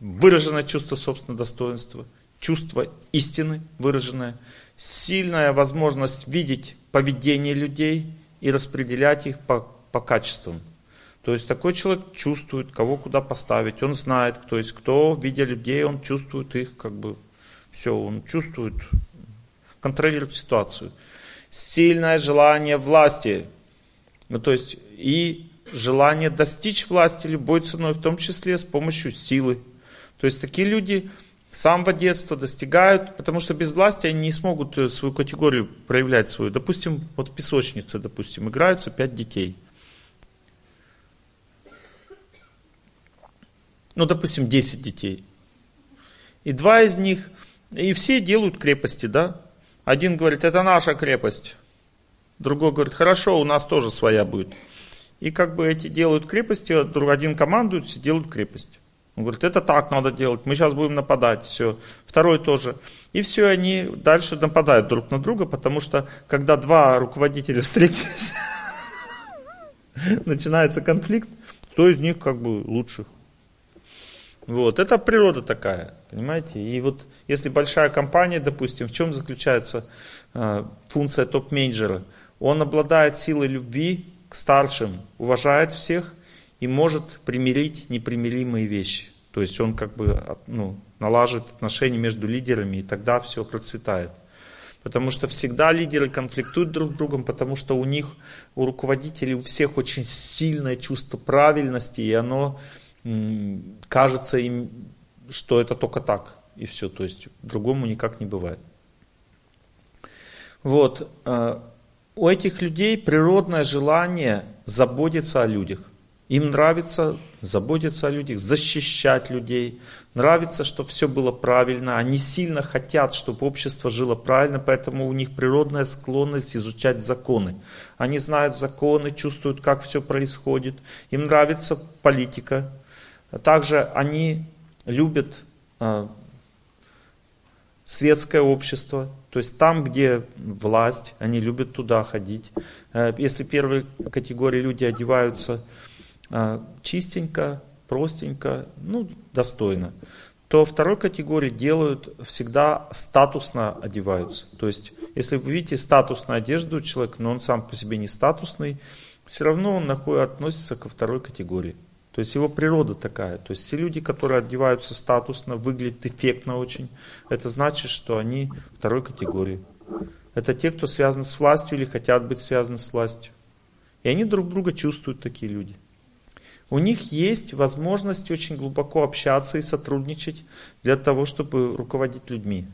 выраженное чувство собственного достоинства, чувство истины выраженное, сильная возможность видеть поведение людей и распределять их по, по качествам. То есть такой человек чувствует, кого куда поставить, он знает, кто есть кто, видя людей, он чувствует их, как бы, все, он чувствует, контролирует ситуацию сильное желание власти. Ну, то есть и желание достичь власти любой ценой, в том числе с помощью силы. То есть такие люди с самого детства достигают, потому что без власти они не смогут э, свою категорию проявлять свою. Допустим, вот песочница, допустим, играются пять детей. Ну, допустим, 10 детей. И два из них, и все делают крепости, да? Один говорит, это наша крепость. Другой говорит, хорошо, у нас тоже своя будет. И как бы эти делают крепости, а один командует, все делают крепость. Он говорит, это так надо делать, мы сейчас будем нападать, все. Второй тоже. И все, они дальше нападают друг на друга, потому что когда два руководителя встретились, начинается конфликт, кто из них как бы лучше. Вот, это природа такая, понимаете? И вот если большая компания, допустим, в чем заключается э, функция топ-менеджера? Он обладает силой любви к старшим, уважает всех и может примирить непримиримые вещи. То есть он как бы ну, налаживает отношения между лидерами, и тогда все процветает. Потому что всегда лидеры конфликтуют друг с другом, потому что у них, у руководителей, у всех очень сильное чувство правильности, и оно кажется им, что это только так, и все. То есть другому никак не бывает. Вот. Э, у этих людей природное желание заботиться о людях. Им нравится заботиться о людях, защищать людей. Нравится, чтобы все было правильно. Они сильно хотят, чтобы общество жило правильно, поэтому у них природная склонность изучать законы. Они знают законы, чувствуют, как все происходит. Им нравится политика. Также они любят э, светское общество, то есть там, где власть, они любят туда ходить. Э, если первой категории люди одеваются а, чистенько, простенько, ну, достойно, то второй категории делают всегда статусно одеваются. То есть, если вы видите статусную одежду человека, но он сам по себе не статусный, все равно он относится ко второй категории. То есть его природа такая. То есть все люди, которые одеваются статусно, выглядят эффектно очень, это значит, что они второй категории. Это те, кто связан с властью или хотят быть связаны с властью. И они друг друга чувствуют, такие люди. У них есть возможность очень глубоко общаться и сотрудничать для того, чтобы руководить людьми.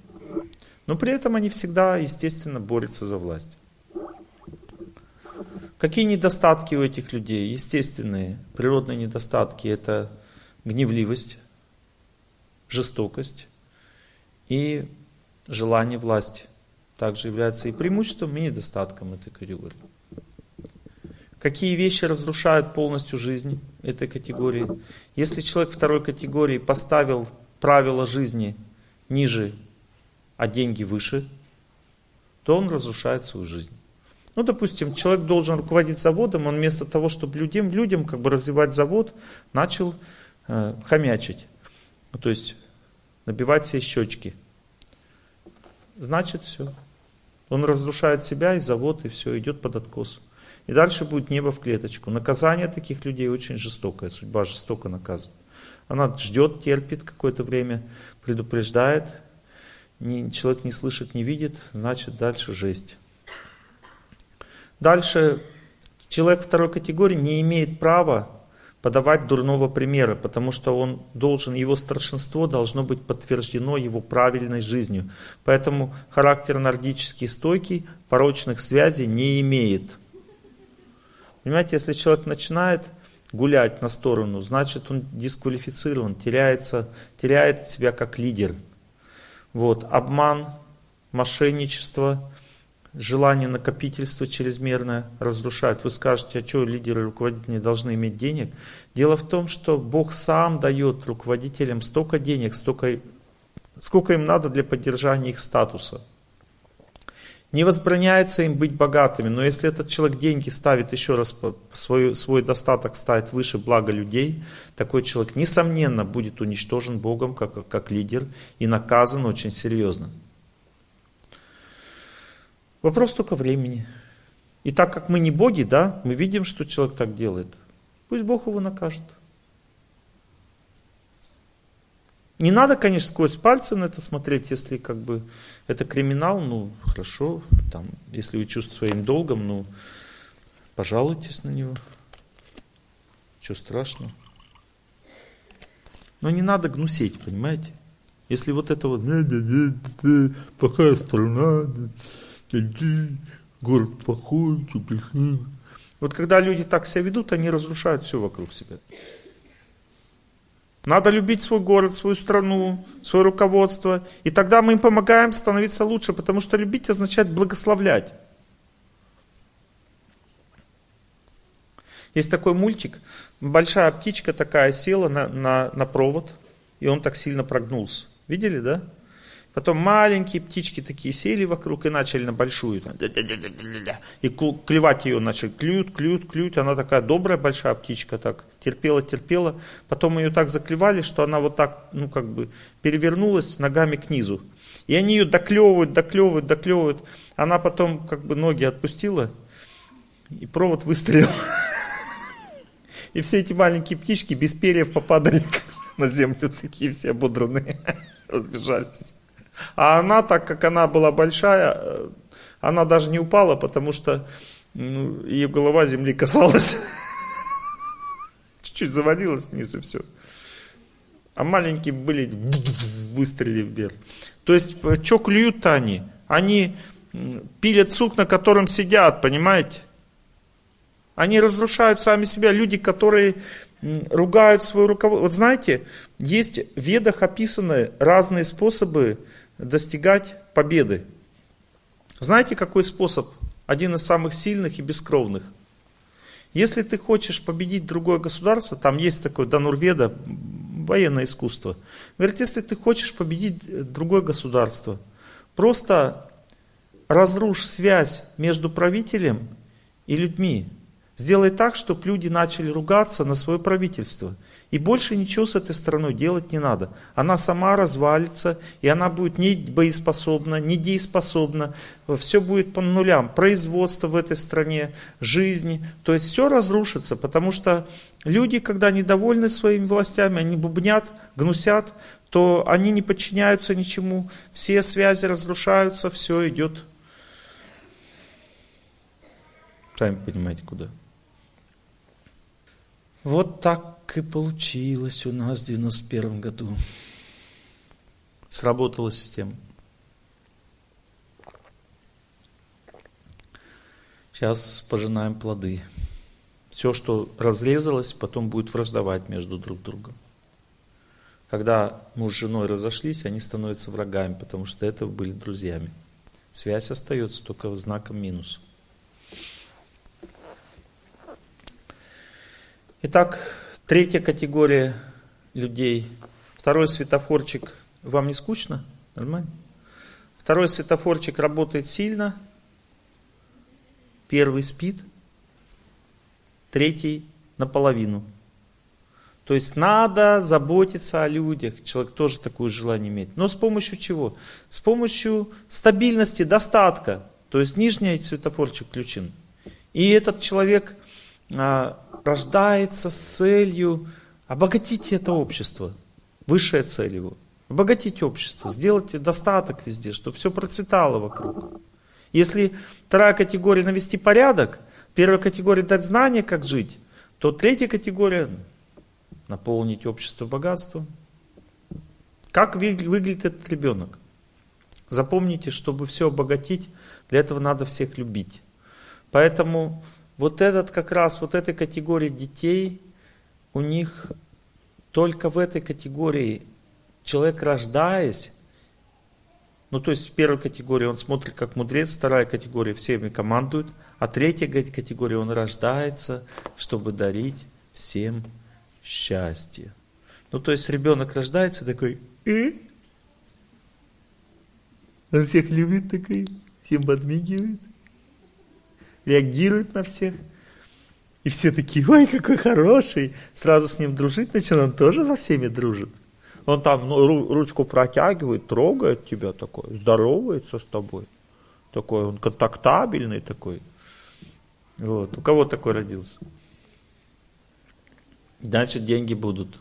Но при этом они всегда, естественно, борются за власть. Какие недостатки у этих людей? Естественные, природные недостатки. Это гневливость, жестокость и желание власти. Также является и преимуществом, и недостатком этой категории. Какие вещи разрушают полностью жизнь этой категории? Если человек второй категории поставил правила жизни ниже, а деньги выше, то он разрушает свою жизнь. Ну, допустим, человек должен руководить заводом, он вместо того, чтобы людям, людям как бы развивать завод, начал э, хомячить. То есть набивать себе щечки. Значит, все. Он разрушает себя и завод, и все, идет под откос. И дальше будет небо в клеточку. Наказание таких людей очень жестокое, судьба жестоко наказывает. Она ждет, терпит какое-то время, предупреждает, не, человек не слышит, не видит, значит дальше жесть. Дальше человек второй категории не имеет права подавать дурного примера, потому что он должен, его старшинство должно быть подтверждено его правильной жизнью. Поэтому характер нордический стойкий, порочных связей не имеет. Понимаете, если человек начинает гулять на сторону, значит он дисквалифицирован, теряется, теряет себя как лидер. Вот, обман, мошенничество, желание накопительства чрезмерное разрушает. Вы скажете, а что лидеры, руководители не должны иметь денег? Дело в том, что Бог сам дает руководителям столько денег, столько, сколько им надо для поддержания их статуса. Не возбраняется им быть богатыми, но если этот человек деньги ставит еще раз, свой, свой достаток ставит выше блага людей, такой человек, несомненно, будет уничтожен Богом как, как лидер и наказан очень серьезно. Вопрос только времени. И так как мы не боги, да, мы видим, что человек так делает. Пусть Бог его накажет. Не надо, конечно, сквозь пальцы на это смотреть, если как бы это криминал, ну хорошо, там, если вы чувствуете своим долгом, ну пожалуйтесь на него. Что страшного? Но не надо гнусеть, понимаете? Если вот это вот плохая страна, город плохой, вот когда люди так себя ведут, они разрушают все вокруг себя. Надо любить свой город, свою страну, свое руководство. И тогда мы им помогаем становиться лучше, потому что любить означает благословлять. Есть такой мультик, большая птичка такая села на, на, на провод, и он так сильно прогнулся. Видели, да? Потом маленькие птички такие сели вокруг и начали на большую. И клевать ее начали. Клюют, клюют, клюют. Она такая добрая большая птичка. Так терпела, терпела. Потом ее так заклевали, что она вот так, ну как бы, перевернулась ногами к низу. И они ее доклевывают, доклевывают, доклевывают. Она потом как бы ноги отпустила. И провод выстрелил. И все эти маленькие птички без перьев попадали на землю. Такие все ободранные. Разбежались. А она, так как она была большая, э, она даже не упала, потому что ну, ее голова земли касалась. Чуть-чуть заводилась вниз и все. А маленькие были выстрелили вверх. То есть, э, что клюют-то они? Они пилят сук, на котором сидят, понимаете? Они разрушают сами себя. Люди, которые ругают свое руководство. Вот знаете, есть в ведах описаны разные способы достигать победы. Знаете, какой способ? Один из самых сильных и бескровных. Если ты хочешь победить другое государство, там есть такое Данурведа, военное искусство. Говорит, если ты хочешь победить другое государство, просто разрушь связь между правителем и людьми. Сделай так, чтобы люди начали ругаться на свое правительство – и больше ничего с этой страной делать не надо. Она сама развалится, и она будет не боеспособна, не дееспособна. Все будет по нулям. Производство в этой стране, жизнь. То есть все разрушится, потому что люди, когда недовольны своими властями, они бубнят, гнусят, то они не подчиняются ничему. Все связи разрушаются, все идет. Сами понимаете, куда. Вот так и получилось у нас в 91 году. Сработала система. Сейчас пожинаем плоды. Все, что разрезалось, потом будет враждовать между друг другом. Когда муж с женой разошлись, они становятся врагами, потому что этого были друзьями. Связь остается только знаком минус. Итак, Третья категория людей. Второй светофорчик. Вам не скучно? Нормально? Второй светофорчик работает сильно. Первый спит. Третий наполовину. То есть надо заботиться о людях. Человек тоже такое желание имеет. Но с помощью чего? С помощью стабильности, достатка. То есть нижний светофорчик включен. И этот человек а, рождается с целью обогатить это общество. Высшая цель его. Обогатить общество, сделать достаток везде, чтобы все процветало вокруг. Если вторая категория навести порядок, первая категория дать знания, как жить, то третья категория наполнить общество богатством. Как выглядит этот ребенок? Запомните, чтобы все обогатить, для этого надо всех любить. Поэтому вот этот как раз, вот этой категории детей, у них только в этой категории человек рождаясь, ну то есть в первой категории он смотрит как мудрец, вторая категория всеми командует, а третья категория он рождается, чтобы дарить всем счастье. Ну то есть ребенок рождается такой, э? он всех любит такой, всем подмигивает реагирует на всех. И все такие, ой, какой хороший. Сразу с ним дружить начинают, он тоже со всеми дружит. Он там ну, ручку протягивает, трогает тебя такой, здоровается с тобой. Такой, он контактабельный такой. Вот. У кого такой родился? Дальше деньги будут.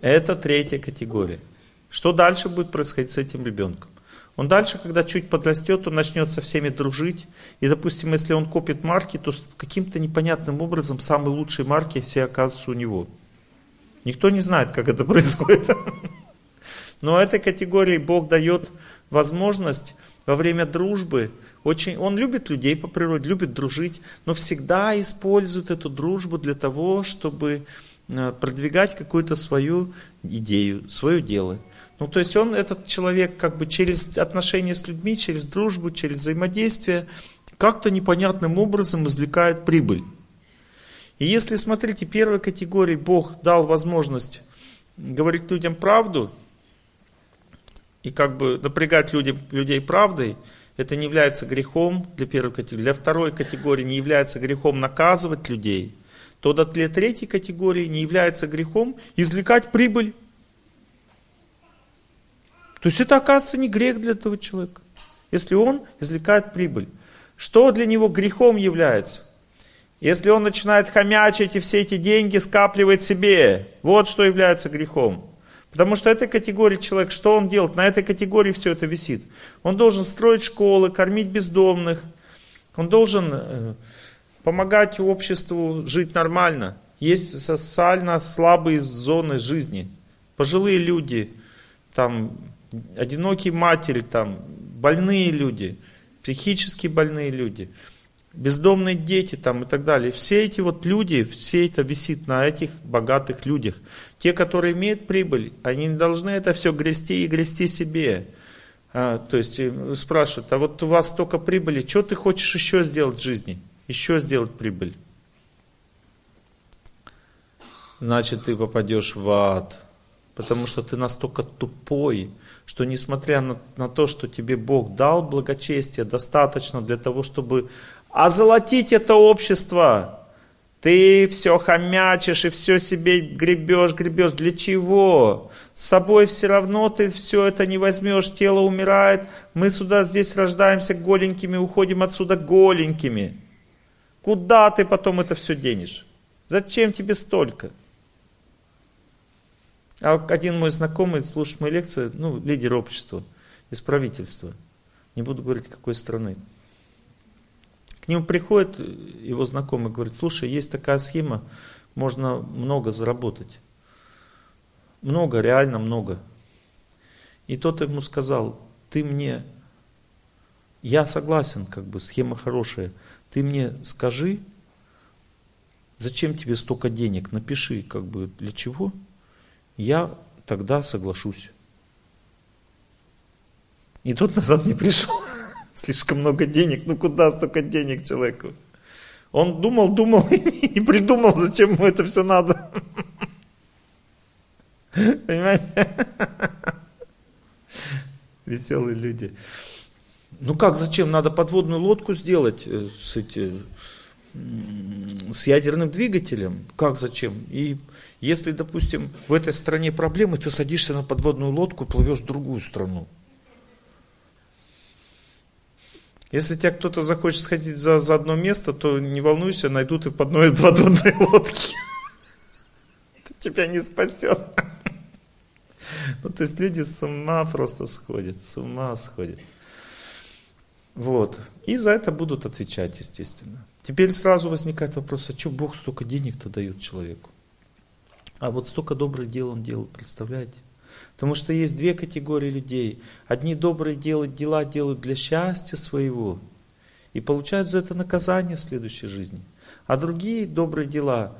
Это третья категория. Что дальше будет происходить с этим ребенком? Он дальше, когда чуть подрастет, он начнет со всеми дружить. И, допустим, если он копит марки, то каким-то непонятным образом самые лучшие марки все оказываются у него. Никто не знает, как это происходит. Но этой категории Бог дает возможность во время дружбы, очень, он любит людей по природе, любит дружить, но всегда использует эту дружбу для того, чтобы э, продвигать какую-то свою идею, свое дело. Ну, то есть он, этот человек, как бы через отношения с людьми, через дружбу, через взаимодействие, как-то непонятным образом извлекает прибыль. И если, смотрите, первой категории Бог дал возможность говорить людям правду, и как бы напрягать люди, людей правдой, это не является грехом для первой категории. Для второй категории не является грехом наказывать людей. То для третьей категории не является грехом извлекать прибыль. То есть это, оказывается, не грех для этого человека, если он извлекает прибыль. Что для него грехом является? Если он начинает хомячить и все эти деньги скапливать себе, вот что является грехом. Потому что этой категории человек, что он делает? На этой категории все это висит. Он должен строить школы, кормить бездомных. Он должен э, помогать обществу жить нормально. Есть социально слабые зоны жизни. Пожилые люди, там, одинокие матери, там, больные люди, психически больные люди – бездомные дети там и так далее. Все эти вот люди, все это висит на этих богатых людях. Те, которые имеют прибыль, они не должны это все грести и грести себе. А, то есть э, спрашивают, а вот у вас столько прибыли, что ты хочешь еще сделать в жизни? Еще сделать прибыль. Значит, ты попадешь в ад. Потому что ты настолько тупой, что несмотря на, на то, что тебе Бог дал благочестие достаточно для того, чтобы озолотить это общество. Ты все хомячишь и все себе гребешь, гребешь. Для чего? С собой все равно ты все это не возьмешь, тело умирает. Мы сюда здесь рождаемся голенькими, уходим отсюда голенькими. Куда ты потом это все денешь? Зачем тебе столько? А один мой знакомый слушает мои лекции, ну, лидер общества, из правительства. Не буду говорить, какой страны. К нему приходит его знакомый, говорит, слушай, есть такая схема, можно много заработать. Много, реально много. И тот ему сказал, ты мне, я согласен, как бы схема хорошая, ты мне скажи, зачем тебе столько денег, напиши, как бы для чего, я тогда соглашусь. И тот назад не пришел. Слишком много денег, ну куда столько денег человеку? Он думал, думал и придумал, зачем ему это все надо. Понимаете? Веселые люди. Ну как, зачем? Надо подводную лодку сделать э, с, эти, с ядерным двигателем. Как, зачем? И если, допустим, в этой стране проблемы, ты садишься на подводную лодку плывешь в другую страну. Если тебя кто-то захочет сходить за, за одно место, то не волнуйся, найдут и в одной подводной лодке. Это тебя не спасет. Ну, то есть люди с ума просто сходят, с ума сходят. Вот. И за это будут отвечать, естественно. Теперь сразу возникает вопрос, а что Бог столько денег-то дает человеку? А вот столько добрых дел он делал, представляете? Потому что есть две категории людей. Одни добрые делают дела делают для счастья своего и получают за это наказание в следующей жизни. А другие добрые дела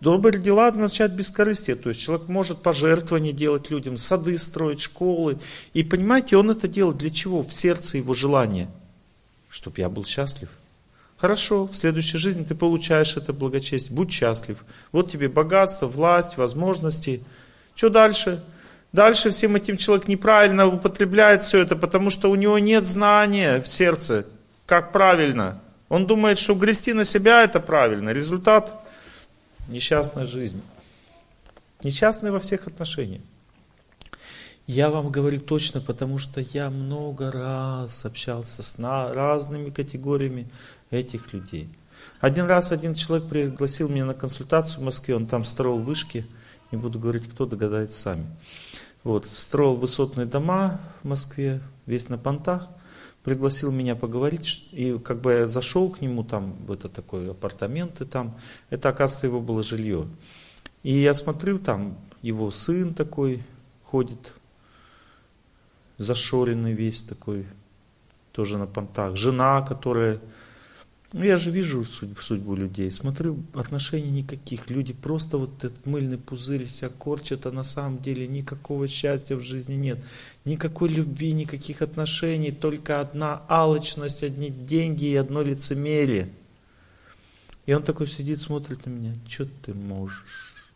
Добрые дела означают бескорыстие. То есть человек может пожертвования делать людям, сады строить, школы. И понимаете, он это делает для чего? В сердце его желание. Чтобы я был счастлив. Хорошо, в следующей жизни ты получаешь это благочестие. Будь счастлив. Вот тебе богатство, власть, возможности. Что дальше? Дальше всем этим человек неправильно употребляет все это, потому что у него нет знания в сердце, как правильно. Он думает, что грести на себя это правильно. Результат – несчастная жизнь. Несчастная во всех отношениях. Я вам говорю точно, потому что я много раз общался с разными категориями этих людей. Один раз один человек пригласил меня на консультацию в Москве, он там строил вышки, не буду говорить кто, догадается сами. Вот, строил высотные дома в Москве, весь на понтах. Пригласил меня поговорить, и как бы я зашел к нему, там, в это такое, апартаменты там. Это, оказывается, его было жилье. И я смотрю, там его сын такой ходит, зашоренный весь такой, тоже на понтах. Жена, которая ну, я же вижу судьбу, судьбу людей, смотрю, отношений никаких. Люди просто вот этот мыльный пузырь себя корчат, а на самом деле никакого счастья в жизни нет. Никакой любви, никаких отношений, только одна алчность, одни деньги и одно лицемерие. И он такой сидит, смотрит на меня, что ты можешь?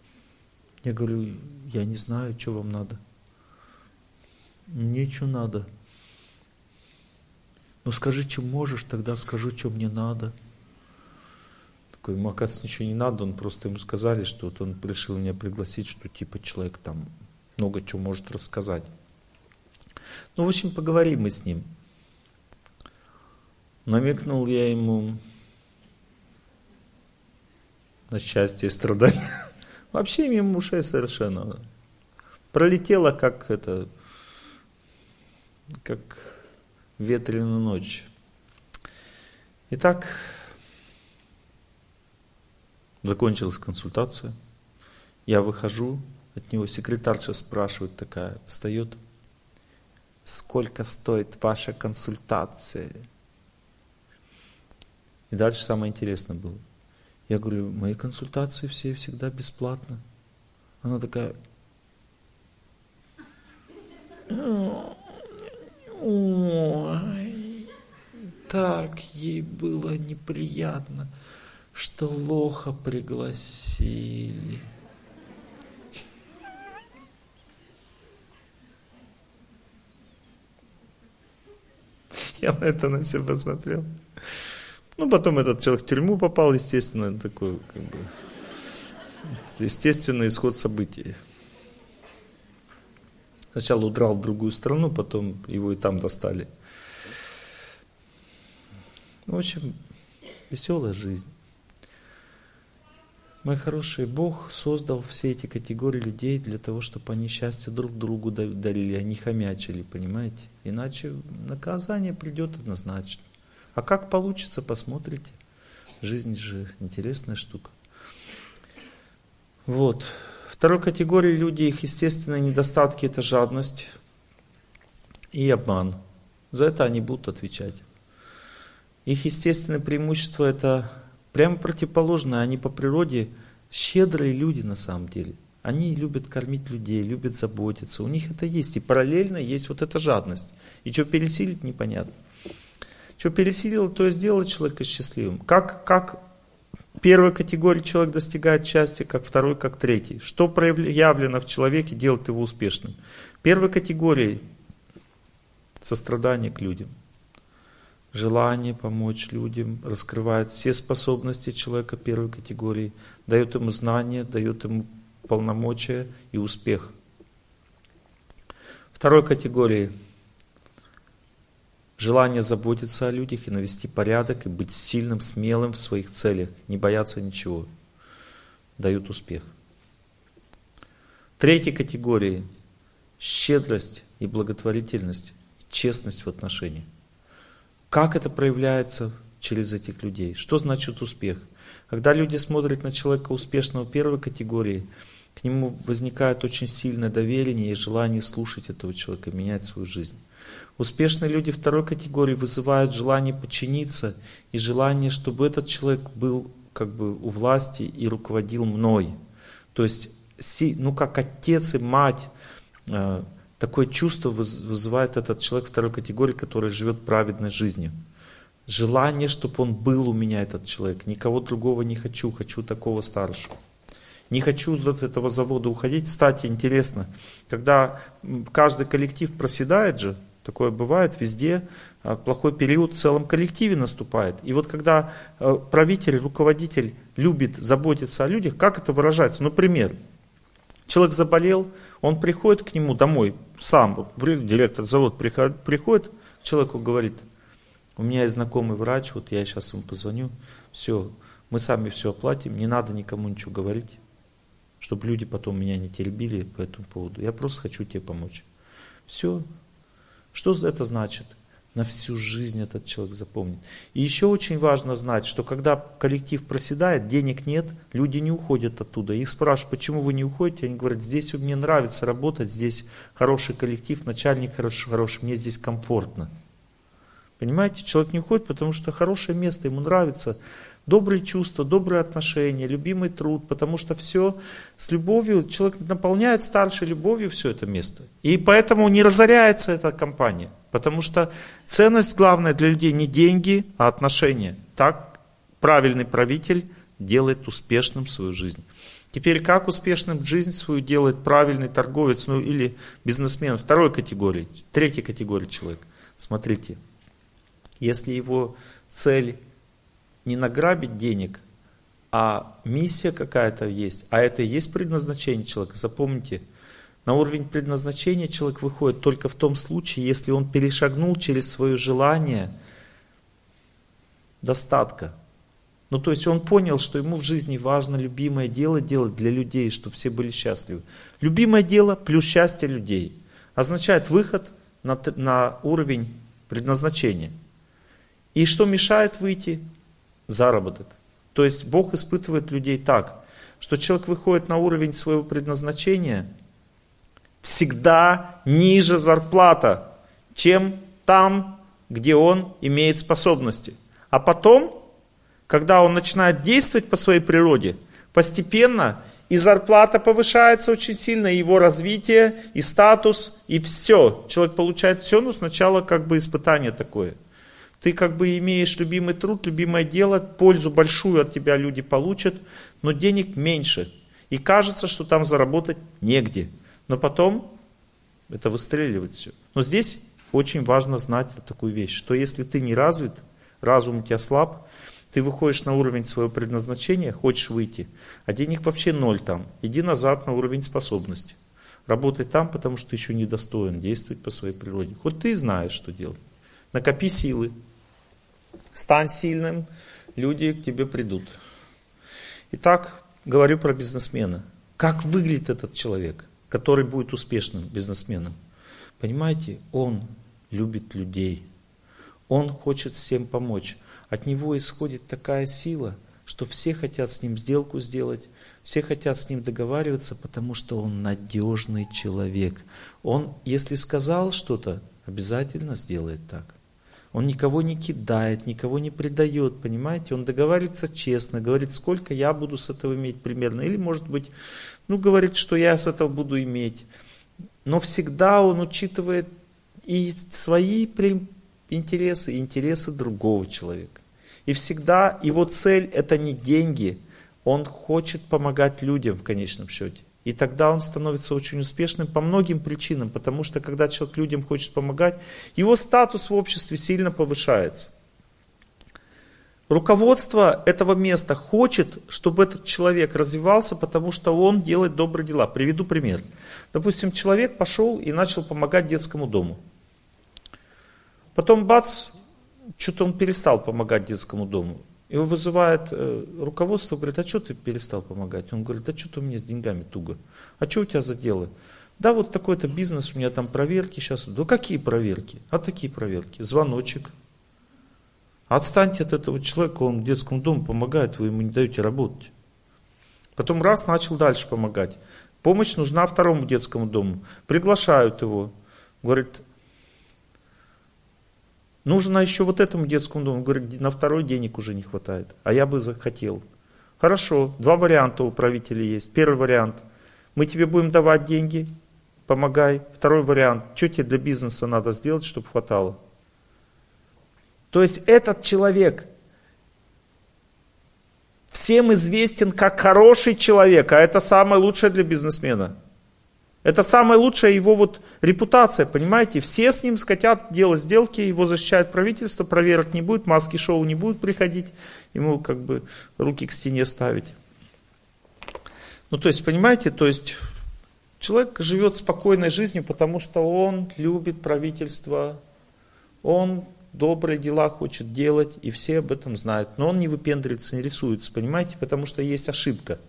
Я говорю, я не знаю, что вам надо. Ничего надо. Ну скажи, что можешь, тогда скажу, что мне надо. Такой, ему, оказывается, ничего не надо, он просто ему сказали, что вот он решил меня пригласить, что типа человек там много чего может рассказать. Ну, в общем, поговорим мы с ним. Намекнул я ему на счастье и страдания. Вообще мимо ушей совершенно. Пролетело как это, как ветреную ночь. Итак, закончилась консультация. Я выхожу, от него секретарша спрашивает такая, встает. Сколько стоит ваша консультация? И дальше самое интересное было. Я говорю, мои консультации все всегда бесплатно. Она такая, Ой, так ей было неприятно, что лоха пригласили. Я на это на все посмотрел. Ну, потом этот человек в тюрьму попал, естественно, такой, как бы, естественный исход событий. Сначала удрал в другую страну, потом его и там достали. Ну, в общем, веселая жизнь. Мой хороший Бог создал все эти категории людей для того, чтобы они счастье друг другу дарили, они хомячили, понимаете? Иначе наказание придет однозначно. А как получится, посмотрите. Жизнь же интересная штука. Вот. Второй категории люди, их естественные недостатки – это жадность и обман. За это они будут отвечать. Их естественное преимущество – это прямо противоположное. Они по природе щедрые люди на самом деле. Они любят кормить людей, любят заботиться. У них это есть. И параллельно есть вот эта жадность. И что пересилить, непонятно. Что пересилило, то и сделало человека счастливым. Как, как первой категории человек достигает счастья, как второй, как третий. Что проявлено в человеке, делает его успешным. Первой категории сострадание к людям. Желание помочь людям, раскрывает все способности человека первой категории, дает ему знания, дает ему полномочия и успех. Второй категории – Желание заботиться о людях и навести порядок, и быть сильным, смелым в своих целях, не бояться ничего, дают успех. Третьей категории – щедрость и благотворительность, честность в отношениях. Как это проявляется через этих людей? Что значит успех? Когда люди смотрят на человека успешного первой категории, к нему возникает очень сильное доверие и желание слушать этого человека, менять свою жизнь. Успешные люди второй категории вызывают желание подчиниться и желание, чтобы этот человек был как бы у власти и руководил мной. То есть, ну как отец и мать, э, такое чувство вызывает этот человек второй категории, который живет праведной жизнью. Желание, чтобы он был у меня, этот человек. Никого другого не хочу, хочу такого старшего. Не хочу из этого завода уходить. Кстати, интересно, когда каждый коллектив проседает же, Такое бывает везде. А, плохой период в целом коллективе наступает. И вот когда э, правитель, руководитель любит заботиться о людях, как это выражается? Ну, пример. Человек заболел, он приходит к нему домой, сам, директор завода приходит, к человеку, говорит, у меня есть знакомый врач, вот я сейчас ему позвоню, все, мы сами все оплатим, не надо никому ничего говорить, чтобы люди потом меня не теребили по этому поводу. Я просто хочу тебе помочь. Все, что это значит? на всю жизнь этот человек запомнит. И еще очень важно знать, что когда коллектив проседает, денег нет, люди не уходят оттуда. Их спрашивают, почему вы не уходите? Они говорят, здесь мне нравится работать, здесь хороший коллектив, начальник хороший, хороший, мне здесь комфортно. Понимаете, человек не уходит, потому что хорошее место, ему нравится добрые чувства, добрые отношения, любимый труд, потому что все с любовью, человек наполняет старшей любовью все это место. И поэтому не разоряется эта компания, потому что ценность главная для людей не деньги, а отношения. Так правильный правитель делает успешным свою жизнь. Теперь как успешным жизнь свою делает правильный торговец, ну или бизнесмен второй категории, третьей категории человек. Смотрите, если его цель не награбить денег, а миссия какая-то есть, а это и есть предназначение человека. Запомните, на уровень предназначения человек выходит только в том случае, если он перешагнул через свое желание достатка. Ну, то есть он понял, что ему в жизни важно любимое дело делать для людей, чтобы все были счастливы. Любимое дело плюс счастье людей означает выход на, на уровень предназначения. И что мешает выйти? Заработок. То есть Бог испытывает людей так, что человек выходит на уровень своего предназначения, всегда ниже зарплата, чем там, где он имеет способности. А потом, когда он начинает действовать по своей природе, постепенно и зарплата повышается очень сильно, и его развитие, и статус, и все. Человек получает все, но сначала как бы испытание такое – ты как бы имеешь любимый труд, любимое дело, пользу большую от тебя люди получат, но денег меньше. И кажется, что там заработать негде. Но потом это выстреливает все. Но здесь очень важно знать такую вещь, что если ты не развит, разум у тебя слаб, ты выходишь на уровень своего предназначения, хочешь выйти, а денег вообще ноль там. Иди назад на уровень способности. Работай там, потому что ты еще недостоин действовать по своей природе. Хоть ты знаешь, что делать. Накопи силы, Стань сильным, люди к тебе придут. Итак, говорю про бизнесмена. Как выглядит этот человек, который будет успешным бизнесменом? Понимаете, он любит людей. Он хочет всем помочь. От него исходит такая сила, что все хотят с ним сделку сделать, все хотят с ним договариваться, потому что он надежный человек. Он, если сказал что-то, обязательно сделает так. Он никого не кидает, никого не предает, понимаете? Он договаривается честно, говорит, сколько я буду с этого иметь примерно. Или, может быть, ну, говорит, что я с этого буду иметь. Но всегда он учитывает и свои интересы, и интересы другого человека. И всегда его цель это не деньги, он хочет помогать людям в конечном счете. И тогда он становится очень успешным по многим причинам, потому что когда человек людям хочет помогать, его статус в обществе сильно повышается. Руководство этого места хочет, чтобы этот человек развивался, потому что он делает добрые дела. Приведу пример. Допустим, человек пошел и начал помогать детскому дому. Потом бац, что-то он перестал помогать детскому дому. Его вызывает э, руководство, говорит, а что ты перестал помогать? Он говорит, да что-то у меня с деньгами туго. А что у тебя за дело? Да вот такой-то бизнес, у меня там проверки сейчас. Да какие проверки? А такие проверки. Звоночек. Отстаньте от этого человека, он в детском доме помогает, вы ему не даете работать. Потом раз, начал дальше помогать. Помощь нужна второму детскому дому. Приглашают его. Говорит, Нужно еще вот этому детскому дому. Говорит, на второй денег уже не хватает. А я бы захотел. Хорошо, два варианта у правителей есть. Первый вариант. Мы тебе будем давать деньги, помогай. Второй вариант. Что тебе для бизнеса надо сделать, чтобы хватало? То есть этот человек всем известен как хороший человек, а это самое лучшее для бизнесмена. Это самая лучшая его вот репутация, понимаете? Все с ним хотят делать сделки, его защищает правительство, проверок не будет, маски шоу не будут приходить, ему как бы руки к стене ставить. Ну, то есть, понимаете, то есть человек живет спокойной жизнью, потому что он любит правительство, он добрые дела хочет делать, и все об этом знают. Но он не выпендривается, не рисуется, понимаете, потому что есть ошибка –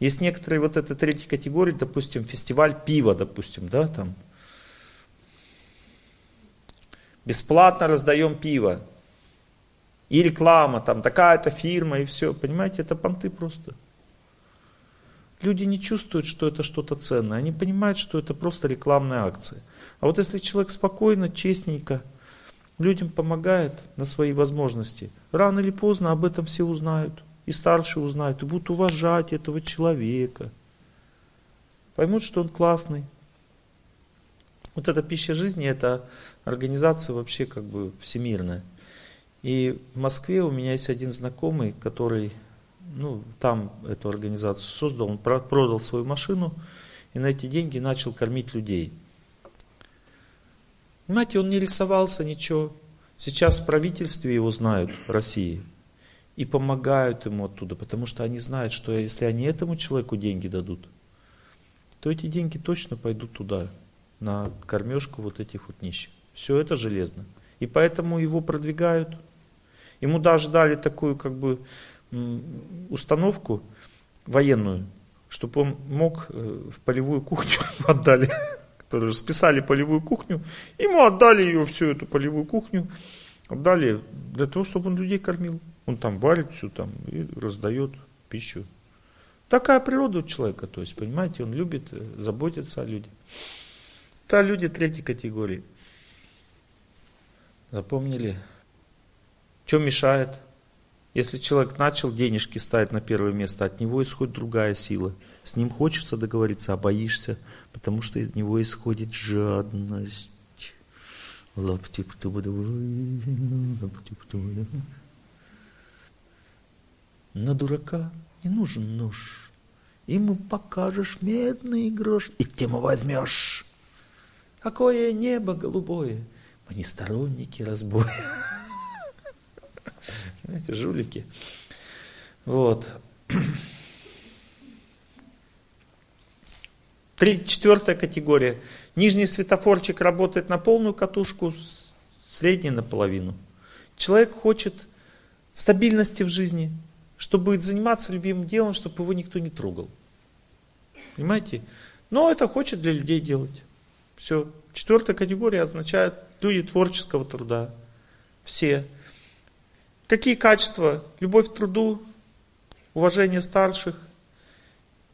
есть некоторые вот этой третьей категории, допустим, фестиваль пива, допустим, да, там. Бесплатно раздаем пиво. И реклама, там такая-то фирма, и все. Понимаете, это понты просто. Люди не чувствуют, что это что-то ценное. Они понимают, что это просто рекламная акция. А вот если человек спокойно, честненько, людям помогает на свои возможности, рано или поздно об этом все узнают. И старшие узнают, и будут уважать этого человека. Поймут, что он классный. Вот эта пища жизни, это организация вообще как бы всемирная. И в Москве у меня есть один знакомый, который ну, там эту организацию создал, он продал свою машину и на эти деньги начал кормить людей. Понимаете, он не рисовался, ничего. Сейчас в правительстве его знают, России, и помогают ему оттуда, потому что они знают, что если они этому человеку деньги дадут, то эти деньги точно пойдут туда, на кормежку вот этих вот нищих. Все это железно. И поэтому его продвигают. Ему даже дали такую как бы установку военную, чтобы он мог э, в полевую кухню отдали, которые списали полевую кухню, ему отдали ее, всю эту полевую кухню, отдали для того, чтобы он людей кормил. Он там варит все там и раздает пищу. Такая природа у человека, то есть, понимаете, он любит э, заботиться о людях. Это люди третьей категории. Запомнили? Что мешает? Если человек начал денежки ставить на первое место, от него исходит другая сила. С ним хочется договориться, а боишься, потому что из него исходит жадность. На дурака не нужен нож. Ему покажешь медный грош, и тему возьмешь. Какое небо голубое, мы не сторонники разбоя. Знаете, жулики. Вот. Четвертая категория. Нижний светофорчик работает на полную катушку, средний наполовину. Человек хочет стабильности в жизни, чтобы заниматься любимым делом, чтобы его никто не трогал. Понимаете? Но это хочет для людей делать. Все. Четвертая категория означает люди творческого труда. Все. Какие качества? Любовь к труду, уважение старших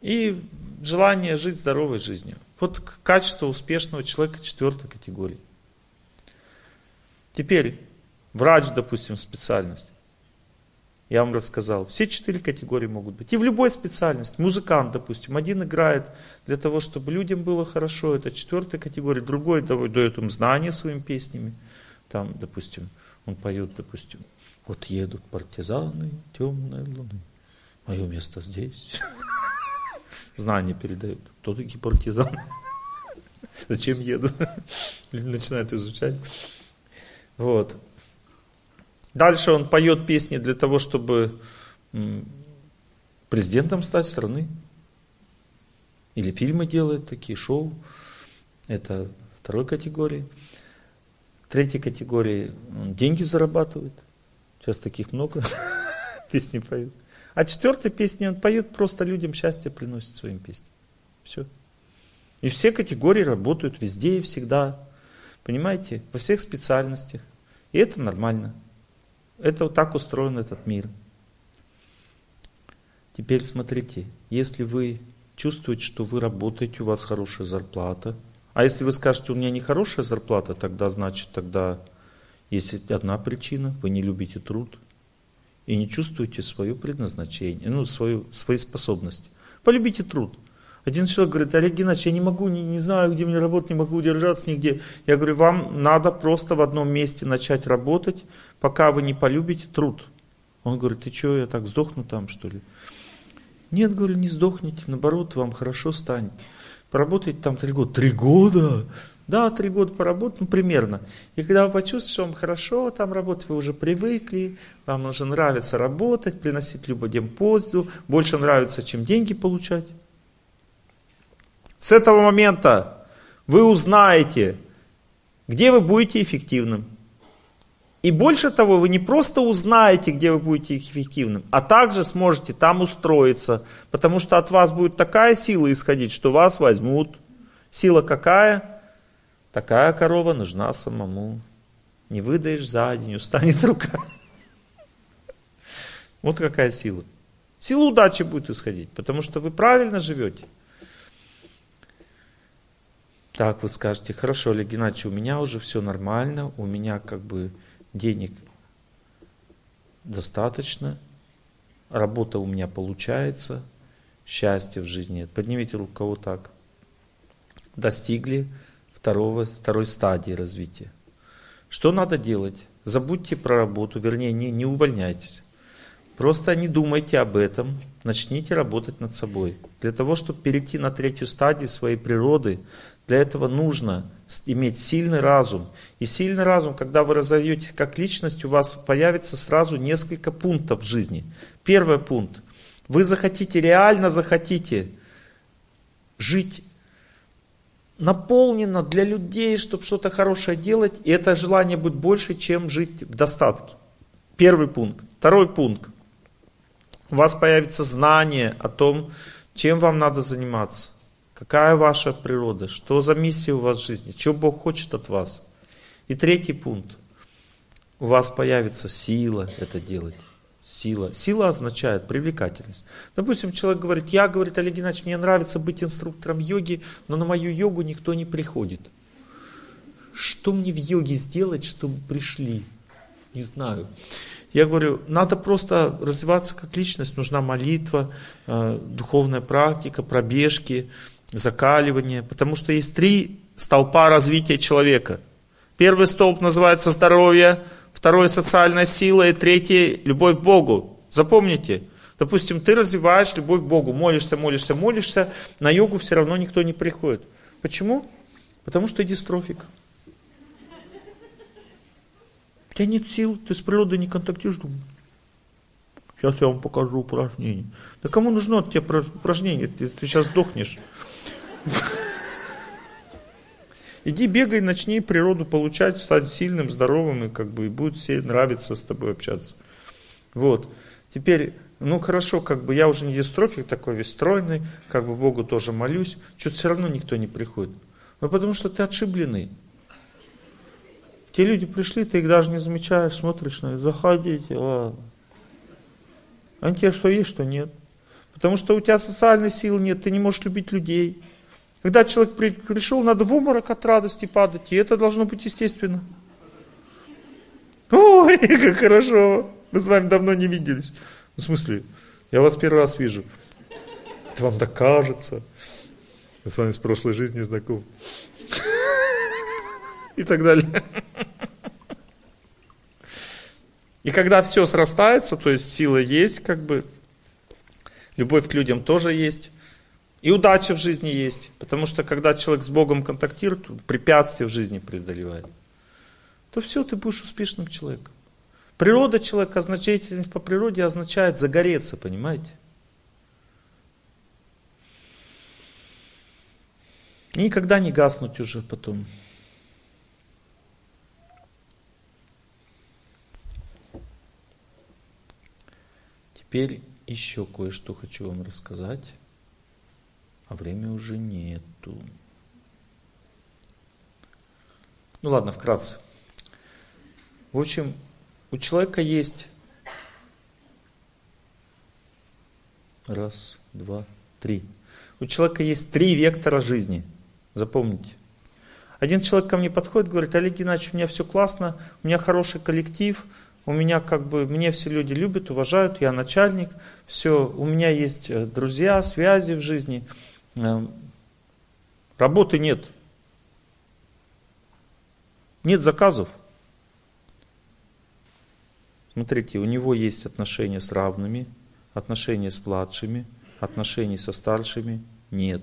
и желание жить здоровой жизнью. Вот качество успешного человека четвертой категории. Теперь, врач, допустим, специальность. Я вам рассказал. Все четыре категории могут быть. И в любой специальности. Музыкант, допустим. Один играет для того, чтобы людям было хорошо. Это четвертая категория. Другой дает им знания своими песнями. Там, допустим, он поет, допустим, вот едут партизаны темной луны. Мое место здесь. Знания передают. Кто такие партизаны? Зачем едут? Люди начинают изучать. Вот. Дальше он поет песни для того, чтобы президентом стать страны. Или фильмы делает такие, шоу. Это второй категории. Третьей категории он деньги зарабатывает. Сейчас таких много песни поют. А четвертой песни он поет, просто людям счастье приносит своим песням. Все. И все категории работают везде и всегда. Понимаете? Во всех специальностях. И это нормально. Это вот так устроен этот мир. Теперь смотрите, если вы чувствуете, что вы работаете, у вас хорошая зарплата, а если вы скажете, у меня не хорошая зарплата, тогда значит, тогда есть одна причина, вы не любите труд и не чувствуете свое предназначение, ну, свою, свои способности. Полюбите труд. Один человек говорит, Олег Геннадьевич, я не могу, не, не знаю, где мне работать, не могу удержаться нигде. Я говорю, вам надо просто в одном месте начать работать, пока вы не полюбите труд. Он говорит, ты что, я так сдохну там, что ли? Нет, говорю, не сдохните, наоборот, вам хорошо станет. Поработайте там три года. Три года? Да, три года поработать, ну, примерно. И когда вы почувствуете, что вам хорошо там работать, вы уже привыкли, вам уже нравится работать, приносить людям пользу, больше нравится, чем деньги получать. С этого момента вы узнаете, где вы будете эффективным. И больше того, вы не просто узнаете, где вы будете эффективным, а также сможете там устроиться, потому что от вас будет такая сила исходить, что вас возьмут. Сила какая? Такая корова нужна самому. Не выдаешь за день, устанет рука. Вот какая сила. Сила удачи будет исходить, потому что вы правильно живете. Так, вы скажете, хорошо, Олег Геннадьевич, у меня уже все нормально, у меня как бы денег достаточно, работа у меня получается, счастья в жизни. Поднимите руку, кого так. Достигли второго, второй стадии развития. Что надо делать? Забудьте про работу, вернее, не, не увольняйтесь. Просто не думайте об этом, начните работать над собой. Для того, чтобы перейти на третью стадию своей природы, для этого нужно иметь сильный разум. И сильный разум, когда вы разовьетесь как личность, у вас появится сразу несколько пунктов в жизни. Первый пункт. Вы захотите, реально захотите жить наполнено для людей, чтобы что-то хорошее делать, и это желание будет больше, чем жить в достатке. Первый пункт. Второй пункт. У вас появится знание о том, чем вам надо заниматься, какая ваша природа, что за миссия у вас в жизни, что Бог хочет от вас. И третий пункт. У вас появится сила это делать. Сила. Сила означает привлекательность. Допустим, человек говорит, я, говорит, Олег Геннадьевич, мне нравится быть инструктором йоги, но на мою йогу никто не приходит. Что мне в йоге сделать, чтобы пришли? Не знаю. Я говорю, надо просто развиваться как личность, нужна молитва, э, духовная практика, пробежки, закаливание, потому что есть три столпа развития человека. Первый столб называется здоровье, второе социальная сила и третье любовь к Богу. Запомните, допустим, ты развиваешь любовь к Богу, молишься, молишься, молишься, на йогу все равно никто не приходит. Почему? Потому что ты дистрофик. У тебя нет сил, ты с природой не контактируешь, сейчас я вам покажу упражнение. Да кому нужно от тебя упражнение, ты, ты сейчас сдохнешь. Иди бегай, начни природу получать, стать сильным, здоровым, и как бы и будет все нравиться с тобой общаться. Вот. Теперь, ну хорошо, как бы я уже не дистрофик такой весь стройный, как бы Богу тоже молюсь, что-то все равно никто не приходит. Ну потому что ты отшибленный. Те люди пришли, ты их даже не замечаешь, смотришь на них, заходите, ладно. Они тебе что есть, что нет. Потому что у тебя социальной силы нет, ты не можешь любить людей. Когда человек пришел, надо в обморок от радости падать, и это должно быть естественно. Ой, как хорошо, мы с вами давно не виделись. Ну, в смысле, я вас первый раз вижу. Это вам так кажется. Мы с вами с прошлой жизни знакомы. И так далее. И когда все срастается, то есть сила есть, как бы, любовь к людям тоже есть, и удача в жизни есть. Потому что когда человек с Богом контактирует, препятствия в жизни преодолевает, то все, ты будешь успешным человеком. Природа человека, значительность по природе означает загореться, понимаете? И никогда не гаснуть уже потом. Теперь еще кое-что хочу вам рассказать а время уже нету. Ну ладно, вкратце. В общем, у человека есть раз, два, три. У человека есть три вектора жизни. Запомните. Один человек ко мне подходит, говорит, Олег Геннадьевич, у меня все классно, у меня хороший коллектив, у меня как бы, мне все люди любят, уважают, я начальник, все, у меня есть э, друзья, связи в жизни – работы нет. Нет заказов. Смотрите, у него есть отношения с равными, отношения с младшими, отношений со старшими нет.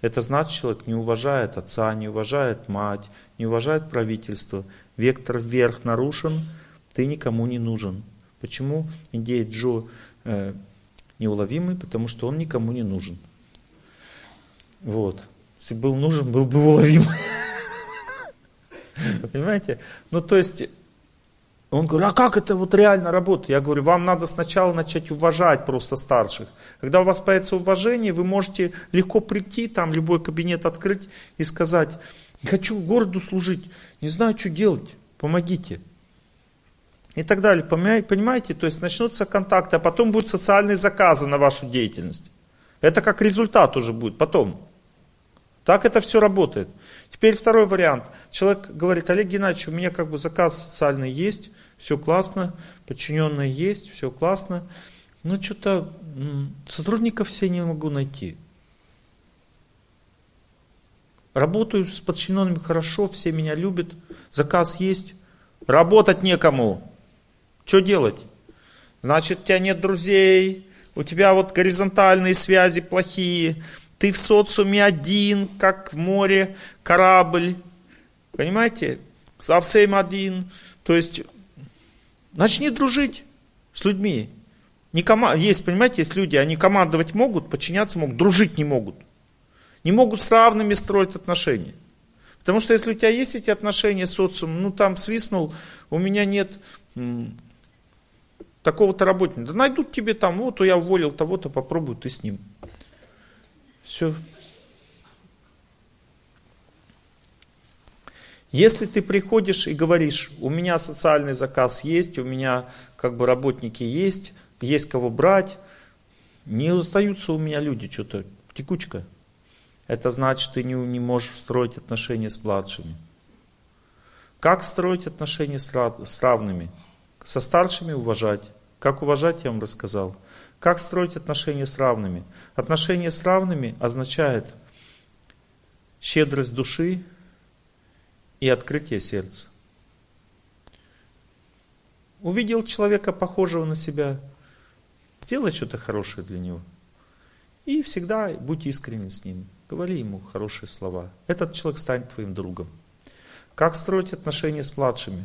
Это значит, человек не уважает отца, не уважает мать, не уважает правительство. Вектор вверх нарушен, ты никому не нужен. Почему идея Джо э, неуловимый? Потому что он никому не нужен. Вот. Если был нужен, был бы уловим. Понимаете? Ну, то есть, он говорит, а как это вот реально работает? Я говорю, вам надо сначала начать уважать просто старших. Когда у вас появится уважение, вы можете легко прийти, там любой кабинет открыть и сказать, хочу городу служить, не знаю, что делать. помогите. И так далее. Понимаете? То есть начнутся контакты, а потом будут социальные заказы на вашу деятельность. Это как результат уже будет потом. Так это все работает. Теперь второй вариант. Человек говорит, Олег Геннадьевич, у меня как бы заказ социальный есть, все классно, подчиненные есть, все классно. Но что-то сотрудников все не могу найти. Работаю с подчиненными хорошо, все меня любят, заказ есть, работать некому. Что делать? Значит, у тебя нет друзей, у тебя вот горизонтальные связи плохие, ты в социуме один, как в море корабль. Понимаете? Совсем один. То есть, начни дружить с людьми. Не кома... Есть, понимаете, есть люди, они командовать могут, подчиняться могут, дружить не могут. Не могут с равными строить отношения. Потому что если у тебя есть эти отношения с социумом, ну там свистнул, у меня нет такого-то работника. Да найдут тебе там, вот я уволил того-то, попробуй ты с ним. Все. Если ты приходишь и говоришь, у меня социальный заказ есть, у меня как бы работники есть, есть кого брать, не остаются у меня люди, что-то текучка. Это значит, ты не, не можешь строить отношения с младшими. Как строить отношения с, с равными? Со старшими уважать. Как уважать, я вам рассказал. Как строить отношения с равными? Отношения с равными означает щедрость души и открытие сердца. Увидел человека, похожего на себя, сделай что-то хорошее для него. И всегда будь искренен с ним. Говори ему хорошие слова. Этот человек станет твоим другом. Как строить отношения с младшими?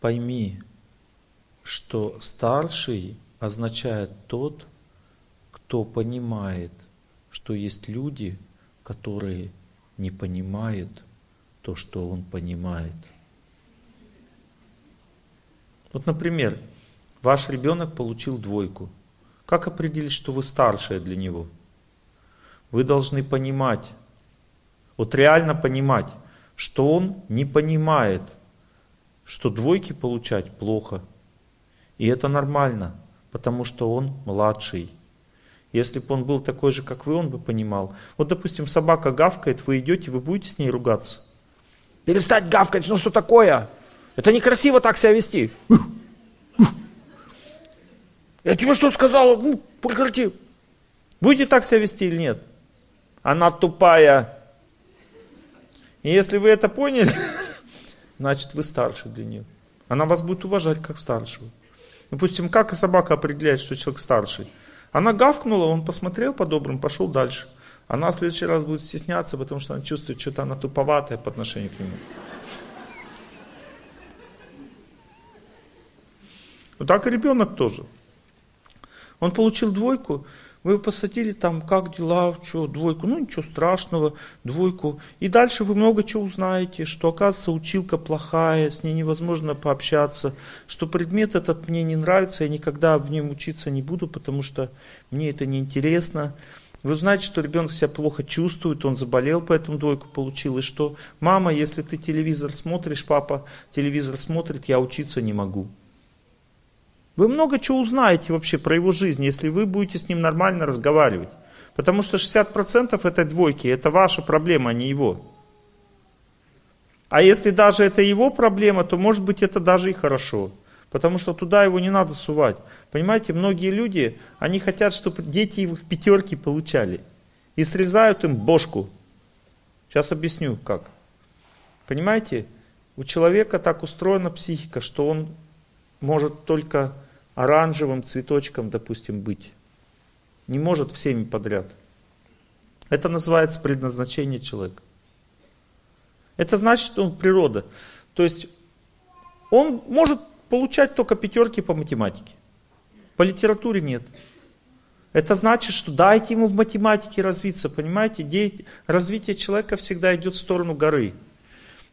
Пойми, что старший означает тот, кто понимает, что есть люди, которые не понимают то, что он понимает. Вот, например, ваш ребенок получил двойку – как определить, что вы старшая для него? Вы должны понимать, вот реально понимать, что он не понимает, что двойки получать плохо. И это нормально, потому что он младший. Если бы он был такой же, как вы, он бы понимал. Вот, допустим, собака гавкает, вы идете, вы будете с ней ругаться? Перестать гавкать, ну что такое? Это некрасиво так себя вести. Я тебе что сказала? Ну, прекрати. Будете так себя вести или нет? Она тупая. И если вы это поняли, значит вы старше для нее. Она вас будет уважать как старшего. Допустим, как собака определяет, что человек старший? Она гавкнула, он посмотрел по-доброму, пошел дальше. Она в следующий раз будет стесняться, потому что она чувствует, что-то она туповатая по отношению к нему. Вот так и ребенок тоже. Он получил двойку, вы посадили там, как дела, что, двойку, ну ничего страшного, двойку. И дальше вы много чего узнаете, что оказывается училка плохая, с ней невозможно пообщаться, что предмет этот мне не нравится, я никогда в нем учиться не буду, потому что мне это неинтересно. Вы знаете, что ребенок себя плохо чувствует, он заболел, поэтому двойку получил. И что, мама, если ты телевизор смотришь, папа телевизор смотрит, я учиться не могу. Вы много чего узнаете вообще про его жизнь, если вы будете с ним нормально разговаривать. Потому что 60% этой двойки это ваша проблема, а не его. А если даже это его проблема, то может быть это даже и хорошо. Потому что туда его не надо сувать. Понимаете, многие люди, они хотят, чтобы дети их пятерки получали. И срезают им бошку. Сейчас объясню как. Понимаете, у человека так устроена психика, что он может только оранжевым цветочком, допустим, быть. Не может всеми подряд. Это называется предназначение человека. Это значит, что он природа. То есть он может получать только пятерки по математике. По литературе нет. Это значит, что дайте ему в математике развиться, понимаете? Развитие человека всегда идет в сторону горы.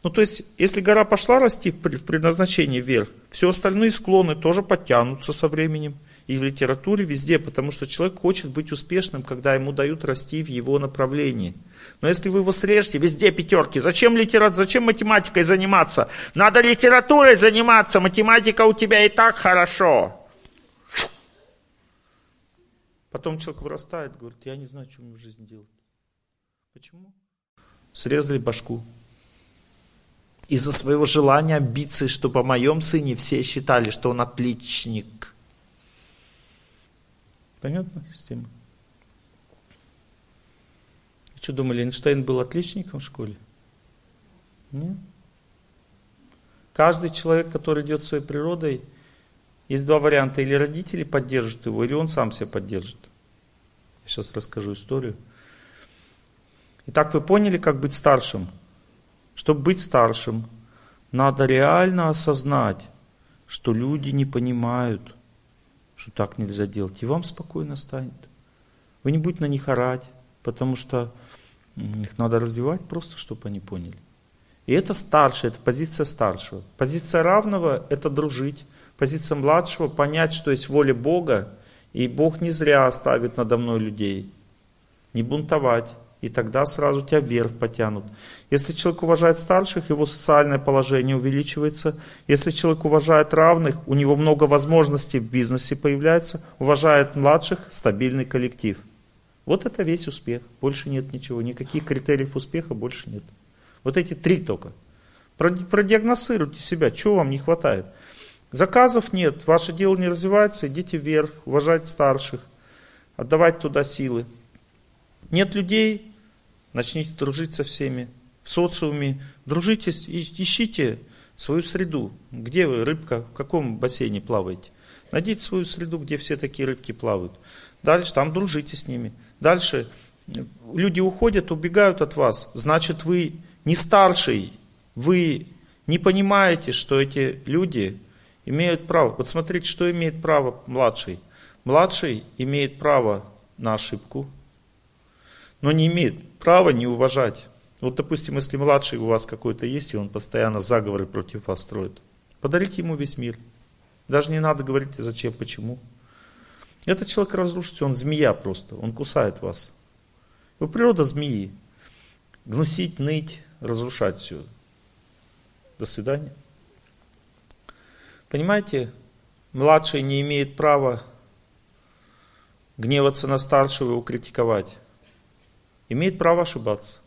Ну, то есть, если гора пошла расти в предназначении вверх, все остальные склоны тоже подтянутся со временем. и в литературе, везде, потому что человек хочет быть успешным, когда ему дают расти в его направлении. Но если вы его срежете, везде пятерки. Зачем литерат, зачем математикой заниматься? Надо литературой заниматься, математика у тебя и так хорошо. Потом человек вырастает, говорит, я не знаю, что мне в жизни делать. Почему? Срезали башку. Из-за своего желания, амбиции, чтобы о моем сыне все считали, что он отличник. Понятно система? Что думали, Эйнштейн был отличником в школе? Нет. Каждый человек, который идет своей природой, есть два варианта. Или родители поддержат его, или он сам себя поддержит. Я сейчас расскажу историю. Итак, вы поняли, как быть старшим? Чтобы быть старшим, надо реально осознать, что люди не понимают, что так нельзя делать. И вам спокойно станет. Вы не будете на них орать, потому что их надо развивать просто, чтобы они поняли. И это старший, это позиция старшего. Позиция равного – это дружить. Позиция младшего – понять, что есть воля Бога, и Бог не зря оставит надо мной людей. Не бунтовать, и тогда сразу тебя вверх потянут. Если человек уважает старших, его социальное положение увеличивается. Если человек уважает равных, у него много возможностей в бизнесе появляется. Уважает младших, стабильный коллектив. Вот это весь успех. Больше нет ничего. Никаких критериев успеха больше нет. Вот эти три только. Продиагностируйте себя, чего вам не хватает. Заказов нет, ваше дело не развивается, идите вверх, уважайте старших, отдавайте туда силы. Нет людей, начните дружить со всеми. В социуме дружите, ищите свою среду. Где вы, рыбка, в каком бассейне плаваете? Найдите свою среду, где все такие рыбки плавают. Дальше там дружите с ними. Дальше люди уходят, убегают от вас. Значит, вы не старший, вы не понимаете, что эти люди имеют право. Вот смотрите, что имеет право младший. Младший имеет право на ошибку, но не имеет права не уважать. Вот, допустим, если младший у вас какой-то есть, и он постоянно заговоры против вас строит, подарите ему весь мир. Даже не надо говорить, зачем, почему. Этот человек разрушится, он змея просто, он кусает вас. Вы природа змеи. Гнусить, ныть, разрушать все. До свидания. Понимаете, младший не имеет права гневаться на старшего и его критиковать. Имеет право ошибаться.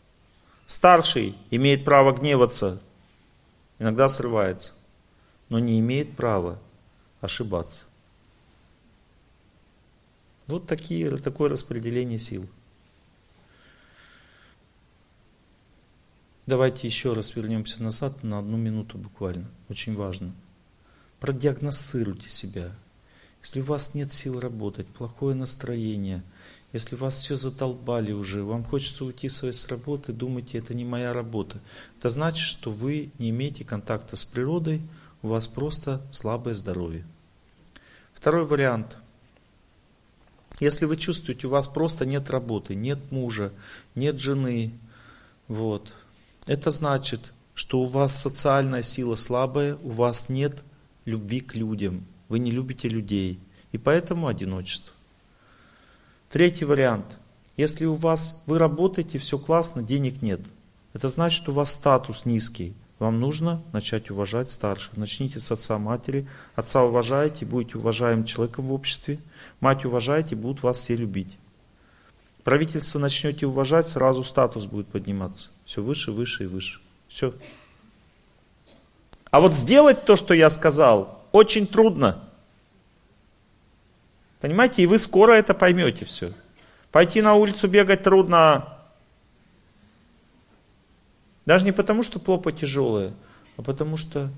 Старший имеет право гневаться, иногда срывается, но не имеет права ошибаться. Вот такие, такое распределение сил. Давайте еще раз вернемся назад на одну минуту буквально. Очень важно. Продиагностируйте себя. Если у вас нет сил работать, плохое настроение, если вас все задолбали уже, вам хочется уйти с работы, думаете, это не моя работа, это значит, что вы не имеете контакта с природой, у вас просто слабое здоровье. Второй вариант. Если вы чувствуете, у вас просто нет работы, нет мужа, нет жены, вот, это значит, что у вас социальная сила слабая, у вас нет любви к людям, вы не любите людей, и поэтому одиночество. Третий вариант. Если у вас, вы работаете, все классно, денег нет. Это значит, у вас статус низкий. Вам нужно начать уважать старших. Начните с отца матери. Отца уважаете, будете уважаемым человеком в обществе. Мать уважаете, будут вас все любить. Правительство начнете уважать, сразу статус будет подниматься. Все выше, выше и выше. Все. А вот сделать то, что я сказал, очень трудно. Понимаете, и вы скоро это поймете все. Пойти на улицу бегать трудно. Даже не потому, что плопа тяжелая, а потому что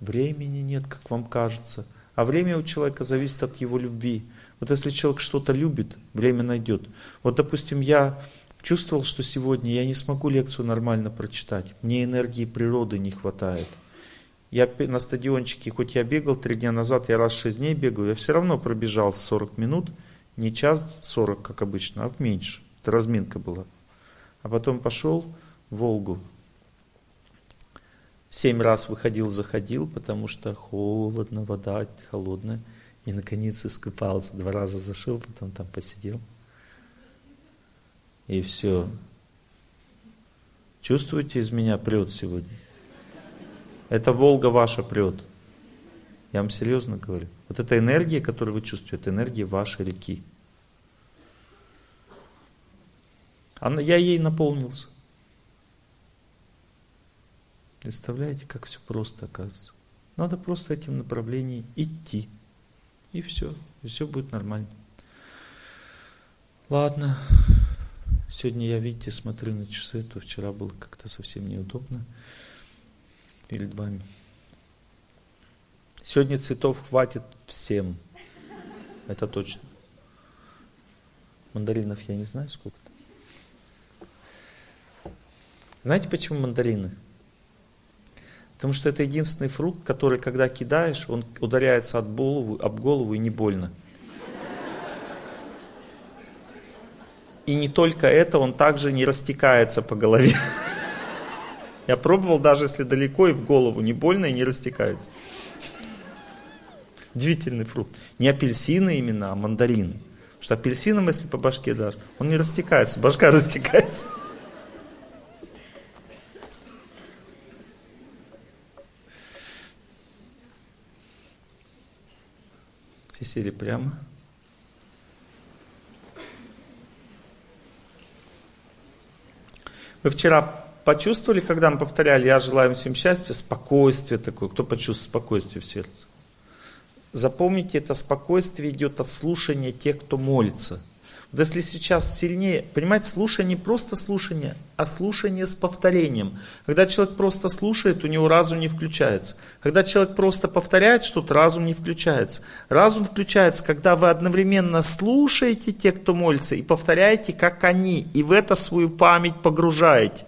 времени нет, как вам кажется. А время у человека зависит от его любви. Вот если человек что-то любит, время найдет. Вот, допустим, я чувствовал, что сегодня я не смогу лекцию нормально прочитать. Мне энергии природы не хватает. Я на стадиончике, хоть я бегал три дня назад, я раз шесть дней бегаю, я все равно пробежал 40 минут, не час 40, как обычно, а меньше. Это разминка была. А потом пошел в Волгу. Семь раз выходил, заходил, потому что холодно, вода холодная. И наконец искупался. Два раза зашел, потом там посидел. И все. Чувствуете, из меня прет сегодня? Это Волга ваша прет. Я вам серьезно говорю. Вот эта энергия, которую вы чувствуете, это энергия вашей реки. Она, я ей наполнился. Представляете, как все просто оказывается. Надо просто этим направлением идти. И все. И все будет нормально. Ладно. Сегодня я, видите, смотрю на часы, то вчера было как-то совсем неудобно перед вами. Сегодня цветов хватит всем. Это точно. Мандаринов я не знаю сколько-то. Знаете, почему мандарины? Потому что это единственный фрукт, который, когда кидаешь, он ударяется об голову, об голову и не больно. И не только это, он также не растекается по голове. Я пробовал, даже если далеко и в голову, не больно и не растекается. Удивительный фрукт. Не апельсины именно, а мандарины. Потому что апельсином, если по башке дашь, он не растекается, башка растекается. Все сели прямо. Вы вчера почувствовали, когда мы повторяли, я желаю всем счастья, спокойствие такое. Кто почувствовал спокойствие в сердце? Запомните, это спокойствие идет от слушания тех, кто молится. Вот если сейчас сильнее, понимаете, слушание не просто слушание, а слушание с повторением. Когда человек просто слушает, у него разум не включается. Когда человек просто повторяет что-то, разум не включается. Разум включается, когда вы одновременно слушаете тех, кто молится, и повторяете, как они, и в это свою память погружаете.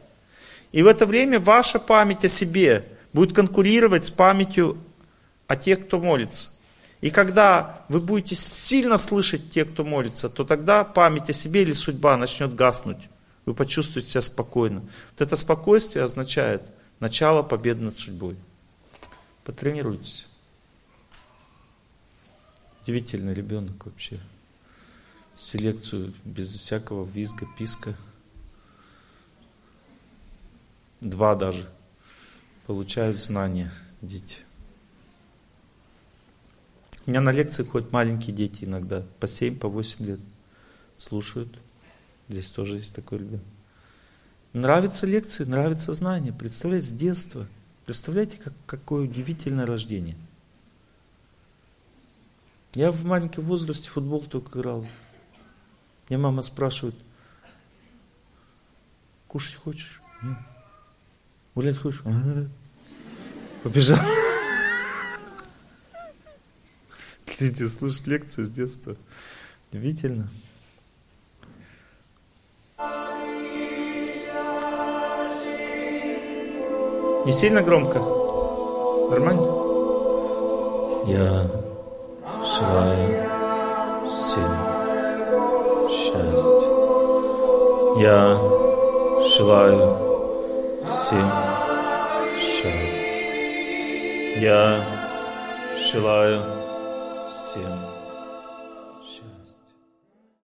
И в это время ваша память о себе будет конкурировать с памятью о тех, кто молится. И когда вы будете сильно слышать тех, кто молится, то тогда память о себе или судьба начнет гаснуть. Вы почувствуете себя спокойно. Вот это спокойствие означает начало победы над судьбой. Потренируйтесь. Удивительный ребенок вообще. Селекцию без всякого визга, писка. Два даже получают знания дети. У меня на лекции ходят маленькие дети иногда, по 7, по 8 лет. Слушают. Здесь тоже есть такой ребенок. Нравятся лекции, нравится знание. Представляете, с детства. Представляете, как, какое удивительное рождение. Я в маленьком возрасте футбол только играл. Мне мама спрашивает, кушать хочешь? Нет. Гулять хочешь? Побежал. Хотите слушать лекции с детства? Удивительно. Не сильно громко? Нормально? Я желаю всем счастья. Я желаю всем счастья. Я желаю всем